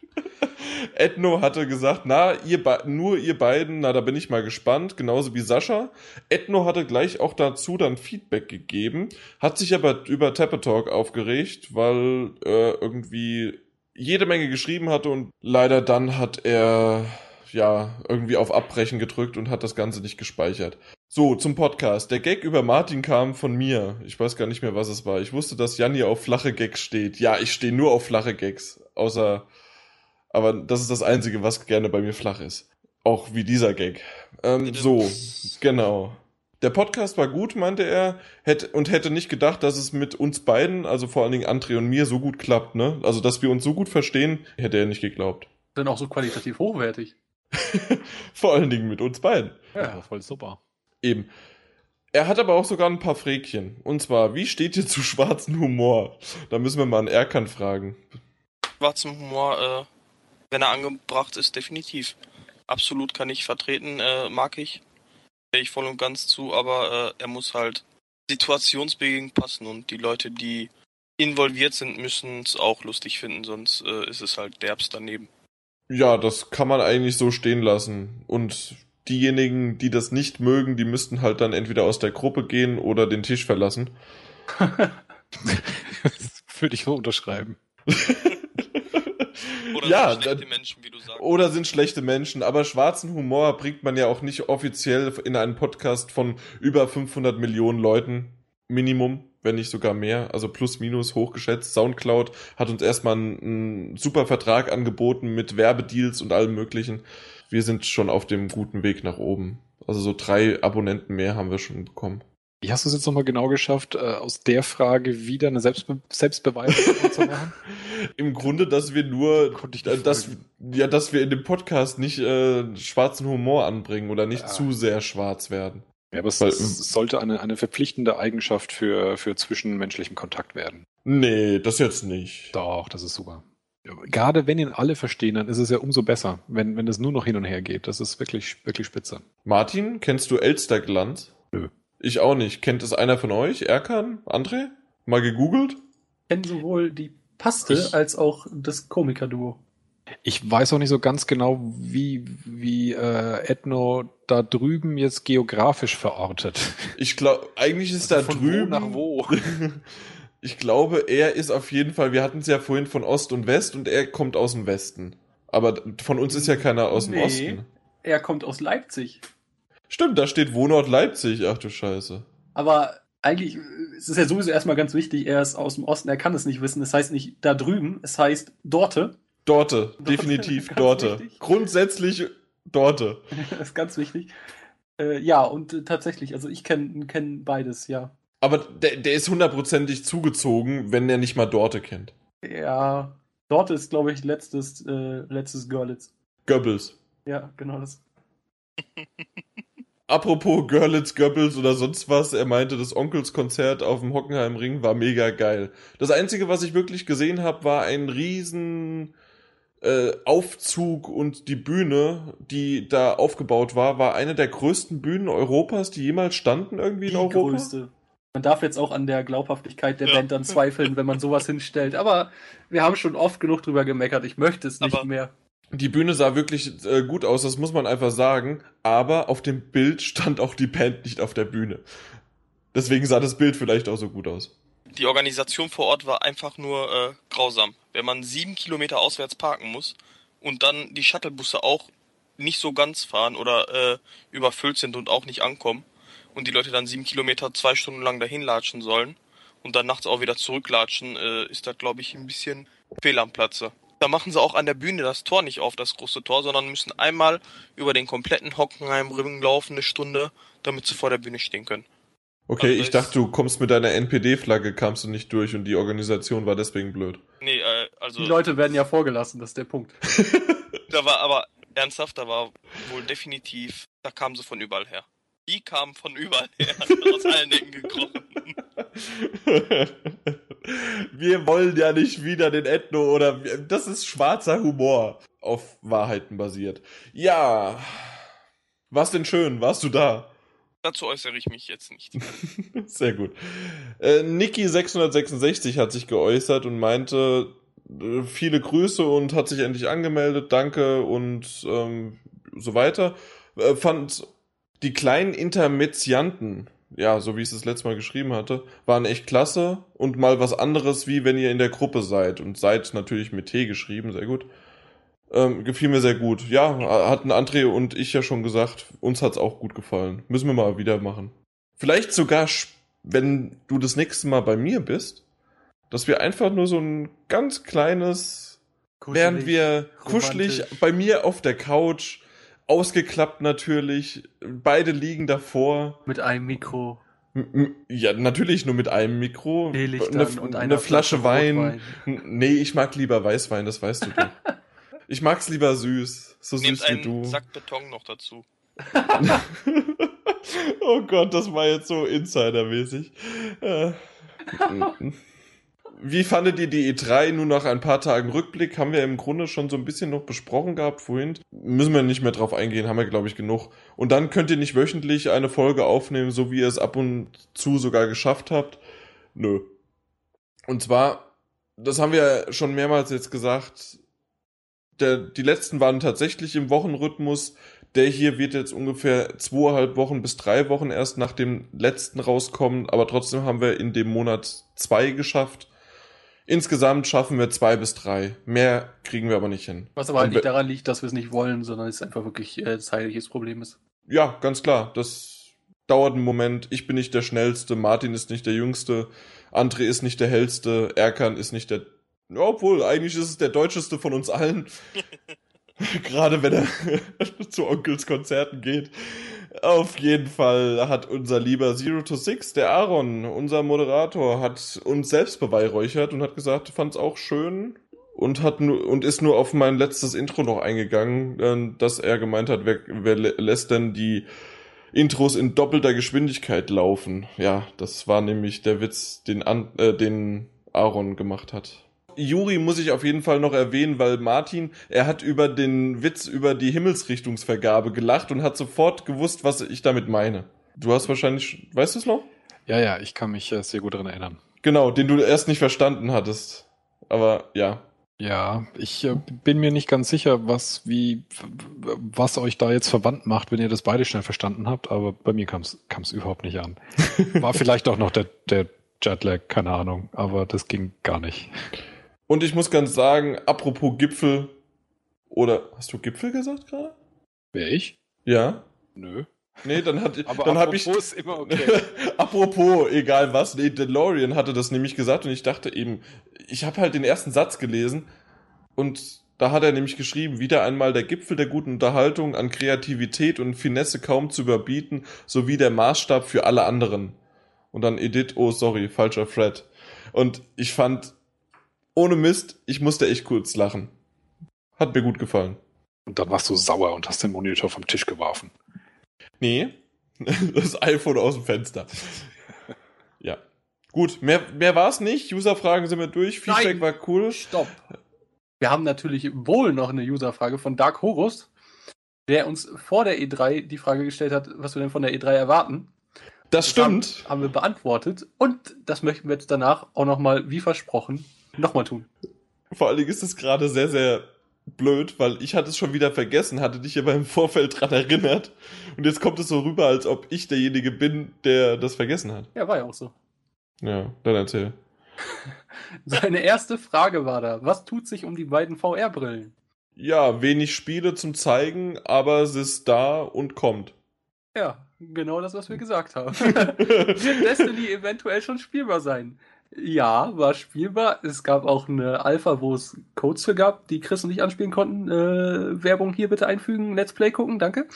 Edno hatte gesagt, na, ihr nur ihr beiden, na, da bin ich mal gespannt, genauso wie Sascha. Edno hatte gleich auch dazu dann Feedback gegeben, hat sich aber über Tappetalk aufgeregt, weil äh, irgendwie jede Menge geschrieben hatte und leider dann hat er ja irgendwie auf Abbrechen gedrückt und hat das Ganze nicht gespeichert. So, zum Podcast. Der Gag über Martin kam von mir. Ich weiß gar nicht mehr, was es war. Ich wusste, dass Janni auf flache Gags steht. Ja, ich stehe nur auf flache Gags. Außer, aber das ist das Einzige, was gerne bei mir flach ist. Auch wie dieser Gag. Ähm, so, genau. Der Podcast war gut, meinte er, hätte, und hätte nicht gedacht, dass es mit uns beiden, also vor allen Dingen André und mir, so gut klappt, ne? Also, dass wir uns so gut verstehen, hätte er nicht geglaubt. Dann auch so qualitativ hochwertig. Vor allen Dingen mit uns beiden. Ja, voll super. Eben. Er hat aber auch sogar ein paar Fräkchen. Und zwar, wie steht ihr zu schwarzen Humor? Da müssen wir mal einen Erkan fragen. Schwarzen Humor, äh, wenn er angebracht ist, definitiv. Absolut kann ich vertreten, äh, mag ich. Stehe ich voll und ganz zu, aber äh, er muss halt situationsbedingt passen und die Leute, die involviert sind, müssen es auch lustig finden, sonst äh, ist es halt derbst daneben. Ja, das kann man eigentlich so stehen lassen. Und diejenigen, die das nicht mögen, die müssten halt dann entweder aus der Gruppe gehen oder den Tisch verlassen. das würde ich so unterschreiben. Oder Ja, sind schlechte Menschen, wie du sagst. Oder sind schlechte Menschen, aber schwarzen Humor bringt man ja auch nicht offiziell in einen Podcast von über 500 Millionen Leuten. Minimum, wenn nicht sogar mehr. Also plus minus hochgeschätzt. Soundcloud hat uns erstmal einen, einen super Vertrag angeboten mit Werbedeals und allem möglichen. Wir sind schon auf dem guten Weg nach oben. Also so drei Abonnenten mehr haben wir schon bekommen. Wie hast du es jetzt nochmal genau geschafft, äh, aus der Frage wieder eine Selbstbe Selbstbeweisung zu machen? Im Grunde, dass wir nur, äh, dass, ja, dass wir in dem Podcast nicht äh, schwarzen Humor anbringen oder nicht Ja. zu sehr schwarz werden. Ja, aber es, Weil- es sollte eine, eine verpflichtende Eigenschaft für, für zwischenmenschlichen Kontakt werden. Nee, das jetzt nicht. Doch, das ist super. Gerade wenn ihn alle verstehen, dann ist es ja umso besser, wenn, wenn es nur noch hin und her geht. Das ist wirklich, wirklich spitze. Martin, kennst du Elsterglanz? Nö. Ich auch nicht. Kennt es einer von euch? Erkan? André? Mal gegoogelt? kennen sowohl die Paste Ich- als auch das Komiker-Duo. Ich weiß auch nicht so ganz genau, wie, wie äh, Ethno da drüben jetzt geografisch verortet. Ich glaube, eigentlich ist Also da von drüben. Wo nach wo? ich glaube, er ist auf jeden Fall, wir hatten es ja vorhin von Ost und West und er kommt aus dem Westen. Aber von uns ist ja keiner aus dem Nee. Osten. Er kommt aus Leipzig. Stimmt, da steht Wohnort Leipzig. Ach du Scheiße. Aber eigentlich äh, es ist ja sowieso erstmal ganz wichtig, er ist aus dem Osten, er kann es nicht wissen. Es heißt nicht da drüben, es heißt Dorte. Dorte, Dorte, definitiv Dorte. wichtig. Grundsätzlich Dorte. das ist ganz wichtig. Äh, ja, und äh, tatsächlich, also ich kenne kenn beides, ja. Aber der, der ist hundertprozentig zugezogen, wenn er nicht mal Dorte kennt. Ja, Dorte ist, glaube ich, letztes, äh, letztes Görlitz. Goebbels. Ja, genau das. Apropos Görlitz, Goebbels oder sonst was, er meinte, das Onkelskonzert auf dem Hockenheimring war mega geil. Das Einzige, was ich wirklich gesehen habe, war ein riesen äh, Aufzug und die Bühne, die da aufgebaut war, war eine der größten Bühnen Europas, die jemals standen irgendwie in Die Europa. größte. Man darf jetzt auch an der Glaubhaftigkeit der Ja. Band dann zweifeln, wenn man sowas hinstellt. Aber wir haben schon oft genug drüber gemeckert. Ich möchte es nicht Aber- mehr. Die Bühne sah wirklich äh, gut aus, das muss man einfach sagen, aber auf dem Bild stand auch die Band nicht auf der Bühne. Deswegen sah das Bild vielleicht auch so gut aus. Die Organisation vor Ort war einfach nur äh, grausam. Wenn man sieben Kilometer auswärts parken muss und dann die Shuttlebusse auch nicht so ganz fahren oder äh, überfüllt sind und auch nicht ankommen und die Leute dann sieben Kilometer zwei Stunden lang dahin latschen sollen und dann nachts auch wieder zurücklatschen, äh, ist das, glaube ich, ein bisschen fehl am Platze. Da machen sie auch an der Bühne das Tor nicht auf, das große Tor, sondern müssen einmal über den kompletten Hockenheimring laufen, eine Stunde, damit sie vor der Bühne stehen können. Okay, Also ich dachte, du kommst mit deiner NPD-Flagge, kamst du nicht durch und die Organisation war deswegen blöd. Nee, äh, also Die Leute werden ja vorgelassen, das ist der Punkt. Da war aber ernsthaft, da war wohl definitiv, da kamen sie von überall her. Die kamen von überall her, aus allen Ecken gekrochen. Wir wollen ja nicht wieder den Ethno oder das ist schwarzer Humor auf Wahrheiten basiert. Ja. Was denn schön? Warst du da? Dazu äußere ich mich jetzt nicht. Sehr gut. Äh, Niki666 hat sich geäußert und meinte, äh, viele Grüße und hat sich endlich angemeldet, danke und ähm, so weiter. Äh, fand die kleinen Intermezzianten, ja, so wie ich es das letzte Mal geschrieben hatte, waren echt klasse und mal was anderes, wie wenn ihr in der Gruppe seid. Und seid natürlich mit T geschrieben, sehr gut. Ähm, gefiel mir sehr gut. Ja, hatten André und ich ja schon gesagt, uns hat's auch gut gefallen. Müssen wir mal wieder machen. Vielleicht sogar, wenn du das nächste Mal bei mir bist, dass wir einfach nur so ein ganz kleines, während wir kuschelig romantisch. bei mir auf der Couch, ausgeklappt natürlich, beide liegen davor. Mit einem Mikro, Ja, natürlich nur mit einem Mikro. Teelichtern eine, und eine Flasche, Wein. Rotwein. N- Nee, ich mag lieber Weißwein, das weißt du doch. ich mag's lieber süß, so Nehmt süß wie einen du. Sack Beton noch dazu. oh Gott, das war jetzt so Insidermäßig. Wie fandet ihr die E3 nur nach ein paar Tagen Rückblick? Haben wir im Grunde schon so ein bisschen noch besprochen gehabt vorhin. Müssen wir nicht mehr drauf eingehen, haben wir glaube ich genug. Und dann könnt ihr nicht wöchentlich eine Folge aufnehmen, so wie ihr es ab und zu sogar geschafft habt. Nö. Und zwar, das haben wir schon mehrmals jetzt gesagt, der, die letzten waren tatsächlich im Wochenrhythmus. Der hier wird jetzt ungefähr zweieinhalb Wochen bis drei Wochen erst nach dem letzten rauskommen, aber trotzdem haben wir in dem Monat zwei geschafft. Insgesamt schaffen wir zwei bis drei. Mehr kriegen wir aber nicht hin. Was aber halt nicht daran liegt, dass wir es nicht wollen, sondern es einfach wirklich äh, zeitliches Problem ist. Ja, ganz klar. Das dauert einen Moment. Ich bin nicht der Schnellste, Martin ist nicht der Jüngste, André ist nicht der Hellste, Erkan ist nicht der. Ja, Obwohl, eigentlich ist es der Deutscheste von uns allen. Gerade wenn er zu Onkels Konzerten geht. Auf jeden Fall hat unser lieber Zero to Six, der Aaron, unser Moderator, hat uns selbst beweihräuchert und hat gesagt, fand's auch schön und hat nur und ist nur auf mein letztes Intro noch eingegangen, äh, dass er gemeint hat, wer, wer lä- lässt denn die Intros in doppelter Geschwindigkeit laufen? Ja, das war nämlich der Witz, den An äh, den Aaron gemacht hat. Juri muss ich auf jeden Fall noch erwähnen, weil Martin, er hat über den Witz über die Himmelsrichtungsvergabe gelacht und hat sofort gewusst, was ich damit meine. Du hast wahrscheinlich, weißt du es noch? Ja, ja, ich kann mich äh, sehr gut daran erinnern. Genau, den du erst nicht verstanden hattest. Aber ja, Ja, ich äh, bin mir nicht ganz sicher, was wie was euch da jetzt verwandt macht, wenn ihr das beide schnell verstanden habt, aber bei mir kam es überhaupt nicht an. War vielleicht auch noch der, der Jetlag, keine Ahnung, aber das ging gar nicht. Und ich muss ganz sagen, apropos Gipfel, oder hast du Gipfel gesagt gerade? Wer ich? Ja. Nö. Nee, dann hat Aber dann habe ich apropos ist immer okay. apropos, egal was, nee, DeLorean hatte das nämlich gesagt und ich dachte eben, ich habe halt den ersten Satz gelesen und da hat er nämlich geschrieben, wieder einmal der Gipfel der guten Unterhaltung an Kreativität und Finesse kaum zu überbieten, sowie der Maßstab für alle anderen. Und dann Edith, oh sorry, falscher Fred. Und ich fand, ohne Mist, ich musste echt kurz lachen. Hat mir gut gefallen. Und dann warst du sauer und hast den Monitor vom Tisch geworfen. Nee, das iPhone aus dem Fenster. Ja. Gut, mehr, mehr war es nicht. User-Fragen sind wir durch. Feedback Nein. war cool. Stopp. Wir haben natürlich wohl noch eine Userfrage von Dark Horus, der uns vor der E3 die Frage gestellt hat, was wir denn von der E3 erwarten. Das stimmt. Haben, haben wir beantwortet und das möchten wir jetzt danach auch nochmal, wie versprochen, nochmal tun. Vor allen Dingen ist es gerade sehr, sehr blöd, weil ich hatte es schon wieder vergessen, hatte dich aber im Vorfeld dran erinnert. Und jetzt kommt es so rüber, als ob ich derjenige bin, der das vergessen hat. Ja, war ja auch so. Ja, dann erzähl. Seine erste Frage war da, was tut sich um die beiden VR-Brillen? Ja, wenig Spiele zum Zeigen, aber es ist da und kommt. Ja, genau das, was wir gesagt haben. Wird Destiny eventuell schon spielbar sein? Ja, war spielbar. Es gab auch eine Alpha, wo es Codes für gab, die Chris und ich anspielen konnten. Äh, Werbung hier bitte einfügen, Let's Play gucken, danke.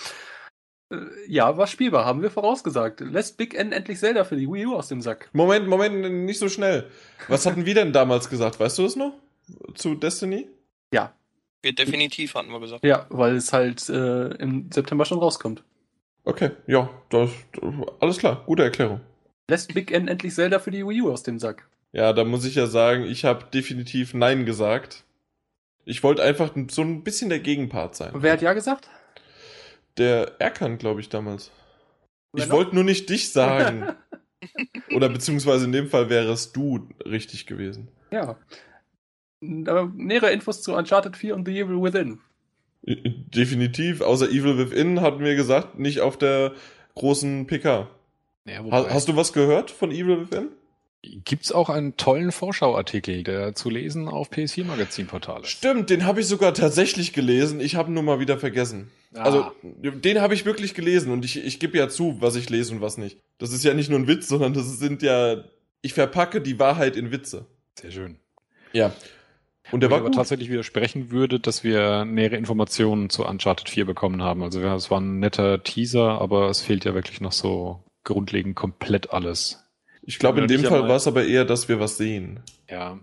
Äh, ja, war spielbar, haben wir vorausgesagt. Lässt Big N endlich Zelda für die Wii U aus dem Sack. Moment, Moment, nicht so schnell. Was hatten wir denn damals gesagt? Weißt du das noch? Zu Destiny? Wird definitiv, hatten wir gesagt. Ja, weil es halt äh, im September schon rauskommt. Okay, ja, das, alles klar, gute Erklärung. Lässt Big N endlich Zelda für die Wii U aus dem Sack. Ja, da muss ich ja sagen, ich habe definitiv Nein gesagt. Ich wollte einfach so ein bisschen der Gegenpart sein. Wer hat ja gesagt? Der Erkan, glaube ich, damals. Wer Ich wollte nur nicht dich sagen. Oder beziehungsweise in dem Fall wäre es du richtig gewesen. Ja. Aber nähere Infos zu Uncharted 4 und The Evil Within. Definitiv, außer Evil Within hatten wir gesagt, nicht auf der großen PK. Ja, Ha hast du was gehört von Evil Within? Gibt's auch einen tollen Vorschauartikel, der zu lesen auf PS4 Magazinportal ist? Stimmt, den habe ich sogar tatsächlich gelesen. Ich habe nur mal wieder vergessen. Ah. Also, den habe ich wirklich gelesen und ich, ich gebe ja zu, was ich lese und was nicht. Das ist ja nicht nur ein Witz, sondern das sind ja. Ich verpacke die Wahrheit in Witze. Sehr schön. Ja. Und der Wo war aber gut. tatsächlich widersprechen würde, dass wir nähere Informationen zu Uncharted 4 bekommen haben. Also ja, es war ein netter Teaser, aber es fehlt ja wirklich noch so grundlegend komplett alles. Ich glaube, in dem Fall einmal- war es aber eher, dass wir was sehen. Ja.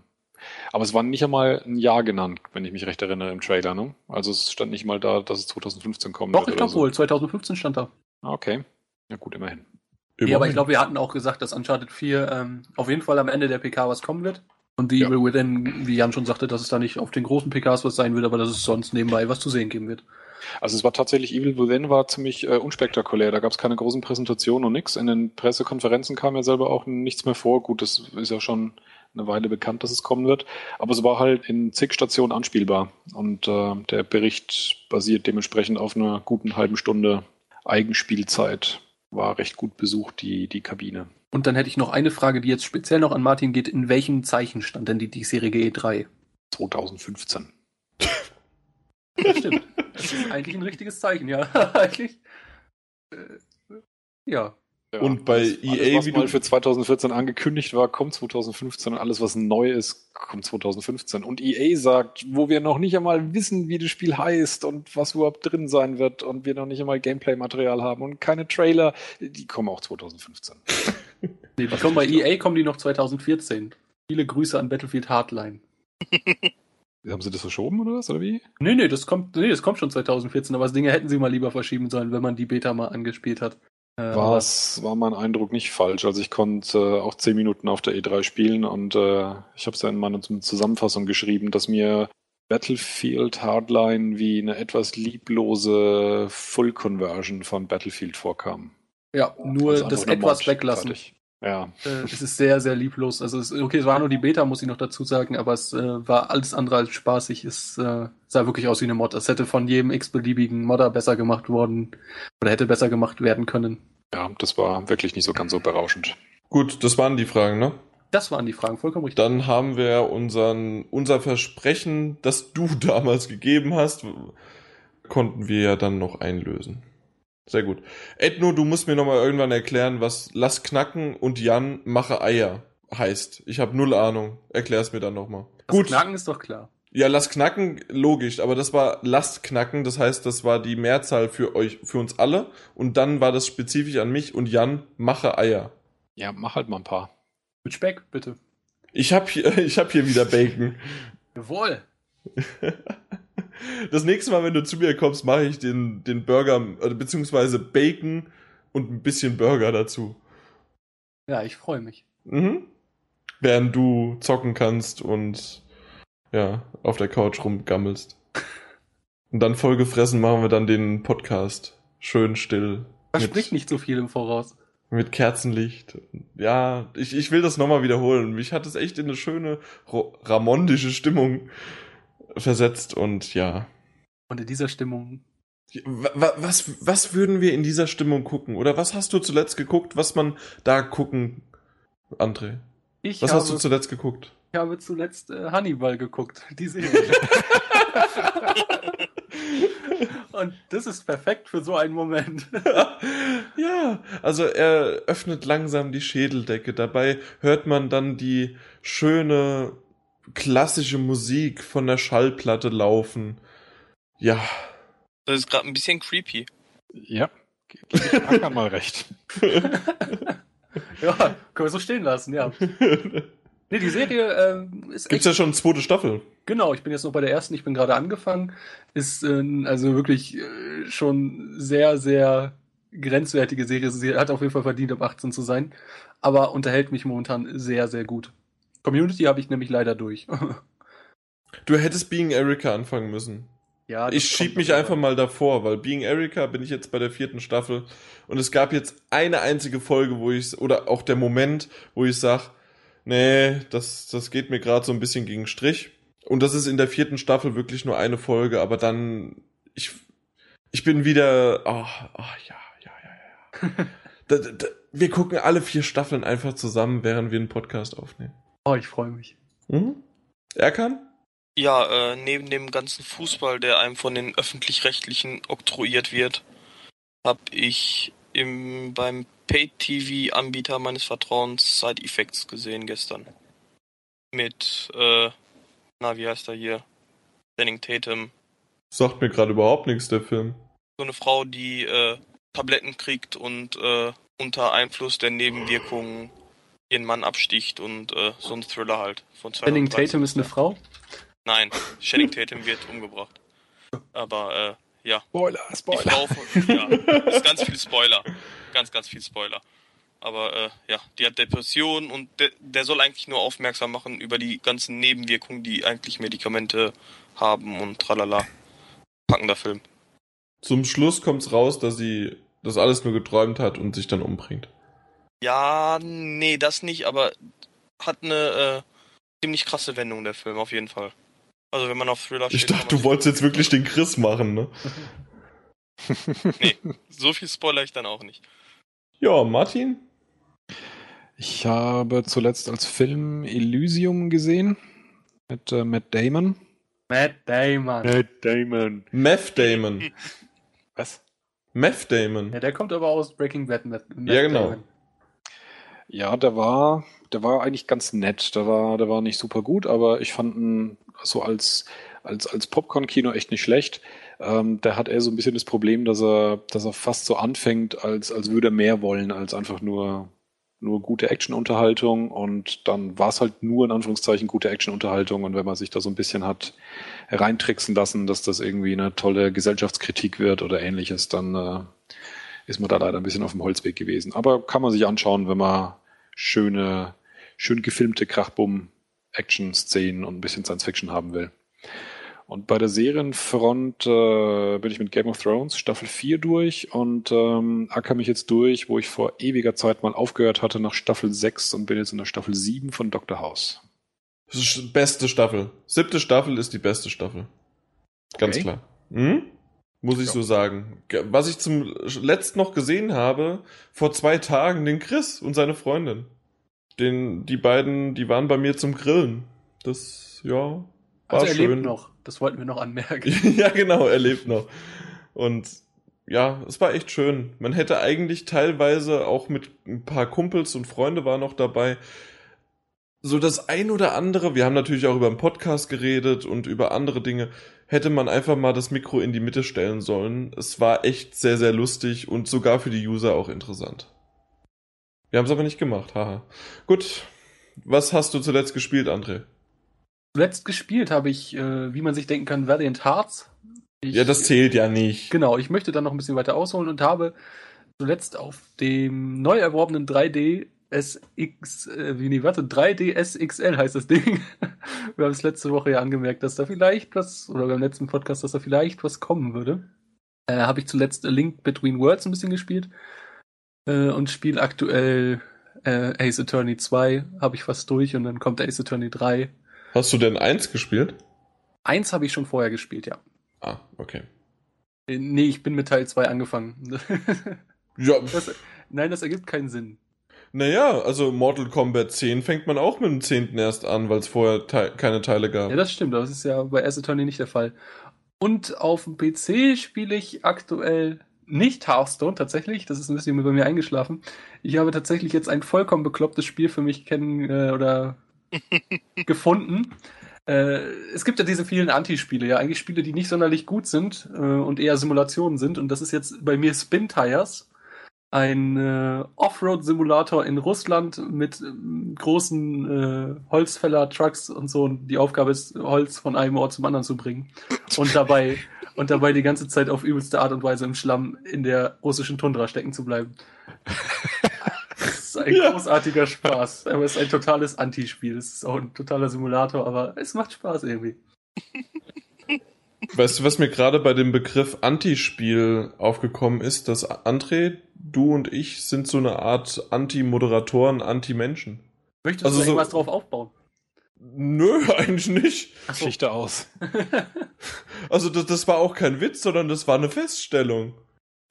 Aber es war nicht einmal ein Jahr genannt, wenn ich mich recht erinnere, im Trailer, ne? Also es stand nicht mal da, dass es 2015 kommen Doch, wird ich glaube so. wohl. 2015 stand da. Ah, Okay. Ja gut, immerhin. Ja, aber ich glaube, wir hatten auch gesagt, dass Uncharted 4 ähm, auf jeden Fall am Ende der PK was kommen wird. Und The Ja. Evil Within, wie Jan schon sagte, dass es da nicht auf den großen PKs was sein wird, aber dass es sonst nebenbei was zu sehen geben wird. Also es war tatsächlich, Evil Within war ziemlich äh, unspektakulär. Da gab es keine großen Präsentationen und nix. In den Pressekonferenzen kam ja selber auch nichts mehr vor. Gut, das ist ja schon eine Weile bekannt, dass es kommen wird. Aber es war halt in zig Stationen anspielbar. Und äh, der Bericht basiert dementsprechend auf einer guten halben Stunde Eigenspielzeit. War recht gut besucht, die, die Kabine. Und dann hätte ich noch eine Frage, die jetzt speziell noch an Martin geht. In welchem Zeichen stand denn die diesjährige E3? 2015. Ja, stimmt. Das ist eigentlich ein richtiges Zeichen, ja. eigentlich. Äh, ja. Ja, Und bei alles, EA, alles, was wie mal du- für 2014 angekündigt war, kommt 2015 und alles, was neu ist, kommt 2015. Und EA sagt, wo wir noch nicht einmal wissen, wie das Spiel heißt und was überhaupt drin sein wird und wir noch nicht einmal Gameplay-Material haben und keine Trailer, die kommen auch 2015. Nee, die kommen bei EA kommen die noch 2014. Viele Grüße an Battlefield Hardline. Haben sie das verschoben oder was, oder wie? Nee, nee, das kommt, nee, das kommt schon 2014, aber das Dinge hätten sie mal lieber verschieben sollen, wenn man die Beta mal angespielt hat. Äh, War, es, war mein Eindruck nicht falsch. Also ich konnte äh, auch 10 Minuten auf der E3 spielen und äh, ich habe es ja in meiner Zusammenfassung geschrieben, dass mir Battlefield Hardline wie eine etwas lieblose Full-Conversion von Battlefield vorkam. Ja, nur Also das etwas Mod, weglassen. fertig. Ja, Äh, es ist sehr, sehr lieblos. Also es, okay, es war nur die Beta, muss ich noch dazu sagen, aber es äh, war alles andere als spaßig. Es äh, sah wirklich aus wie eine Mod. Es hätte von jedem x-beliebigen Modder besser gemacht worden oder hätte besser gemacht werden können. ja, das war wirklich nicht so ganz so berauschend. Gut, das waren die Fragen, ne? Das waren die Fragen, vollkommen richtig. Dann haben wir unseren, unser Versprechen, das du damals gegeben hast, konnten wir ja dann noch einlösen. Sehr gut. Edno, du musst mir nochmal irgendwann erklären, was Lass knacken und Jan mache Eier heißt. Ich habe null Ahnung. Erklär's mir dann nochmal. Gut. Knacken ist doch klar. Ja, lass knacken, logisch, aber das war lasst knacken, das heißt, das war die Mehrzahl für euch, für uns alle und dann war das spezifisch an mich und Jan mache Eier. Ja, mach halt mal ein paar. Mit Speck, bitte. Ich hab hier, ich hab hier wieder Bacon. Jawohl. Das nächste Mal, wenn du zu mir kommst, mache ich den, den Burger, äh, beziehungsweise Bacon und ein bisschen Burger dazu. Ja, ich freue mich. Mhm. Während du zocken kannst und ja, auf der Couch rumgammelst. Und dann vollgefressen machen wir dann den Podcast. Schön still. Verspricht nicht so viel im Voraus. Mit Kerzenlicht. Ja, ich, ich will das nochmal wiederholen. Mich hat es echt in eine schöne ramondische Stimmung versetzt und ja. Und in dieser Stimmung. Wa- wa- Was, was würden wir in dieser Stimmung gucken? Oder was hast du zuletzt geguckt, was man da gucken, André? Ich, Was habe, hast du zuletzt geguckt? ich habe zuletzt äh, Hannibal geguckt, die Serie. Und das ist perfekt für so einen Moment. ja, also er öffnet langsam die Schädeldecke. Dabei hört man dann die schöne klassische Musik von der Schallplatte laufen. Ja, Das ist gerade ein bisschen creepy. Ja, gebe ich Ackern mal recht. ja, können wir so stehen lassen, ja. Nee, die Serie ähm, ist gibt's ja schon eine zweite Staffel. Genau, ich bin jetzt noch bei der ersten, ich bin gerade angefangen. Ist äh, also wirklich äh, schon sehr, sehr grenzwertige Serie. Sie hat auf jeden Fall verdient, ab 18 zu sein. Aber unterhält mich momentan sehr, sehr gut. Community habe ich nämlich leider durch. Du hättest Being Erica anfangen müssen. ja, das Ich schieb mich einfach mal davor, weil Being Erica bin ich jetzt bei der vierten Staffel und es gab jetzt eine einzige Folge, wo ich oder auch der Moment, wo ich sag, nee, das das geht mir gerade so ein bisschen gegen Strich und das ist in der vierten Staffel wirklich nur eine Folge, aber dann ich ich bin wieder ah ah, ja ja ja ja. da, da, da, wir gucken alle vier Staffeln einfach zusammen, während wir einen Podcast aufnehmen. Oh, ich freue mich. Mhm. Erkan? Ja, äh, neben dem ganzen Fußball, der einem von den öffentlich-rechtlichen oktroyiert wird, habe ich im, beim Pay-TV-Anbieter meines Vertrauens Side Effects gesehen gestern. Mit, äh, na, wie heißt er hier? Channing Tatum. Sagt mir gerade überhaupt nichts der Film. So eine Frau, die äh, Tabletten kriegt und äh, unter Einfluss der Nebenwirkungen ihren Mann absticht und äh, so ein Thriller halt. Von Channing 2013. Tatum ist eine Frau. Nein, Channing Tatum wird umgebracht. Aber äh, ja, Spoiler, die Spoiler. Frau von, ja, ist ganz viel Spoiler. Ganz, ganz viel Spoiler. Aber äh, ja, die hat Depressionen und de der soll eigentlich nur aufmerksam machen über die ganzen Nebenwirkungen, die eigentlich Medikamente haben und tralala. Packender Film. Zum Schluss kommt's raus, dass sie das alles nur geträumt hat und sich dann umbringt. Ja, nee, das nicht, aber hat eine, äh, ziemlich krasse Wendung, der Film, auf jeden Fall. Also wenn man auf Thriller Ich steht. kann dachte, du wolltest jetzt wirklich den Chris machen, ne? Nee, so viel spoiler ich dann auch nicht. Ja, Martin? Ich habe zuletzt als Film Elysium gesehen mit äh, Matt Damon. Matt Damon. Matt Damon. Meth Damon. Was? Meth Damon. Ja, der kommt aber aus Breaking Bad. Matt, Matt Ja, genau. Damon. Ja, der war, der war eigentlich ganz nett. Der war, der war nicht super gut, aber ich fand ihn so als, als, als Popcorn-Kino echt nicht schlecht. Ähm, der hat eher so ein bisschen das Problem, dass er, dass er fast so anfängt, als, als würde er mehr wollen, als einfach nur, nur gute Action-Unterhaltung. Und dann war es halt nur in Anführungszeichen gute Action-Unterhaltung. Und wenn man sich da so ein bisschen hat reintricksen lassen, dass das irgendwie eine tolle Gesellschaftskritik wird oder ähnliches, dann äh, ist man da leider ein bisschen auf dem Holzweg gewesen. Aber kann man sich anschauen, wenn man schöne, schön gefilmte Krachbumm-Action-Szenen und ein bisschen Science-Fiction haben will. Und bei der Serienfront äh, bin ich mit Game of Thrones Staffel 4 durch und ähm, acker mich jetzt durch, wo ich vor ewiger Zeit mal aufgehört hatte nach Staffel 6 und bin jetzt in der Staffel 7 von Dr. House. Das ist die beste Staffel. Siebte Staffel ist die beste Staffel. Ganz Okay. klar. Hm? Muss ich Ja. so sagen. Ge- Was ich zum letzt noch gesehen habe, vor zwei Tagen, den Chris und seine Freundin. Den, die beiden, die waren bei mir zum Grillen. Das, ja, war Also er schön. lebt noch. Das wollten wir noch anmerken. ja, genau, er lebt noch. Und ja, es war echt schön. Man hätte eigentlich teilweise auch mit ein paar Kumpels und Freunde waren noch dabei. So das ein oder andere, wir haben natürlich auch über den Podcast geredet und über andere Dinge, hätte man einfach mal das Mikro in die Mitte stellen sollen. Es war echt sehr, sehr lustig und sogar für die User auch interessant. Wir haben es aber nicht gemacht, haha. Gut, was hast du zuletzt gespielt, André? Zuletzt gespielt habe ich, äh, wie man sich denken kann, Valiant Hearts. Ich, Ja, das zählt ja nicht. Genau, ich möchte dann noch ein bisschen weiter ausholen und habe zuletzt auf dem neu erworbenen 3D SX, äh, wie nee, warte, 3DS XL heißt das Ding. Wir haben es letzte Woche ja angemerkt, dass da vielleicht was, oder beim letzten Podcast, dass da vielleicht was kommen würde. Äh, habe ich zuletzt A Link Between Worlds ein bisschen gespielt äh, und spiele aktuell äh, Ace Attorney 2, habe ich fast durch und dann kommt Ace Attorney 3. Hast du denn eins gespielt? Eins habe ich schon vorher gespielt, ja. Ah, okay. Äh, Nee, ich bin mit Teil 2 angefangen. Ja, das, nein, das ergibt keinen Sinn. Naja, also Mortal Kombat 10 fängt man auch mit dem 10. erst an, weil es vorher Te keine Teile gab. Ja, das stimmt, aber das ist ja bei Ace Attorney nicht der Fall. Und auf dem PC spiele ich aktuell nicht Hearthstone tatsächlich. Das ist ein bisschen bei mir eingeschlafen. Ich habe tatsächlich jetzt ein vollkommen beklopptes Spiel für mich kennen äh, oder gefunden. Äh, es gibt ja diese vielen Anti-Spiele, ja, eigentlich Spiele, die nicht sonderlich gut sind äh, und eher Simulationen sind. Und das ist jetzt bei mir Spin Tires, ein äh, Offroad-Simulator in Russland mit ähm, großen äh, Holzfäller-Trucks und so. Und die Aufgabe ist, Holz von einem Ort zum anderen zu bringen. Und dabei, und dabei die ganze Zeit auf übelste Art und Weise im Schlamm in der russischen Tundra stecken zu bleiben. Das ist ein Ja. großartiger Spaß. Aber es ist ein totales Anti-Spiel. Es ist auch ein totaler Simulator, aber es macht Spaß irgendwie. Weißt du, was mir gerade bei dem Begriff Anti-Spiel aufgekommen ist, dass André, du und ich sind so eine Art Anti-Moderatoren, Anti-Menschen. Möchtest Also du so- irgendwas drauf aufbauen? Nö, eigentlich nicht. Achso. Schlichter aus. Also das, das war auch kein Witz, sondern das war eine Feststellung.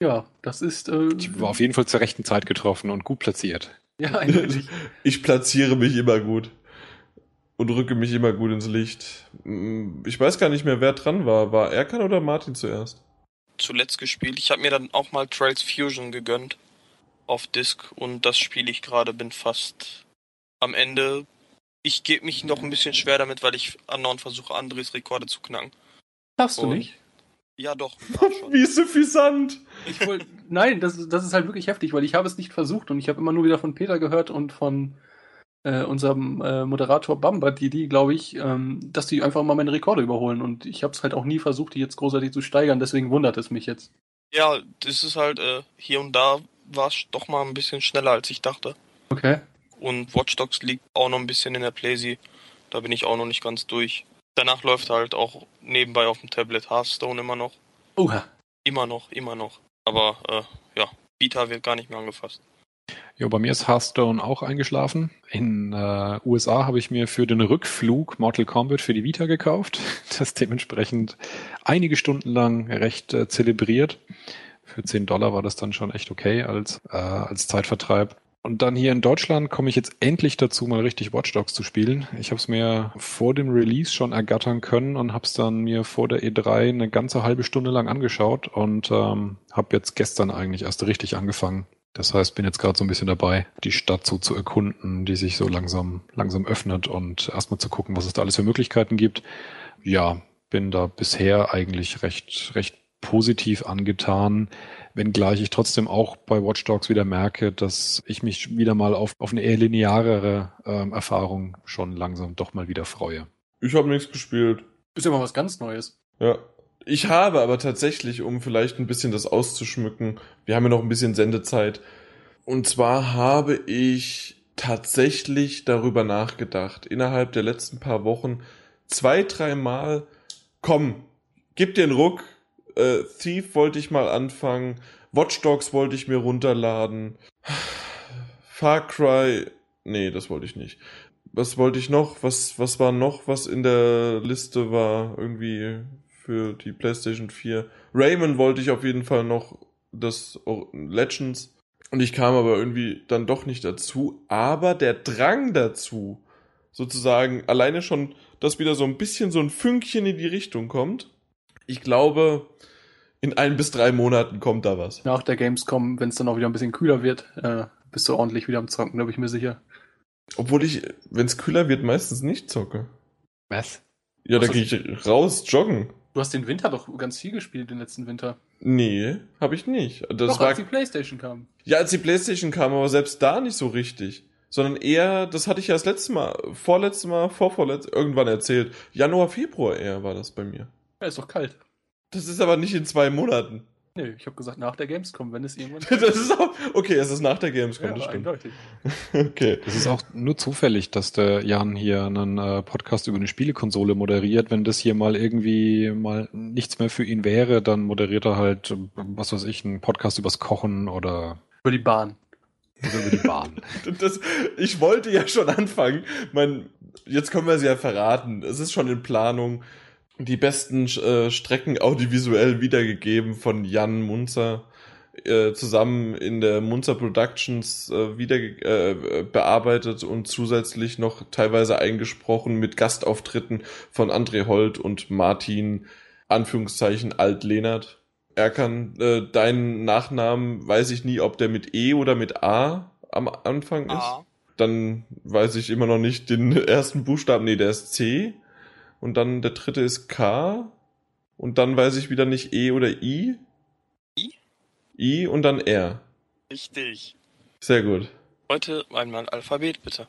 Ja, das ist äh, Ich war auf jeden Fall zur rechten Zeit getroffen und gut platziert. ja eindeutig. Ich platziere mich immer gut. Und rücke mich immer gut ins Licht. Mm, Ich weiß gar nicht mehr, wer dran war. War Erkan oder Martin zuerst? Zuletzt gespielt. Ich habe mir dann auch mal Trails Fusion gegönnt auf Disk und das spiele ich gerade, bin fast am Ende. Ich gebe mich noch ein bisschen schwer damit, weil ich andauernd versuche, Andres Rekorde zu knacken. Darfst du Und- nicht? Ja, doch. Wie suffisant. Ich wollt, nein, das, das ist halt wirklich heftig, weil ich habe es nicht versucht und ich habe immer nur wieder von Peter gehört und von äh, unserem äh, Moderator Bamba, die, die glaube ich, ähm, dass die einfach mal meine Rekorde überholen und ich habe es halt auch nie versucht, die jetzt großartig zu steigern, deswegen wundert es mich jetzt. Ja, das ist halt äh, hier und da war es doch mal ein bisschen schneller, als ich dachte. Okay. Und Watch Dogs liegt auch noch ein bisschen in der Playsee. Da bin ich auch noch nicht ganz durch. Danach läuft halt auch nebenbei auf dem Tablet Hearthstone immer noch. Oha. Immer noch, immer noch. Aber äh, ja, Vita wird gar nicht mehr angefasst. Ja, bei mir ist Hearthstone auch eingeschlafen. In äh, USA habe ich mir für den Rückflug Mortal Kombat für die Vita gekauft. Das dementsprechend einige Stunden lang recht äh, zelebriert. Für 10 Dollar war das dann schon echt okay als, äh, als Zeitvertreib. Und dann hier in Deutschland komme ich jetzt endlich dazu, mal richtig Watch Dogs zu spielen. Ich habe es mir vor dem Release schon ergattern können und habe es dann mir vor der E3 eine ganze halbe Stunde lang angeschaut und ähm, habe jetzt gestern eigentlich erst richtig angefangen. Das heißt, bin jetzt gerade so ein bisschen dabei, die Stadt so zu erkunden, die sich so langsam, langsam öffnet und erstmal zu gucken, was es da alles für Möglichkeiten gibt. Ja, bin da bisher eigentlich recht, recht positiv angetan wenngleich ich trotzdem auch bei Watch Dogs wieder merke, dass ich mich wieder mal auf, auf eine eher linearere ähm, Erfahrung schon langsam doch mal wieder freue. Ich habe nichts gespielt. Ist ja mal was ganz Neues. Ja. Ich habe aber tatsächlich, um vielleicht ein bisschen das auszuschmücken, wir haben ja noch ein bisschen Sendezeit. Und zwar habe ich tatsächlich darüber nachgedacht, innerhalb der letzten paar Wochen zwei, dreimal, komm, gib dir einen Ruck, äh, Thief wollte ich mal anfangen. Watch Dogs wollte ich mir runterladen. Far Cry. Nee, das wollte ich nicht. Was wollte ich noch? Was, was war noch, was in der Liste war? Irgendwie für die PlayStation 4. Rayman wollte ich auf jeden Fall noch das Legends. Und ich kam aber irgendwie dann doch nicht dazu. Aber der Drang dazu, sozusagen, alleine schon, dass wieder so ein bisschen so ein Fünkchen in die Richtung kommt, ich glaube, in ein bis drei Monaten kommt da was. Nach der Gamescom, wenn es dann auch wieder ein bisschen kühler wird, äh, bist du ordentlich wieder am Zocken, da bin ich mir sicher. Obwohl ich, wenn es kühler wird, meistens nicht zocke. Was? Ja, da gehe ich raus joggen. Du hast den Winter doch ganz viel gespielt, den letzten Winter. Nee, habe ich nicht. Das doch, war, als die Playstation kam. Ja, als die Playstation kam, aber selbst da nicht so richtig. Sondern eher, das hatte ich ja das letzte Mal, vorletzte Mal, vorvorletzt, irgendwann erzählt. Januar, Februar eher war das bei mir. Ja, ist doch kalt. Das ist aber nicht in zwei Monaten. Nee, ich habe gesagt nach der Gamescom, wenn es irgendwann. das ist auch. Okay, es ist nach der Gamescom, ja, das stimmt. eindeutig. okay. Es ist auch nur zufällig, dass der Jan hier einen äh, Podcast über eine Spielekonsole moderiert. Wenn das hier mal irgendwie mal nichts mehr für ihn wäre, dann moderiert er halt, was weiß ich, einen Podcast übers Kochen oder Über die Bahn. oder über die Bahn. Das, ich wollte ja schon anfangen. Mein, jetzt können wir sie ja verraten. Es ist schon in Planung. Die besten äh, Strecken audiovisuell wiedergegeben von Jan Munzer. Äh, zusammen in der Munzer Productions äh, wieder äh, bearbeitet und zusätzlich noch teilweise eingesprochen mit Gastauftritten von André Holt und Martin Anführungszeichen Alt-Lehnert. Erkan, äh, deinen Nachnamen weiß ich nie, ob der mit E oder mit A am Anfang ist. A. Dann weiß ich immer noch nicht den ersten Buchstaben. Nee, der ist C. Und dann der dritte ist K. Und dann weiß ich wieder nicht E oder I. I? I und dann R. Richtig. Sehr gut. Heute einmal Alphabet, bitte.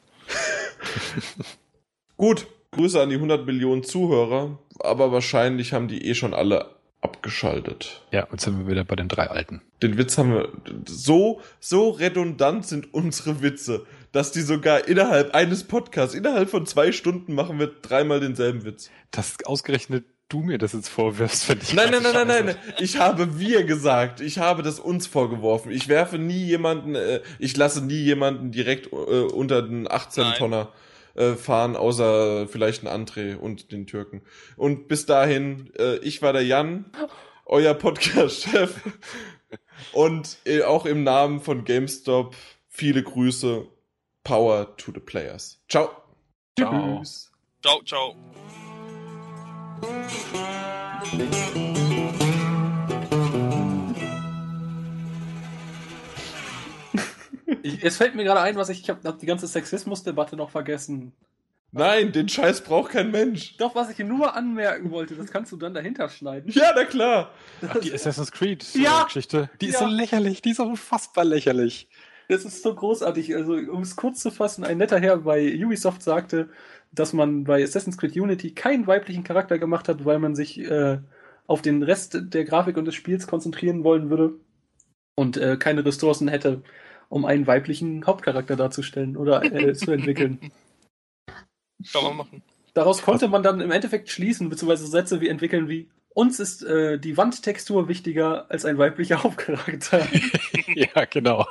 Gut. Grüße an die 100 Millionen Zuhörer. Aber wahrscheinlich haben die eh schon alle abgeschaltet. Ja, jetzt sind wir wieder bei den drei Alten. Den Witz haben wir. So, so redundant sind unsere Witze, dass die sogar innerhalb eines Podcasts, innerhalb von zwei Stunden machen wir dreimal denselben Witz. Dass ausgerechnet du mir das jetzt vorwirfst, finde ich. Nein, nein, nein, scheiße. nein, nein. Ich habe wir gesagt. Ich habe das uns vorgeworfen. Ich werfe nie jemanden, äh, ich lasse nie jemanden direkt äh, unter den 18-Tonner äh, fahren, außer vielleicht ein André und den Türken. Und bis dahin, äh, ich war der Jan, euer Podcast-Chef. Und äh, auch im Namen von GameStop viele Grüße. Power to the players. Ciao. Ciao. Tschüss. Ciao, ciao. Ich, es fällt mir gerade ein, was ich, ich habe hab die ganze Sexismusdebatte noch vergessen. Nein, den Scheiß braucht kein Mensch. Doch, was ich nur anmerken wollte, das kannst du dann dahinter schneiden. Ja, na klar. Ach, die Assassin's Creed Ja. Geschichte. Die ist Ja. so lächerlich, die ist so unfassbar lächerlich. Das ist so großartig. Also, um es kurz zu fassen, ein netter Herr bei Ubisoft sagte, dass man bei Assassin's Creed Unity keinen weiblichen Charakter gemacht hat, weil man sich äh, auf den Rest der Grafik und des Spiels konzentrieren wollen würde und äh, keine Ressourcen hätte, um einen weiblichen Hauptcharakter darzustellen oder äh, zu entwickeln. Kann man machen. Daraus konnte man dann im Endeffekt schließen, beziehungsweise Sätze wie entwickeln wie uns ist äh, die Wandtextur wichtiger als ein weiblicher Hauptcharakter. ja, genau.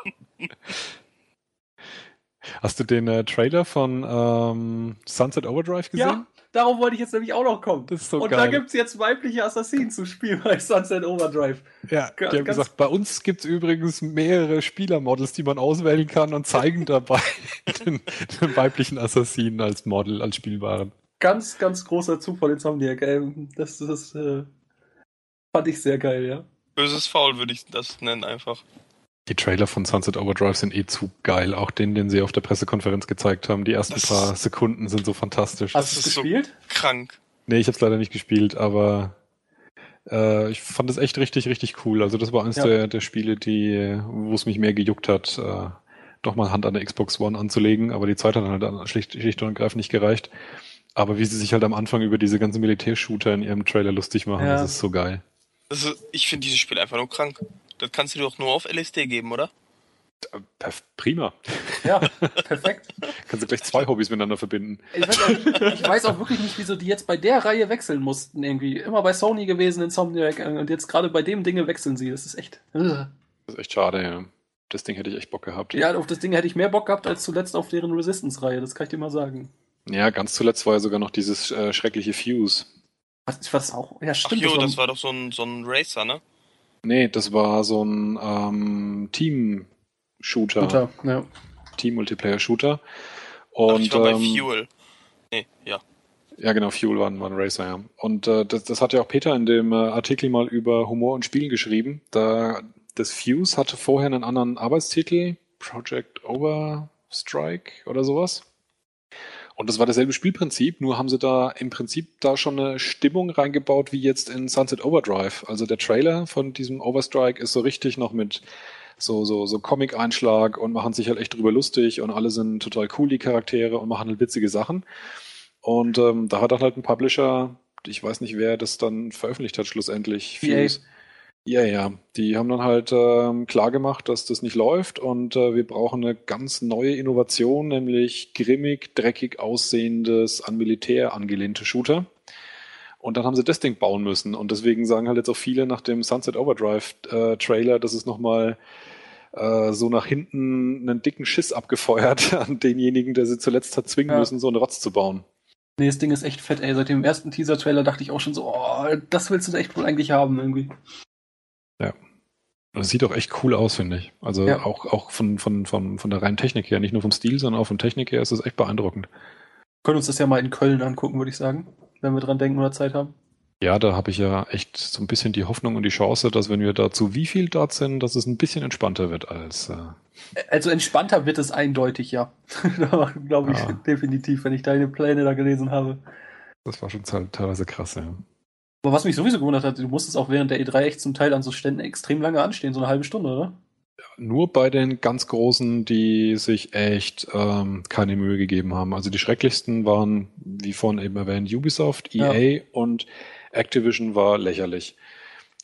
Hast du den äh, Trailer von ähm, Sunset Overdrive gesehen? Ja, darauf wollte ich jetzt nämlich auch noch kommen. Das ist so Und geil. da gibt es jetzt weibliche Assassinen zu spielen bei Sunset Overdrive. Ja, die Ga- haben gesagt, bei uns gibt es übrigens mehrere Spielermodels, die man auswählen kann und zeigen dabei den, den weiblichen Assassinen als Model, als Spielwaren. Ganz, ganz großer Zufall Insomniac. Ähm, das das äh, fand ich sehr geil, ja. Böses Foul würde ich das nennen einfach. Die Trailer von Sunset Overdrive sind eh zu geil. Auch den, den sie auf der Pressekonferenz gezeigt haben. Die ersten Das paar Sekunden sind so fantastisch. Hast du es ist so- gespielt? Krank. Nee, ich habe es leider nicht gespielt, aber äh, ich fand es echt richtig, richtig cool. Also das war eines Ja. der, der Spiele, die, wo es mich mehr gejuckt hat, äh, doch mal Hand an der Xbox One anzulegen, aber die Zeit hat dann halt schlicht, schlicht und ergreifend nicht gereicht. Aber wie sie sich halt am Anfang über diese ganzen Militärshooter in ihrem Trailer lustig machen, Ja. das ist so geil. Ist, ich finde dieses Spiel einfach nur krank. Das kannst du dir doch nur auf LSD geben, oder? Perf- Prima. Ja, perfekt. Kannst du gleich zwei Hobbys miteinander verbinden. Ich weiß, auch, ich weiß auch wirklich nicht, wieso die jetzt bei der Reihe wechseln mussten irgendwie. Immer bei Sony gewesen, Insomniac äh, und jetzt gerade bei dem Dinge wechseln sie. Das ist echt. Ugh. Das ist echt schade, ja. Das Ding hätte ich echt Bock gehabt. Ja, auf das Ding hätte ich mehr Bock gehabt als zuletzt auf deren Resistance-Reihe, das kann ich dir mal sagen. Ja, ganz zuletzt war ja sogar noch dieses äh, schreckliche Fuse. Was, was auch? Ja, Ach stimmt. jo, war- das war doch so ein, so ein Racer, ne? Nee, das war so ein ähm, Team-Shooter. Guter, ja. Team-Multiplayer-Shooter. Ach, Und ich war bei ähm, Fuel. Nee, ja. ja, genau, Fuel war, ein- war ein Racer, ja. Und äh, das, das hat ja auch Peter in dem äh, Artikel mal über Humor und Spielen geschrieben. Da das Fuse hatte vorher einen anderen Arbeitstitel, Project Overstrike oder sowas. Und das war dasselbe Spielprinzip, nur haben sie da im Prinzip da schon eine Stimmung reingebaut wie jetzt in Sunset Overdrive. Also der Trailer von diesem Overstrike ist so richtig noch mit so, so, so Comic-Einschlag und machen sich halt echt drüber lustig und alle sind total cool, die Charaktere und machen halt witzige Sachen. Und ähm, da hat dann halt ein Publisher, ich weiß nicht, wer das dann veröffentlicht hat schlussendlich. EA. Fuse. Ja, ja. Die haben dann halt ähm, klar gemacht, dass das nicht läuft und äh, wir brauchen eine ganz neue Innovation, nämlich grimmig, dreckig aussehendes, an Militär angelehnte Shooter. Und dann haben sie das Ding bauen müssen. Und deswegen sagen halt jetzt auch viele nach dem Sunset Overdrive äh, Trailer, dass es nochmal äh, so nach hinten einen dicken Schiss abgefeuert an denjenigen, der sie zuletzt hat zwingen Ja. müssen, so einen Rotz zu bauen. Nee, das Ding ist echt fett, ey. Seit dem ersten Teaser-Trailer dachte ich auch schon so, oh, das willst du echt wohl eigentlich haben, irgendwie. Das sieht auch echt cool aus, finde ich. Also Ja. auch, auch von, von, von, von der reinen Technik her, nicht nur vom Stil, sondern auch von Technik her ist es echt beeindruckend. Können uns das ja mal in Köln angucken, würde ich sagen. Wenn wir dran denken oder Zeit haben. Ja, da habe ich ja echt so ein bisschen die Hoffnung und die Chance, dass wenn wir dazu wie viel dort sind, dass es ein bisschen entspannter wird als äh, Also entspannter wird es eindeutig, ja. Glaube ich Ja. definitiv, wenn ich deine Pläne da gelesen habe. das war schon te- teilweise krass, ja. Aber was mich sowieso gewundert hat, du musstest auch während der E3 echt zum Teil an so Ständen extrem lange anstehen, so eine halbe Stunde, oder? Nur bei den ganz Großen, die sich echt ähm, keine Mühe gegeben haben. Also die schrecklichsten waren, wie vorhin eben erwähnt, Ubisoft, Ja. EA und Activision war lächerlich.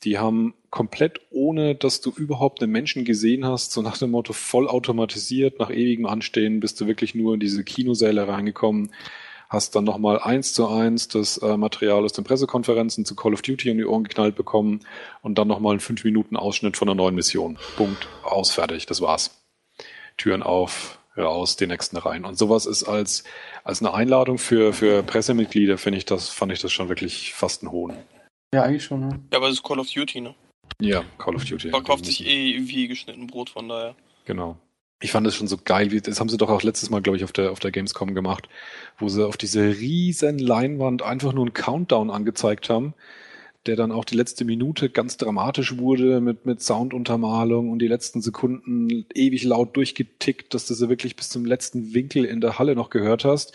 Die haben komplett ohne, dass du überhaupt einen Menschen gesehen hast, so nach dem Motto voll automatisiert, nach ewigem Anstehen, bist du wirklich nur in diese Kinosäle reingekommen, hast dann nochmal eins zu eins das äh, Material aus den Pressekonferenzen zu Call of Duty um die Ohren geknallt bekommen und dann nochmal einen 5 Minuten Ausschnitt von einer neuen Mission. Punkt, aus, fertig, das war's. Türen auf, raus, den nächsten rein. Und sowas ist als, als eine Einladung für, für Pressemitglieder, finde ich das, fand ich das schon wirklich fast ein Hohn. Ja, eigentlich schon, ne? Ja, aber es ist Call of Duty, ne? Ja, Call of Duty. Verkauft sich eh wie geschnitten Brot, von daher. Genau. Ich fand das schon so geil, wie, das haben sie doch auch letztes Mal, glaube ich, auf der, auf der Gamescom gemacht, wo sie auf diese riesen Leinwand einfach nur einen Countdown angezeigt haben, der dann auch die letzte Minute ganz dramatisch wurde mit, mit Sounduntermalung und die letzten Sekunden ewig laut durchgetickt, dass du sie wirklich bis zum letzten Winkel in der Halle noch gehört hast.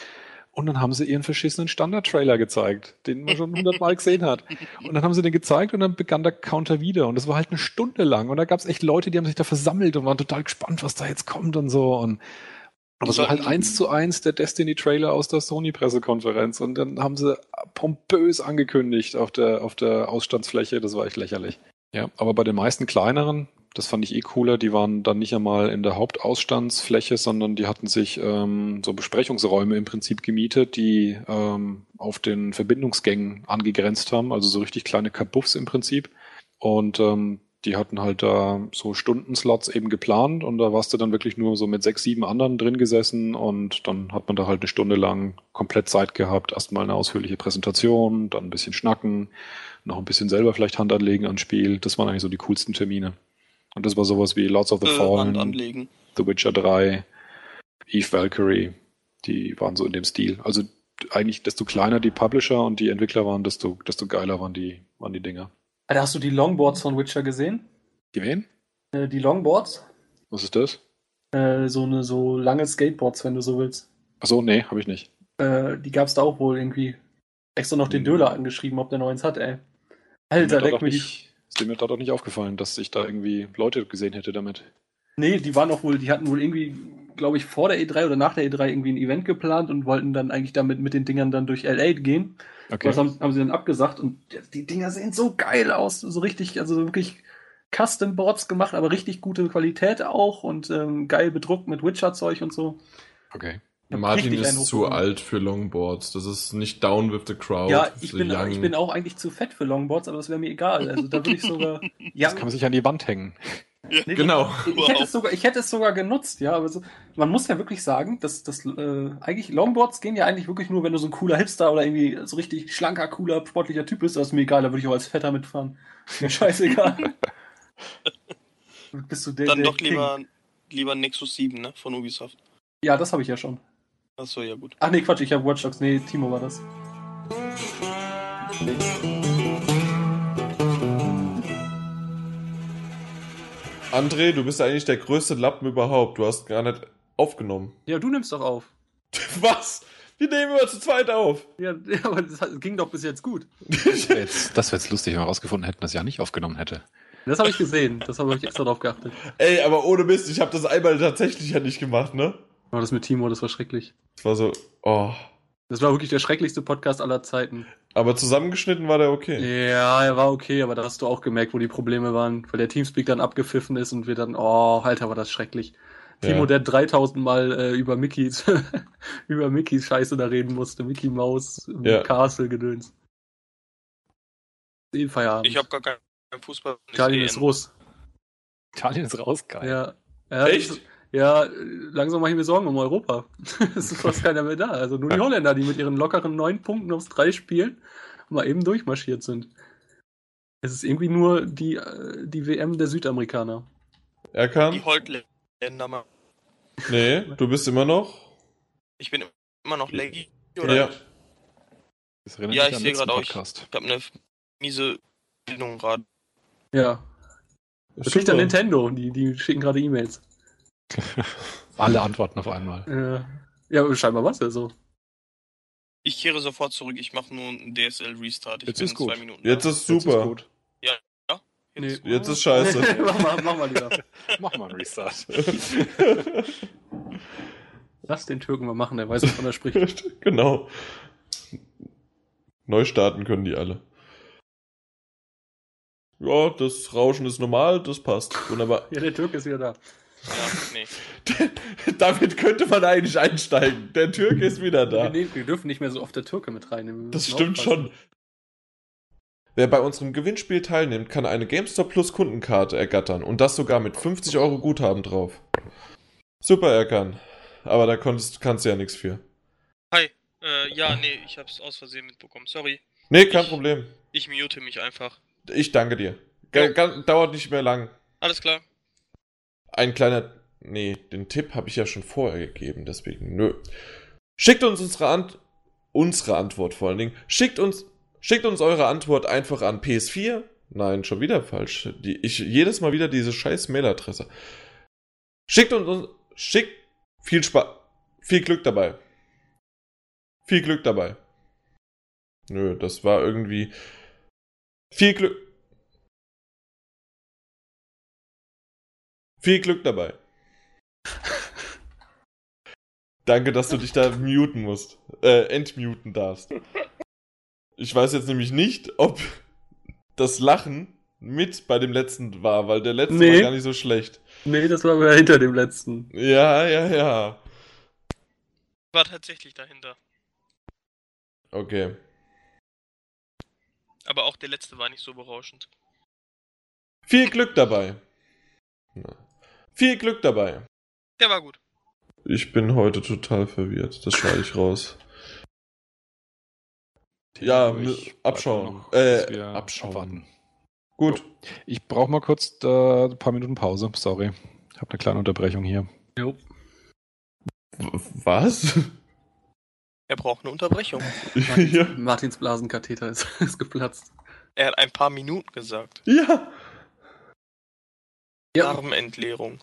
Und dann haben sie ihren verschissenen Standard-Trailer gezeigt, den man schon hundertmal gesehen hat. Und dann haben sie den gezeigt und dann begann der Counter wieder. Und das war halt eine Stunde lang. Und da gab es echt Leute, die haben sich da versammelt und waren total gespannt, was da jetzt kommt und so. Und aber es war halt eins zu eins der Destiny-Trailer aus der Sony-Pressekonferenz. Und dann haben sie pompös angekündigt auf der, auf der Ausstandsfläche. Das war echt lächerlich. Ja, aber bei den meisten kleineren, das fand ich eh cooler, die waren dann nicht einmal in der Hauptausstandsfläche, sondern die hatten sich ähm, so Besprechungsräume im Prinzip gemietet, die ähm, auf den Verbindungsgängen angegrenzt haben, also so richtig kleine Kabuffs im Prinzip. Und ähm, die hatten halt da so Stundenslots eben geplant und da warst du dann wirklich nur so mit sechs, sieben anderen drin gesessen und dann hat man da halt eine Stunde lang komplett Zeit gehabt. Erstmal eine ausführliche Präsentation, dann ein bisschen schnacken, noch ein bisschen selber vielleicht Hand anlegen ans Spiel. Das waren eigentlich so die coolsten Termine. Und das war sowas wie Lords of the Äh, Fallen, anlegen. The Witcher 3, Eve Valkyrie, die waren so in dem Stil. Also eigentlich, desto kleiner die Publisher und die Entwickler waren, desto, desto geiler waren die, waren die Dinger. Alter, hast du die Longboards von Witcher gesehen? Die wen? Äh, die Longboards? Was ist das? Äh, so eine so lange Skateboards, wenn du so willst. Achso, nee, habe ich nicht. Äh, die gab's da auch wohl irgendwie. Extra noch den Hm. Döler angeschrieben, ob der noch eins hat, ey. Alter, leck mich. Ist mir da doch nicht aufgefallen, dass ich da irgendwie Leute gesehen hätte damit. Nee, die waren auch wohl, die hatten wohl irgendwie, glaube ich, vor der E3 oder nach der E3 irgendwie ein Event geplant und wollten dann eigentlich damit mit den Dingern dann durch LA gehen. Okay. Das haben, haben sie dann abgesagt und die Dinger sehen so geil aus, so richtig, also wirklich Custom Boards gemacht, aber richtig gute Qualität auch und ähm, geil bedruckt mit Witcher-Zeug und so. Okay. Ich Martin ist zu alt für Longboards. Das ist nicht down with the crowd. Ja, ich bin, young- ich bin auch eigentlich zu fett für Longboards, aber das wäre mir egal. Also da würde ich sogar. ja, Das kann man sich an die Wand hängen. nee, Genau. Ich hätte, es sogar, ich hätte es sogar genutzt, ja, aber so, man muss ja wirklich sagen, dass das äh, eigentlich Longboards gehen ja eigentlich wirklich nur, wenn du so ein cooler Hipster oder irgendwie so richtig schlanker, cooler, sportlicher Typ bist. Das ist mir egal, da würde ich auch als Fetter mitfahren. Mir scheißegal. Bist du der, Dann der doch King. lieber, lieber Nexus 7, ne? Von Ubisoft. Ja, das habe ich ja schon. Achso, ja gut. Ach nee, Quatsch, ich habe Watch Dogs. Nee, Timo war das. André, du bist eigentlich der größte Lappen überhaupt. Du hast gar nicht aufgenommen. Ja, du nimmst doch auf. Was? Wir nehmen immer zu zweit auf. Ja, aber das ging doch bis jetzt gut. Das wäre jetzt, das wär jetzt lustig, wenn wir herausgefunden hätten, dass ich ja nicht aufgenommen hätte. Das habe ich gesehen. Das habe ich extra drauf geachtet. Ey, aber ohne Mist, ich habe das einmal tatsächlich ja nicht gemacht, ne? Aber das mit Timo, das war schrecklich. Das war so, oh. Das war wirklich der schrecklichste Podcast aller Zeiten. Aber zusammengeschnitten war der okay. Ja, er war okay, aber da hast du auch gemerkt, wo die Probleme waren, weil der Teamspeak dann abgepfiffen ist und wir dann, oh, Alter, war das schrecklich. Timo, Ja. der 3000 Mal äh, über Mickeys, über Mickeys Scheiße da reden musste. Mickey Mouse, Ja. Castle gedöns. Den Feierabend. Ich habe gar keinen Fußball. Italien ist Russ. Italien ist raus, geil. Ja. ja Echt? Ja, langsam mache ich mir Sorgen um Europa. es ist fast keiner mehr da. Also nur die Holländer, die mit ihren lockeren neun Punkten aufs drei spielen, mal eben durchmarschiert sind. Es ist irgendwie nur die, äh, die WM der Südamerikaner. Die Erkan? Holtländer mal. Nee, du bist immer noch? Ich bin immer noch laggy. Oder? Ja. Ja, ich an sehe gerade auch, ich- habe eine miese Bildung gerade. Ja. Das kriegt dann Nintendo, die, die schicken gerade E-Mails. Alle Antworten auf einmal. Äh, ja, scheinbar war es ja so. Ich kehre sofort zurück, ich mache nur einen DSL-Restart. Ich Jetzt bin ist in gut. zwei Minuten. Jetzt ist super. gut. Jetzt- Jetzt ist scheiße. mach, mal, mach mal lieber. Mach mal einen Restart. Lass den Türken mal machen, der weiß, wovon er spricht. genau. Neu starten können die alle. Ja, das Rauschen ist normal, das passt. Wunderbar. Ja, der Türke ist wieder da. Ja, nee. Damit könnte man eigentlich einsteigen. Der Türke ist wieder da. Nee, wir dürfen nicht mehr so oft der Türke mit reinnehmen. Das stimmt aufpassen. schon. Wer bei unserem Gewinnspiel teilnimmt, kann eine GameStop Plus Kundenkarte ergattern und das sogar mit 50 Euro Guthaben drauf. Super, Erkan. Aber da konntest, kannst du ja nichts für. Hi. Äh, ja, nee, ich hab's aus Versehen mitbekommen. Sorry. Nee, kein Ich- Problem. Ich mute mich einfach. Ich danke dir. Ga- ga- dauert nicht mehr lang. Alles klar. Ein kleiner. Nee, den Tipp habe ich ja schon vorher gegeben, deswegen nö. Schickt uns unsere, Ant unsere Antwort vor allen Dingen. Schickt uns, schickt uns eure Antwort einfach an PS4. Nein, schon wieder falsch. Die, ich jedes Mal wieder diese scheiß Mailadresse. Schickt uns, uns schickt viel Spaß, viel Glück dabei. Viel Glück dabei. Nö, das war irgendwie viel Glück. Viel Glück dabei. Danke, dass du dich da muten musst. Äh, entmuten darfst. Ich weiß jetzt nämlich nicht, ob das Lachen mit bei dem letzten war, weil der letzte Nee. war gar nicht so schlecht. Nee, das war wieder hinter dem letzten. Ja, ja, ja. War tatsächlich dahinter. Okay. Aber auch der letzte war nicht so berauschend. Viel Glück dabei. Na. Viel Glück dabei. Der war gut. Ich bin heute total verwirrt. Das schneide ich raus. Ja, Ich abschauen. noch, Äh, abschauen. abwarten. Gut. Ich brauche mal kurz äh, ein paar Minuten Pause. Sorry. Ich habe eine kleine Unterbrechung hier. Jo. Was? Er braucht eine Unterbrechung. ja. Martins Blasenkatheter ist, ist geplatzt. Er hat ein paar Minuten gesagt. ja. Darmentleerung.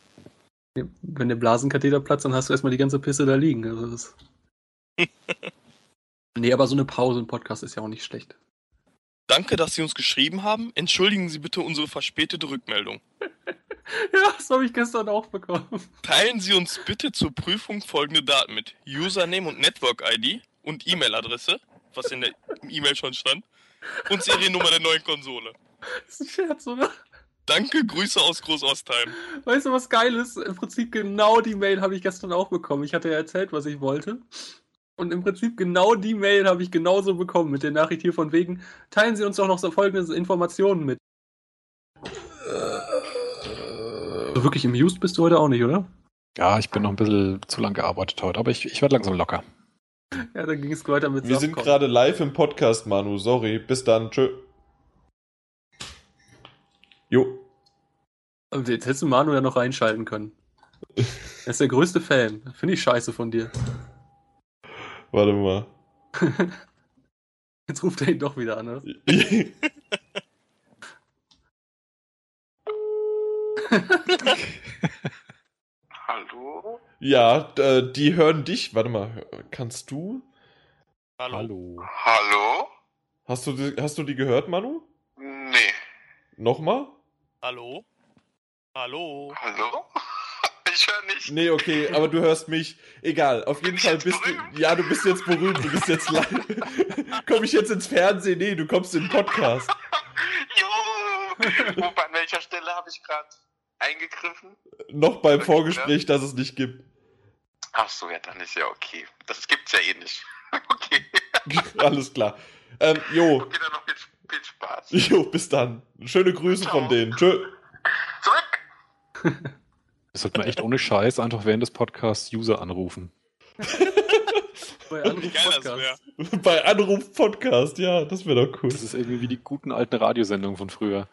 Wenn der Blasenkatheter platzt, dann hast du erstmal die ganze Pisse da liegen. Also das nee, aber so eine Pause im Podcast ist ja auch nicht schlecht. Danke, dass Sie uns geschrieben haben. Entschuldigen Sie bitte unsere verspätete Rückmeldung. Ja, das habe ich gestern auch bekommen. Teilen Sie uns bitte zur Prüfung folgende Daten mit. Username und Network-ID und E-Mail-Adresse, was in der E-Mail schon stand, und Seriennummer der neuen Konsole. Das ist ein Scherz, oder? Danke, Grüße aus Großostheim. Weißt du, was geil ist? Im Prinzip genau die Mail habe ich gestern auch bekommen. Ich hatte ja erzählt, was ich wollte. Und im Prinzip genau die Mail habe ich genauso bekommen mit der Nachricht hier von wegen, teilen Sie uns doch noch so folgende Informationen mit. So wirklich amused bist du heute auch nicht, oder? Ja, ich bin noch ein bisschen zu lang gearbeitet heute, aber ich, ich werde langsam locker. Ja, dann ging es weiter mit Wir sind gerade live im Podcast, Manu. Sorry. Bis dann. Tschö. Jo. Jetzt hättest du Manu ja noch reinschalten können. Er ist der größte Fan. Finde ich scheiße von dir. Warte mal. Jetzt ruft er ihn doch wieder an. oder? Hallo? ja, äh, die hören dich. Warte mal. Kannst du? Hallo. Hallo? Hast du, die- hast du die gehört, Manu? Nee. Nochmal? Hallo? Hallo? Hallo? Ich höre nicht. Nee, okay, aber du hörst mich. Egal, auf jeden Fall jetzt bist du. berühmt? Ja, du bist jetzt berühmt, du bist jetzt live. Komm ich jetzt ins Fernsehen? Nee, du kommst in den Podcast. Jo! An welcher Stelle habe ich gerade eingegriffen? Noch beim Okay, Vorgespräch, das es nicht gibt. Ach so, ja, dann ist ja okay. Das gibt's ja eh nicht. Okay. Alles klar. Ähm, jo, Okay, dann noch viel, viel Spaß. jo, bis dann. Schöne Grüße von denen. Tschö. Das sollte man echt ohne Scheiß einfach während des Podcasts User anrufen. Bei Anruf Podcast. Bei Anruf Podcast, ja, das wäre doch cool. Das ist irgendwie wie die guten alten Radiosendungen von früher.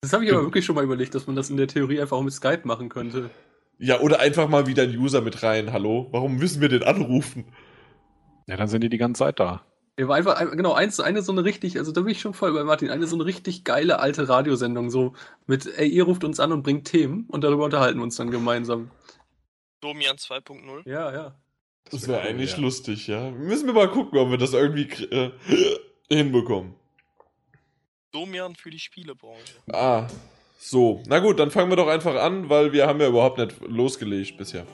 Das habe ich aber wirklich schon mal überlegt, dass man das in der Theorie einfach auch mit Skype machen könnte. Ja, oder einfach mal wieder ein User mit rein. Hallo? Warum müssen wir den anrufen? Ja, dann sind die die ganze Zeit da. Ja, war einfach, ein- genau, eins, eine so eine richtig, also da bin ich schon voll bei Martin, eine so eine richtig geile alte Radiosendung, so mit, ey, ihr ruft uns an und bringt Themen und darüber unterhalten wir uns dann gemeinsam. Domian 2.0. Ja, ja. Das wäre cool, eigentlich ja. lustig, ja. Müssen wir mal gucken, ob wir das irgendwie äh, hinbekommen. Domian für die Spielebranche. Ah, so. Na gut, dann fangen wir doch einfach an, weil wir haben ja überhaupt nicht losgelegt bisher.